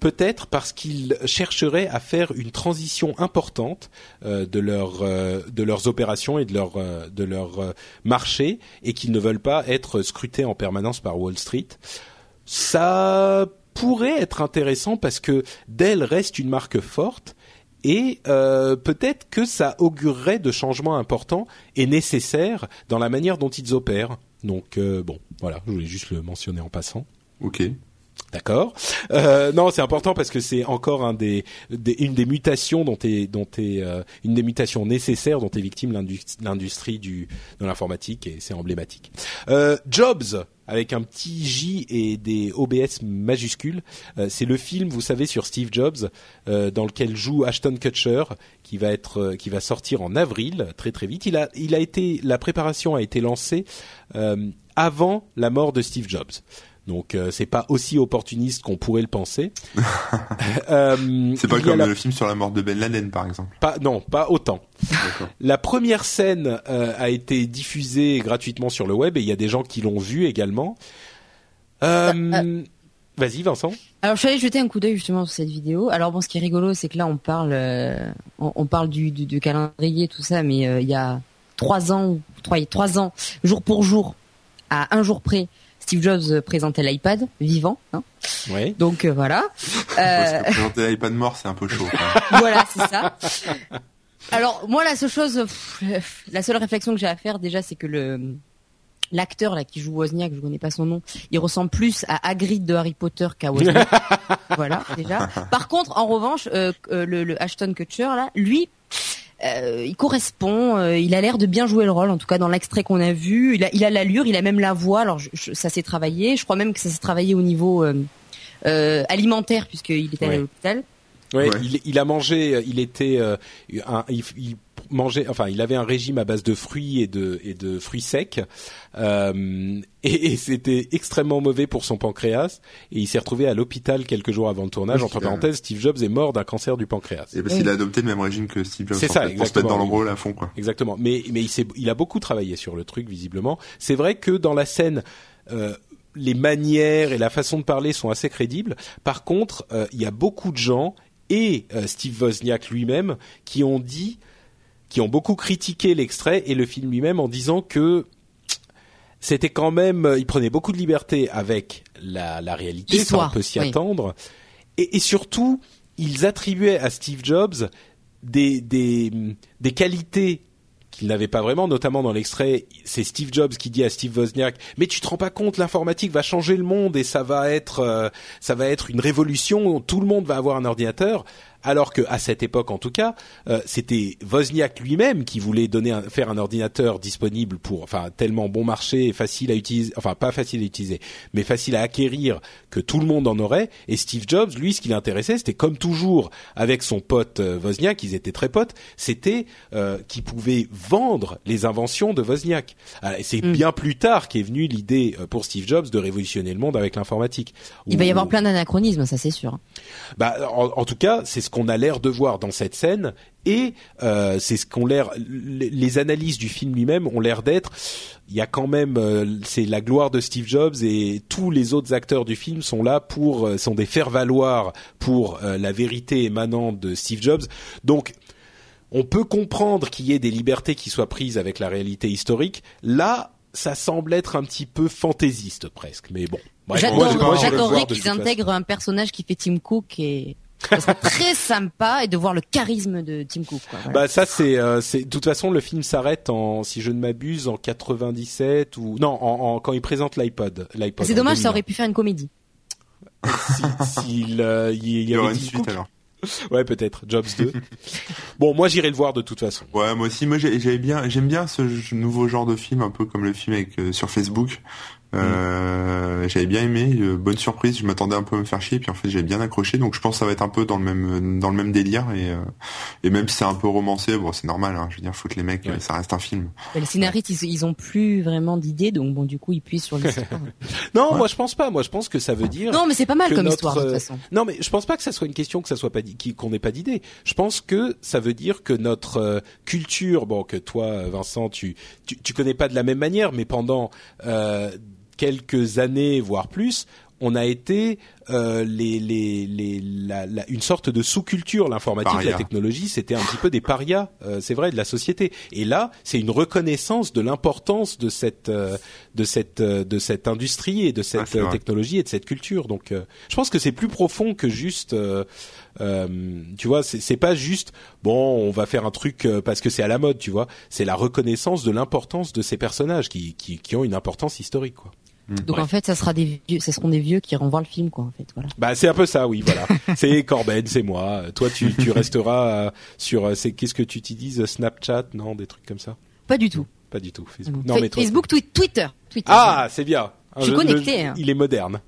Peut-être parce qu'ils chercheraient à faire une transition importante de leur de leurs opérations et de leur de leur marché et qu'ils ne veulent pas être scrutés en permanence par Wall Street. Ça pourrait être intéressant parce que Dell reste une marque forte et euh, peut-être que ça augurerait de changements importants et nécessaires dans la manière dont ils opèrent. Donc euh, bon, voilà, je voulais juste le mentionner en passant. Ok. D'accord. Euh, non, c'est important parce que c'est encore un des, une des mutations dont est dont est euh, une des mutations nécessaires dont est victime l'industrie du de l'informatique et c'est emblématique. Euh, Jobs avec un petit J et des OBS majuscules. Euh, c'est le film, vous savez, sur Steve Jobs, euh, dans lequel joue Ashton Kutcher, qui va être, euh, qui va sortir en avril, très très vite. Il a, il a été, la préparation a été lancée avant la mort de Steve Jobs. Donc euh, c'est pas aussi opportuniste qu'on pourrait le penser. euh, c'est pas comme le film sur la mort de Ben Laden par exemple. Pas non, pas autant. la première scène euh, a été diffusée gratuitement sur le web et il y a des gens qui l'ont vu également. Euh, euh, vas-y Vincent. Alors je suis allé jeter un coup d'œil justement sur cette vidéo. Alors bon, ce qui est rigolo, c'est que là on parle, on, on, parle du, du, du, calendrier tout ça, mais il y a trois ans, trois, trois ans, jour pour jour, à un jour près, Steve Jobs présentait l'iPad vivant. Hein. Oui. Donc euh, voilà. Euh... présenter l'iPad mort, c'est un peu chaud. voilà, c'est ça. Alors moi, la seule chose, la seule réflexion que j'ai à faire déjà, c'est que le l'acteur là qui joue Wozniak, je connais pas son nom, il ressemble plus à Hagrid de Harry Potter qu'à Wozniak. voilà déjà. Par contre, en revanche, euh, euh, le, le Ashton Kutcher là, lui, euh, il correspond, euh, il a l'air de bien jouer le rôle, en tout cas dans l'extrait qu'on a vu. Il a, il a l'allure, il a même la voix. Alors ça s'est travaillé. Je crois même que ça s'est travaillé au niveau euh, alimentaire puisqu'il était à l'hôpital. Ouais, Il, il, a mangé, il était, un, il, il mangeait, enfin, il avait un régime à base de fruits et de et de fruits secs, euh, et, et c'était extrêmement mauvais pour son pancréas. Et il s'est retrouvé à l'hôpital quelques jours avant le tournage. Entre parenthèses, Steve Jobs est mort d'un cancer du pancréas. Et parce qu'il a adopté le même régime que Steve Jobs. C'est ça, exactement. Pour se mettre dans l'ombreux à fond, quoi. Exactement. Mais mais il s'est, il a beaucoup travaillé sur le truc visiblement. C'est vrai que dans la scène. Euh, les manières et la façon de parler sont assez crédibles. Par contre, euh, il y a beaucoup de gens et euh, Steve Wozniak lui-même qui ont dit qui ont beaucoup critiqué l'extrait et le film lui-même en disant que c'était quand même, il prenait beaucoup de liberté avec la, la réalité, ça on peut s'y attendre, et, et, surtout ils attribuaient à Steve Jobs des des, des qualités qu'il n'avait pas vraiment, notamment dans l'extrait, c'est Steve Jobs qui dit à Steve Wozniak "Mais tu te rends pas compte, l'informatique va changer le monde et ça va être euh, ça va être une révolution, tout le monde va avoir un ordinateur." Alors que à cette époque en tout cas, euh, c'était Wozniak lui-même qui voulait donner un, faire un ordinateur disponible pour, enfin tellement bon marché, facile à utiliser, enfin pas facile à utiliser, mais facile à acquérir que tout le monde en aurait. Et Steve Jobs, lui, ce qui l'intéressait, c'était comme toujours avec son pote euh, Wozniak, ils étaient très potes, c'était euh, qu'il pouvait vendre les inventions de Wozniak. Et c'est mm. bien plus tard qu'est venue l'idée euh, pour Steve Jobs de révolutionner le monde avec l'informatique. Il va y avoir plein d'anachronismes, ça c'est sûr. Bah, en, en tout cas, c'est ce qu'on a l'air de voir dans cette scène et euh, c'est ce qu'on l'air les analyses du film lui-même ont l'air d'être. Il y a quand même euh, c'est la gloire de Steve Jobs et tous les autres acteurs du film sont là pour euh, sont des faire valoir pour la vérité émanante de Steve Jobs. Donc on peut comprendre qu'il y ait des libertés qui soient prises avec la réalité historique. Là ça semble être un petit peu fantaisiste presque mais bon. J'adorerais qu'ils intègrent un personnage qui fait Tim Cook et c'est très sympa et de voir le charisme de Tim Cook. Quoi, Bah ça c'est euh, c'est de toute façon le film s'arrête en si je ne m'abuse en 97 ou non en, en quand il présente l'iPod l'iPod. C'est dommage ça aurait pu faire une comédie. S'il si, euh, il y, y, avait une suite alors. Ouais, peut-être Jobs 2. bon, moi j'irai le voir de toute façon. Ouais, moi aussi. Moi j'aime bien, j'aime bien ce nouveau genre de film, un peu comme le film avec euh, sur Facebook, euh, j'avais bien aimé, euh, bonne surprise. Je m'attendais un peu à me faire chier, puis en fait j'avais bien accroché. Donc je pense que ça va être un peu dans le même dans le même délire et euh, et même si c'est un peu romancé, bon c'est normal. Hein, je veux dire, foutre les mecs, ouais. ça reste un film. Mais les scénaristes ils, ils ont plus vraiment d'idées, donc bon du coup ils puissent sur l'histoire. non, ouais. moi je pense pas. Moi je pense que ça veut dire. Non, mais c'est pas mal comme notre... histoire de toute façon. Non, mais je pense pas que ça soit une question que ça soit pas qu'on n'ait pas d'idée. Je pense que ça veut dire que notre euh, culture, bon que toi Vincent tu, tu tu connais pas de la même manière, mais pendant euh, quelques années, voire plus, on a été euh, les, les, les, la, la, une sorte de sous-culture. L'informatique, la technologie, c'était un petit peu des parias, euh, c'est vrai, de la société. Et là, c'est une reconnaissance de l'importance de cette euh, de cette euh, de cette industrie et de cette ah, technologie et de cette culture. Donc, euh, je pense que c'est plus profond que juste. tu vois, c'est pas juste bon, on va faire un truc parce que c'est à la mode, tu vois. C'est la reconnaissance de l'importance de ces personnages qui, qui, qui ont une importance historique, quoi. Mm. Donc en fait, ça sera des vieux, ça seront des vieux qui renvoient le film, quoi. En fait, voilà. Bah c'est un peu ça, oui, voilà. c'est Corben, c'est moi. Toi, tu, tu resteras sur, c'est qu'est-ce que tu utilises, Snapchat, non, des trucs comme ça? Pas du tout. Pas du tout. Facebook. Non, mais Facebook, Twitter, Twitter. Ah, c'est bien. Je suis connecté. Hein. Il est moderne.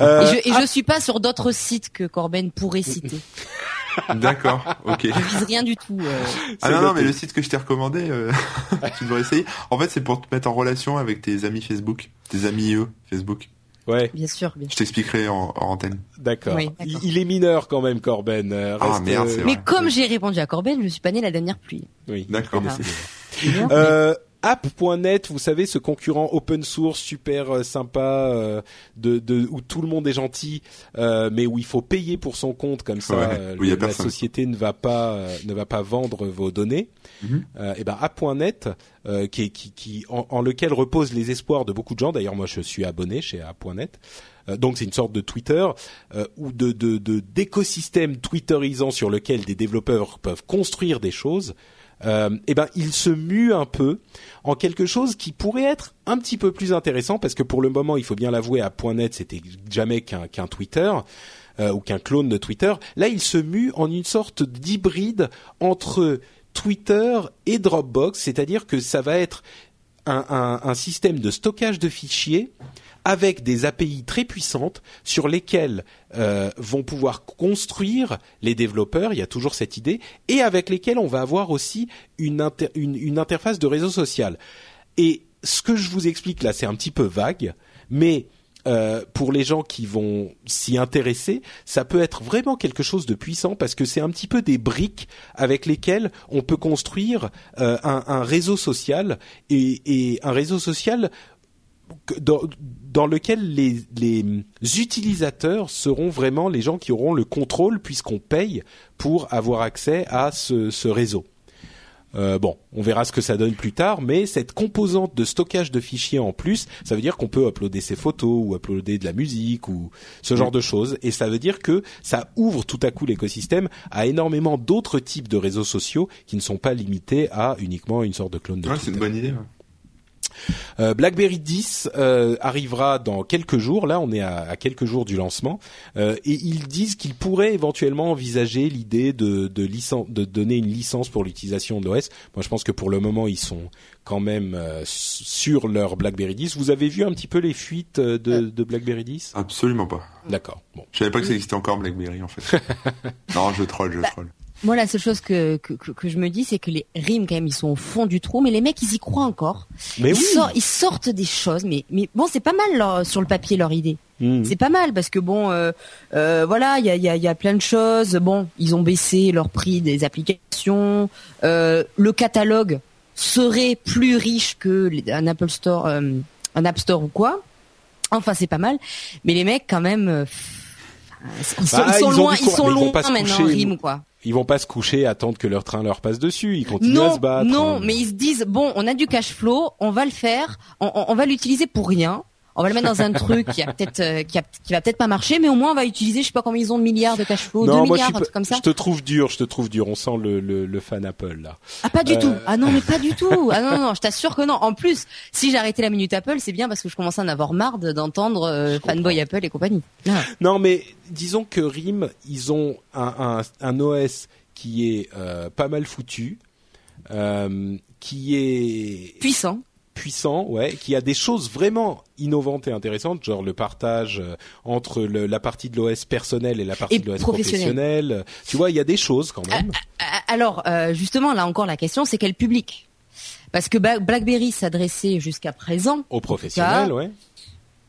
Euh, et je, et je suis pas sur d'autres sites que Corben pourrait citer. D'accord, ok. Je vise rien du tout. Euh. Ah non, non, mais le site que je t'ai recommandé, euh, tu devrais essayer. En fait, c'est pour te mettre en relation avec tes amis Facebook, tes amis eux Facebook. Ouais. Bien sûr. Bien je t'expliquerai en, en, antenne. D'accord. il, est mineur quand même, Corben. Euh, ah merde, Mais comme j'ai répondu à Corben, je suis pas né la dernière pluie. Oui. D'accord. Euh, App.net, vous savez, ce concurrent open source super euh, sympa, euh, de, de, où tout le monde est gentil, euh, mais où il faut payer pour son compte comme ça, la société ne va pas ne va pas vendre vos données. Mhm. et ben App.net, qui, qui, qui en, lequel reposent les espoirs de beaucoup de gens. D'ailleurs, moi, je suis abonné chez App.net. donc c'est une sorte de Twitter ou de d'écosystème de, twitterisant sur lequel des développeurs peuvent construire des choses euh, eh ben il se mue un peu en quelque chose qui pourrait être un petit peu plus intéressant parce que pour le moment, il faut bien l'avouer, à .net c'était jamais qu'un qu'un Twitter. Euh, ou qu'un clone de Twitter. Là, il se mue en une sorte d'hybride entre Twitter et Dropbox, c'est-à-dire que ça va être un, un, un, système de stockage de fichiers avec des API très puissantes sur lesquelles euh, vont pouvoir construire les développeurs, il y a toujours cette idée, et avec lesquelles on va avoir aussi une, une, interface de réseau social. Et ce que je vous explique là, c'est un petit peu vague, mais euh, pour les gens qui vont s'y intéresser, ça peut être vraiment quelque chose de puissant parce que c'est un petit peu des briques avec lesquelles on peut construire euh, un, réseau social et, un réseau social dans lequel les, les, utilisateurs seront vraiment les gens qui auront le contrôle puisqu'on paye pour avoir accès à ce, ce réseau. Euh, bon, on verra ce que ça donne plus tard, mais cette composante de stockage de fichiers en plus, ça veut dire qu'on peut uploader ses photos ou uploader de la musique ou ce genre de choses, et ça veut dire que ça ouvre tout à coup l'écosystème à énormément d'autres types de réseaux sociaux qui ne sont pas limités à uniquement une sorte de clone de. Ouais, c'est une bonne idée. Euh, BlackBerry 10 euh, arrivera dans quelques jours. Là, on est à, quelques jours du lancement, euh, et ils disent qu'ils pourraient éventuellement envisager l'idée de, de, de donner une licence pour l'utilisation de l'OS. Moi, je pense que pour le moment, ils sont quand même sur leur BlackBerry 10. Vous avez vu un petit peu les fuites de, de BlackBerry 10 Absolument pas. D'accord. Bon. Je savais pas que ça existait encore BlackBerry en fait. non, je troll, je bah, troll. Moi, la seule chose que, que, que je me dis, c'est que les rimes, quand même, ils sont au fond du trou, mais les mecs, ils y croient encore. Mais ils, oui. ils sortent des choses, mais, mais bon, c'est pas mal sur le papier leur idée. Hmm. C'est pas mal parce que bon, euh, euh, voilà, il y a, y, a, y a plein de choses. Bon, ils ont baissé leur prix des applications. Euh, le catalogue serait plus riche que un Apple Store, euh, un App Store ou quoi. Enfin, c'est pas mal. Mais les mecs, quand même, euh, ils, sont, bah, ils sont loin, ils sont loin maintenant, rime quoi ils vont pas se coucher attendre que leur train leur passe dessus. Ils continuent à se battre. Non, mais ils se disent bon, on a du cash flow, on va le faire, on, on va l'utiliser pour rien on va le mettre dans un truc qui a peut-être euh, qui, qui, va peut-être pas marcher, mais au moins on va utiliser, je sais pas combien ils ont de milliards de cash flow, 2 milliards, un truc comme ça. Je te trouve dur, je te trouve dur. On sent le, le, le fan Apple là. Ah pas du euh. tout. Ah non mais pas du tout. Ah non non, je t'assure que non. En plus, si j'ai arrêté la minute Apple, c'est bien parce que je commençais à en avoir marre d'entendre euh, fanboy Apple et compagnie. Ah. Non mais disons que RIM, ils ont un, un, un OS qui est euh, pas mal foutu, euh, qui est puissant puissant, ouais, qui a des choses vraiment innovantes et intéressantes, genre le partage euh, entre le, la partie de l'OS personnel et la partie de l'OS professionnel. Tu vois, il y a des choses quand même. Alors, justement, là encore, la question, c'est quel public? Parce que BlackBerry s'adressait jusqu'à présent aux professionnels, ouais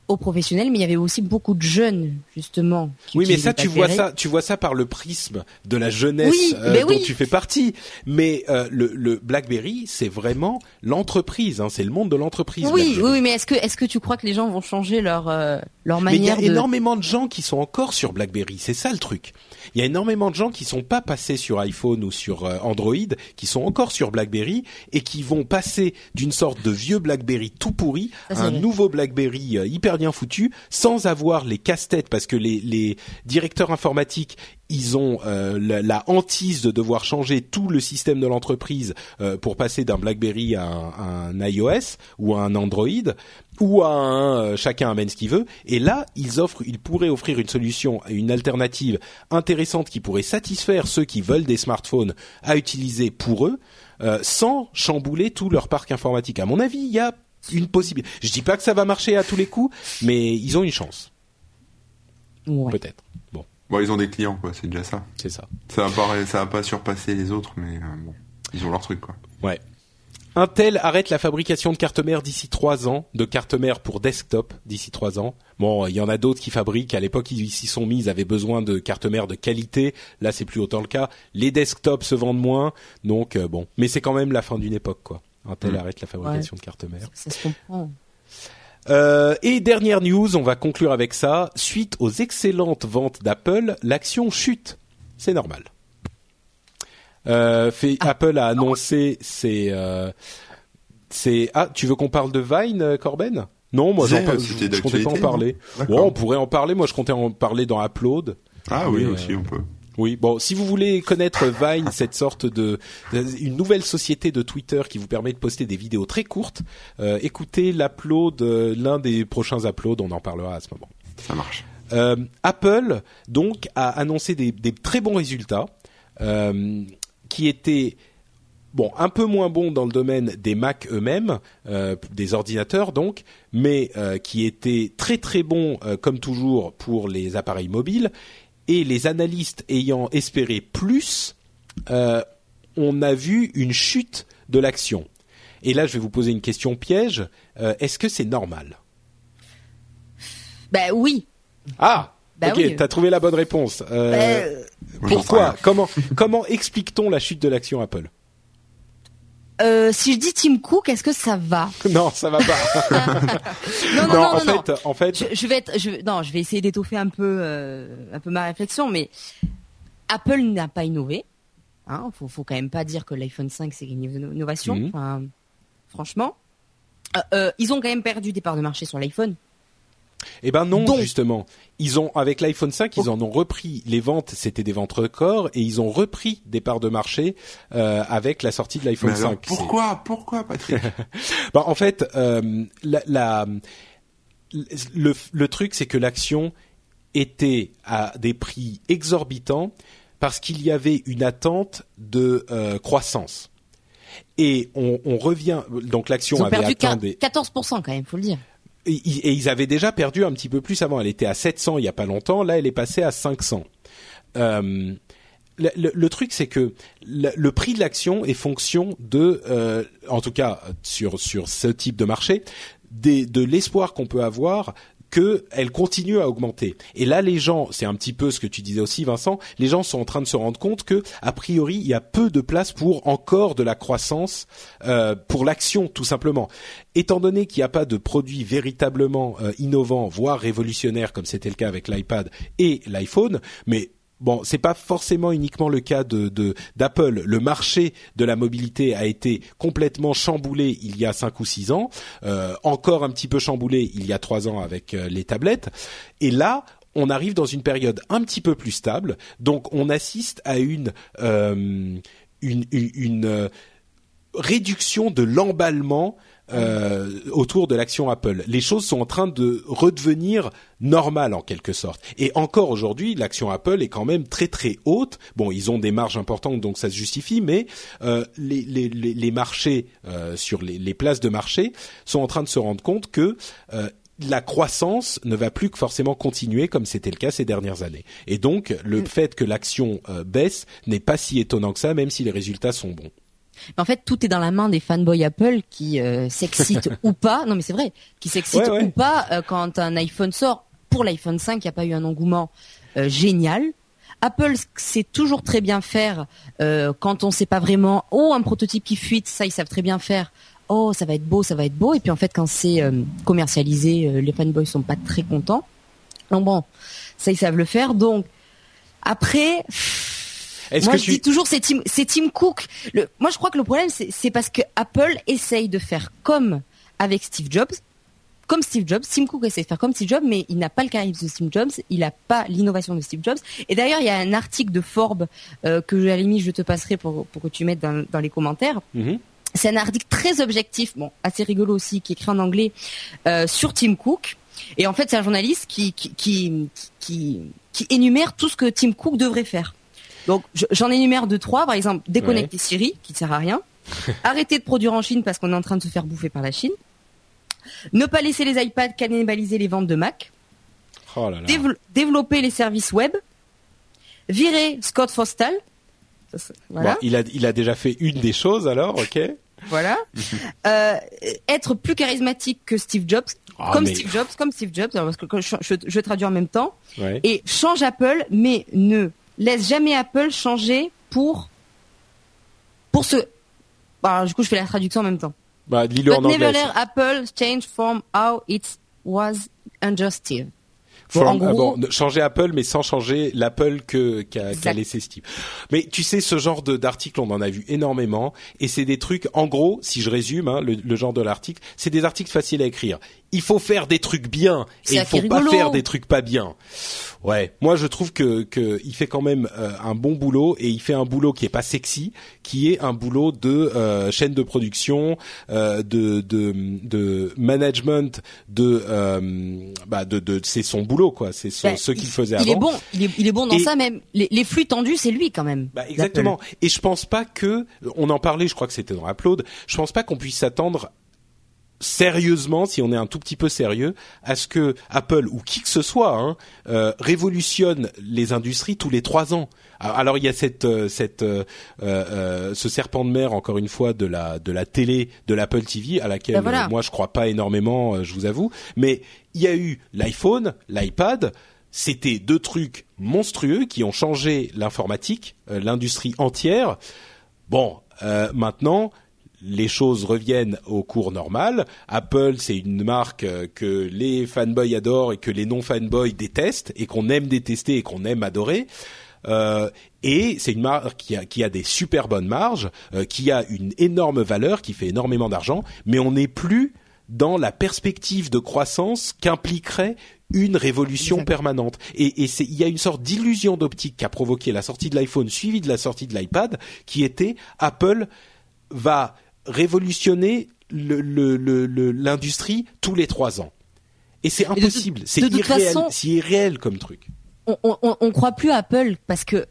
aux professionnels, mais il y avait aussi beaucoup de jeunes justement. oui, mais ça, tu vois ça, tu vois ça par le prisme de la jeunesse euh, dont tu fais partie. Mais euh, le, le, BlackBerry, c'est vraiment l'entreprise, hein, c'est le monde de l'entreprise. Oui, oui, mais est-ce que est-ce que tu crois que les gens vont changer leur euh, leur manière Mais il y a énormément de gens qui sont encore sur BlackBerry, c'est ça le truc. Il y a énormément de gens qui sont pas passés sur iPhone ou sur Android, qui sont encore sur BlackBerry et qui vont passer d'une sorte de vieux BlackBerry tout pourri à un nouveau BlackBerry hyper bien foutu, sans avoir les casse-têtes, parce que les, directeurs informatiques, ils ont euh, la, hantise de devoir changer tout le système de l'entreprise euh, pour passer d'un BlackBerry à un, iOS ou à un Android ou à un euh, chacun amène ce qu'il veut. Et là, ils offrent, ils pourraient offrir une solution, une alternative intéressante qui pourrait satisfaire ceux qui veulent des smartphones à utiliser pour eux, sans chambouler tout leur parc informatique. À mon avis, il y a une possibilité. Je dis pas que ça va marcher à tous les coups, mais ils ont une chance. Peut-être. Bon. Bon, ils ont des clients, quoi. C'est déjà ça. C'est ça. Ça va pas, ça va pas surpasser les autres, mais euh, bon, ils ont leur truc, quoi. Ouais. Intel arrête la fabrication de cartes mères d'ici trois ans, de cartes mères pour desktop d'ici trois ans. Bon, il y en a d'autres qui fabriquent. À l'époque, ils s'y sont mis, ils avaient besoin de cartes mères de qualité. Là, c'est plus autant le cas. Les desktops se vendent moins, donc euh, bon. Mais c'est quand même la fin d'une époque, quoi. Intel mm. arrête la fabrication de cartes mères. Ça, se comprend. Euh, et dernière news, on va conclure avec ça. Suite aux excellentes ventes d'Apple, l'action chute. C'est normal. Euh, fait, ah. Apple a annoncé ses, euh, Ah, tu veux qu'on parle de Vine, Corben? Non, moi, j'en je, comptais pas en parler. Bon, on pourrait en parler. Moi, je comptais en parler dans Upload. Ah oui, aussi, on peut. Oui, bon, si vous voulez connaître Vine, cette sorte de, une nouvelle société de Twitter qui vous permet de poster des vidéos très courtes, euh, écoutez l'upload, euh, l'un des prochains uploads, on en parlera à ce moment. Ça marche. Euh, Apple donc a annoncé des, des très bons résultats qui étaient bon, un peu moins bons dans le domaine des Mac eux-mêmes, des ordinateurs donc, mais qui étaient très très bons comme toujours pour les appareils mobiles et les analystes ayant espéré plus, euh, on a vu une chute de l'action. Et là, je vais vous poser une question piège. Euh, est-ce que c'est normal? Ben oui. Ah bah ok, t'as trouvé la bonne réponse. Euh, bah, pourquoi? Comment comment explique-t-on la chute de l'action Apple? Euh, si je dis Tim Cook, est-ce que ça va? Non, ça va pas. non, non, non, en fait, en fait, je, vais être, je, non, je vais essayer d'étoffer un peu, euh, un peu ma réflexion, mais Apple n'a pas innové. Hein, faut, faut quand même pas dire que l'iPhone 5 c'est une innovation. Mhm. Enfin, franchement, euh, ils ont quand même perdu des parts de marché sur l'iPhone. Eh ben non, justement. Ils ont avec l'iPhone 5, ils en ont repris les ventes, c'était des ventes records et ils ont repris des parts de marché euh, avec la sortie de l'iPhone 5. Pourquoi Pourquoi Patrick ben, en fait, euh, la, le, le truc c'est que l'action était à des prix exorbitants parce qu'il y avait une attente de euh, croissance. Et on, on, revient donc l'action avait perdu atteint des 14% quand même, faut le dire et, ils avaient déjà perdu un petit peu plus avant. Elle était à 700 il y a pas longtemps. Là, elle est passée à 500. Euh, le, truc, c'est que le, prix de l'action est fonction de, euh, en tout cas sur ce type de marché, de l'espoir qu'on peut avoir qu'elle continue à augmenter. Et là, les gens, c'est un petit peu ce que tu disais aussi, Vincent, les gens sont en train de se rendre compte que, a priori, il y a peu de place pour encore de la croissance euh, pour l'action, tout simplement. Étant donné qu'il n'y a pas de produit véritablement euh, innovant, voire révolutionnaire, comme c'était le cas avec l'iPad et l'iPhone, mais Bon, c'est pas forcément uniquement le cas d'Apple. le marché de la mobilité a été complètement chamboulé il y a cinq ou six ans, euh, encore un petit peu chamboulé il y a trois ans avec euh, les tablettes. Et là, on arrive dans une période un petit peu plus stable. Donc, on assiste à une euh, une réduction de l'emballement euh, autour de l'action Apple. Les choses sont en train de redevenir normales en quelque sorte. Et encore aujourd'hui, l'action Apple est quand même très très haute. Bon, ils ont des marges importantes, donc ça se justifie, mais euh, les, les, les, marchés euh, sur les, les, places de marché sont en train de se rendre compte que euh, la croissance ne va plus que forcément continuer comme c'était le cas ces dernières années. Et donc, le mm. fait que l'action euh, baisse n'est pas si étonnant que ça, même si les résultats sont bons. Mais en fait, tout est dans la main des fanboys Apple qui euh, s'excitent ou pas. Non, mais c'est vrai, qui s'excitent ou pas euh, quand un iPhone sort. Pour l'iPhone 5, il n'y a pas eu un engouement euh, génial. Apple sait toujours très bien faire quand on sait pas vraiment. Oh, un prototype qui fuite, ça ils savent très bien faire. Oh, ça va être beau, ça va être beau. Et puis en fait, quand c'est commercialisé, les fanboys sont pas très contents. Donc bon, ça ils savent le faire. Donc après. Moi, je dis toujours c'est Tim, c'est Tim Cook. Le, moi, je crois que le problème, c'est parce que Apple essaye de faire comme avec Steve Jobs, comme Steve Jobs. Tim Cook essaie de faire comme Steve Jobs, mais il n'a pas le charisme de Steve Jobs, il n'a pas l'innovation de Steve Jobs. Et d'ailleurs, il y a un article de Forbes euh, que à la limite je te passerai pour, pour que tu mettes dans, dans les commentaires. Mm-hmm. C'est un article très objectif, bon, assez rigolo aussi, qui est écrit en anglais euh, sur Tim Cook. Et en fait, c'est un journaliste qui qui, qui qui, qui énumère tout ce que Tim Cook devrait faire. Donc, j'en énumère deux trois. Par exemple, déconnecter Siri, qui ne sert à rien. Arrêter de produire en Chine parce qu'on est en train de se faire bouffer par la Chine. Ne pas laisser les iPads cannibaliser les ventes de Mac. Oh là là. développer les services web. Virer Scott Fostal. Voilà. il a il a déjà fait une des choses alors, ok. Voilà. euh, être plus charismatique que Steve Jobs, ah, comme Steve Jobs, comme Steve Jobs, parce que je, je, je traduis en même temps. Ouais. Et change Apple, mais ne laisse jamais Apple changer pour pour ce. Bah, du coup, je fais la traduction en même temps. Bah, lis-le en anglais. Never let Apple change from how it was under Steve. Ah bon, changer Apple, mais sans changer l'Apple que qu'a laissé Steve. Mais tu sais, ce genre d'article, on en a vu énormément, et c'est des trucs. En gros, si je résume, hein, le, le, genre de l'article, c'est des articles faciles à écrire. Il faut faire des trucs bien, et il faut pas faire des trucs pas bien. Ouais, moi je trouve que, que il fait quand même euh, un bon boulot et il fait un boulot qui est pas sexy, qui est un boulot de euh, chaîne de production, euh, de, de, de management, de bah de, de c'est son boulot quoi, c'est bah, ce qu'il faisait avant. Il est bon, il est, il est bon dans ça même. Les, les, flux tendus, c'est lui quand même. Bah, exactement. Et je pense pas que on en parlait, je crois que c'était dans Upload. Je pense pas qu'on puisse s'attendre sérieusement, si on est un tout petit peu sérieux, à ce que Apple ou qui que ce soit hein, euh, révolutionne les industries tous les trois ans. Alors il y a cette, euh, cette, euh, euh, ce serpent de mer encore une fois de la de la télé de l'Apple TV à laquelle ben moi je crois pas énormément, je vous avoue. Mais il y a eu l'iPhone, l'iPad. C'était deux trucs monstrueux qui ont changé l'informatique, l'industrie entière. Bon, maintenant les choses reviennent au cours normal. Apple, c'est une marque euh, que les fanboys adorent et que les non-fanboys détestent et qu'on aime détester et qu'on aime adorer. Euh, et c'est une marque qui a, qui a, des super bonnes marges, euh, qui a une énorme valeur, qui fait énormément d'argent, mais on n'est plus dans la perspective de croissance qu'impliquerait une révolution permanente. Et, et il y a une sorte d'illusion d'optique qui a provoqué la sortie de l'iPhone suivie de la sortie de l'iPad, qui était Apple va révolutionner l'industrie le, tous les trois ans. Et c'est impossible, c'est irréel, c'est irréel comme truc. On, on, on, croit plus à Apple parce que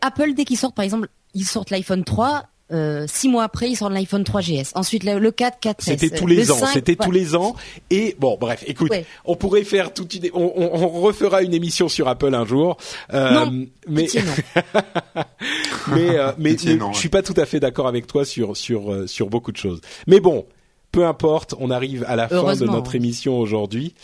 Apple dès qu'ils sortent par exemple, ils sortent l'iPhone 3, euh, six mois après, ils sortent l'iPhone 3GS. Ensuite, le, 4, 4 C'était tous les ans. C'était tous les ans. Et bon, bref, écoute, on pourrait faire toute une, on, on, refera une émission sur Apple un jour. Euh, non, mais mais, euh, mais, je suis pas tout à fait d'accord avec toi sur sur euh, sur beaucoup de choses. Mais bon, peu importe, on arrive à la fin de notre émission aujourd'hui.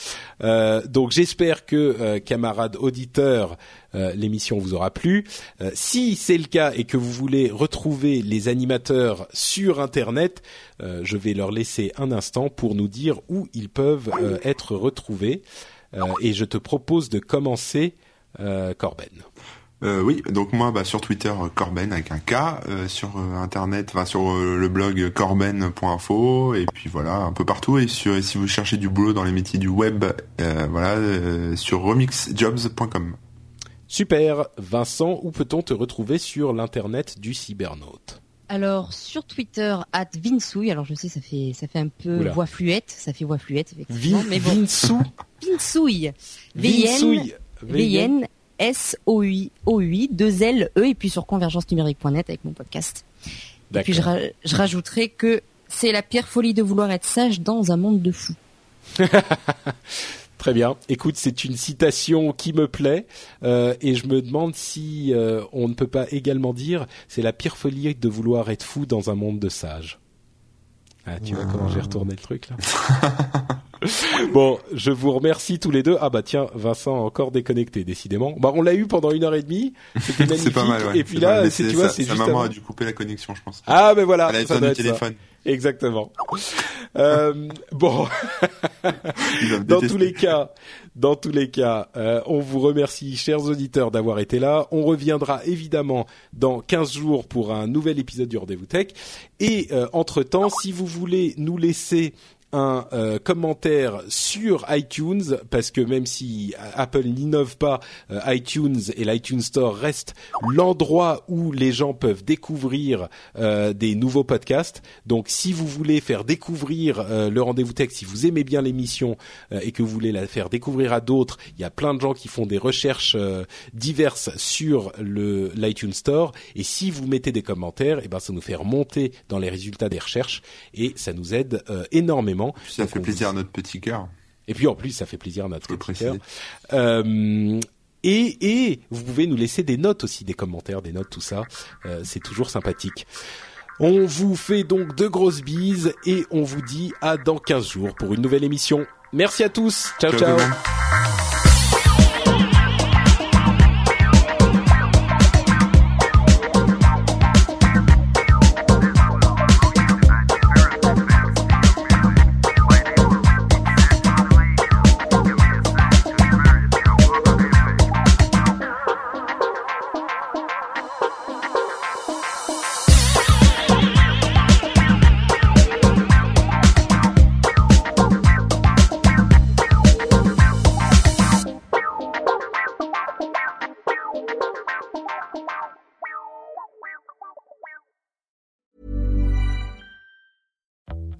Euh, donc j'espère que, euh, camarades auditeurs, euh, l'émission vous aura plu. Euh, si c'est le cas et que vous voulez retrouver les animateurs sur Internet, je vais leur laisser un instant pour nous dire où ils peuvent être retrouvés. et je te propose de commencer, Corben. Euh, oui, donc moi bah, sur Twitter Corben avec un K, euh, sur euh, internet, enfin sur euh, le blog corben.info et puis voilà un peu partout et sur si vous cherchez du boulot dans les métiers du web, voilà sur remixjobs.com. Super, Vincent, où peut-on te retrouver sur l'internet du cybernaute? Alors sur Twitter at Vinsouille, alors je sais ça fait ça fait un peu voix fluette, ça fait voix fluette effectivement, mais bon. Vinsou? Vinsouille. V V N S-O-U-I, 2 L, E, et puis sur convergence-numérique.net avec mon podcast. Et puis je, je rajouterai que c'est la pire folie de vouloir être sage dans un monde de fous. Très bien. Écoute, c'est une citation qui me plaît euh, et je me demande si euh, on ne peut pas également dire c'est la pire folie de vouloir être fou dans un monde de sages. Ah, tu vois comment j'ai retourné le truc là bon, je vous remercie tous les deux. Ah bah tiens, Vincent encore déconnecté, décidément. Bah on l'a eu pendant une heure et demie. C'était magnifique. pas mal, ouais. Et puis là, c'est tu vois, c'est juste. maman a dû couper la connexion, je pense. Ah ben voilà. Elle a besoin du téléphone. Exactement. euh, bon, dans tous les cas, dans tous les cas, euh, on vous remercie, chers auditeurs, d'avoir été là. On reviendra évidemment dans 15 jours pour un nouvel épisode du Rendez-vous Tech. Et euh, entre temps, si vous voulez nous laisser un euh, commentaire sur iTunes parce que même si Apple n'innove pas, euh, iTunes et l'iTunes Store restent l'endroit où les gens peuvent découvrir euh, des nouveaux podcasts. Donc si vous voulez faire découvrir le rendez-vous tech, si vous aimez bien l'émission et que vous voulez la faire découvrir à d'autres, il y a plein de gens qui font des recherches diverses sur le l'iTunes Store et si vous mettez des commentaires, et eh ben ça nous fait remonter dans les résultats des recherches et ça nous aide énormément ça fait plaisir à notre petit cœur. Et puis en plus, ça fait plaisir à notre petit cœur. Euh, et, et vous pouvez nous laisser des notes aussi, des commentaires, des notes, tout ça. Euh, c'est toujours sympathique. On vous fait donc de grosses bises et on vous dit à dans 15 jours pour une nouvelle émission. Merci à tous. ciao. ciao.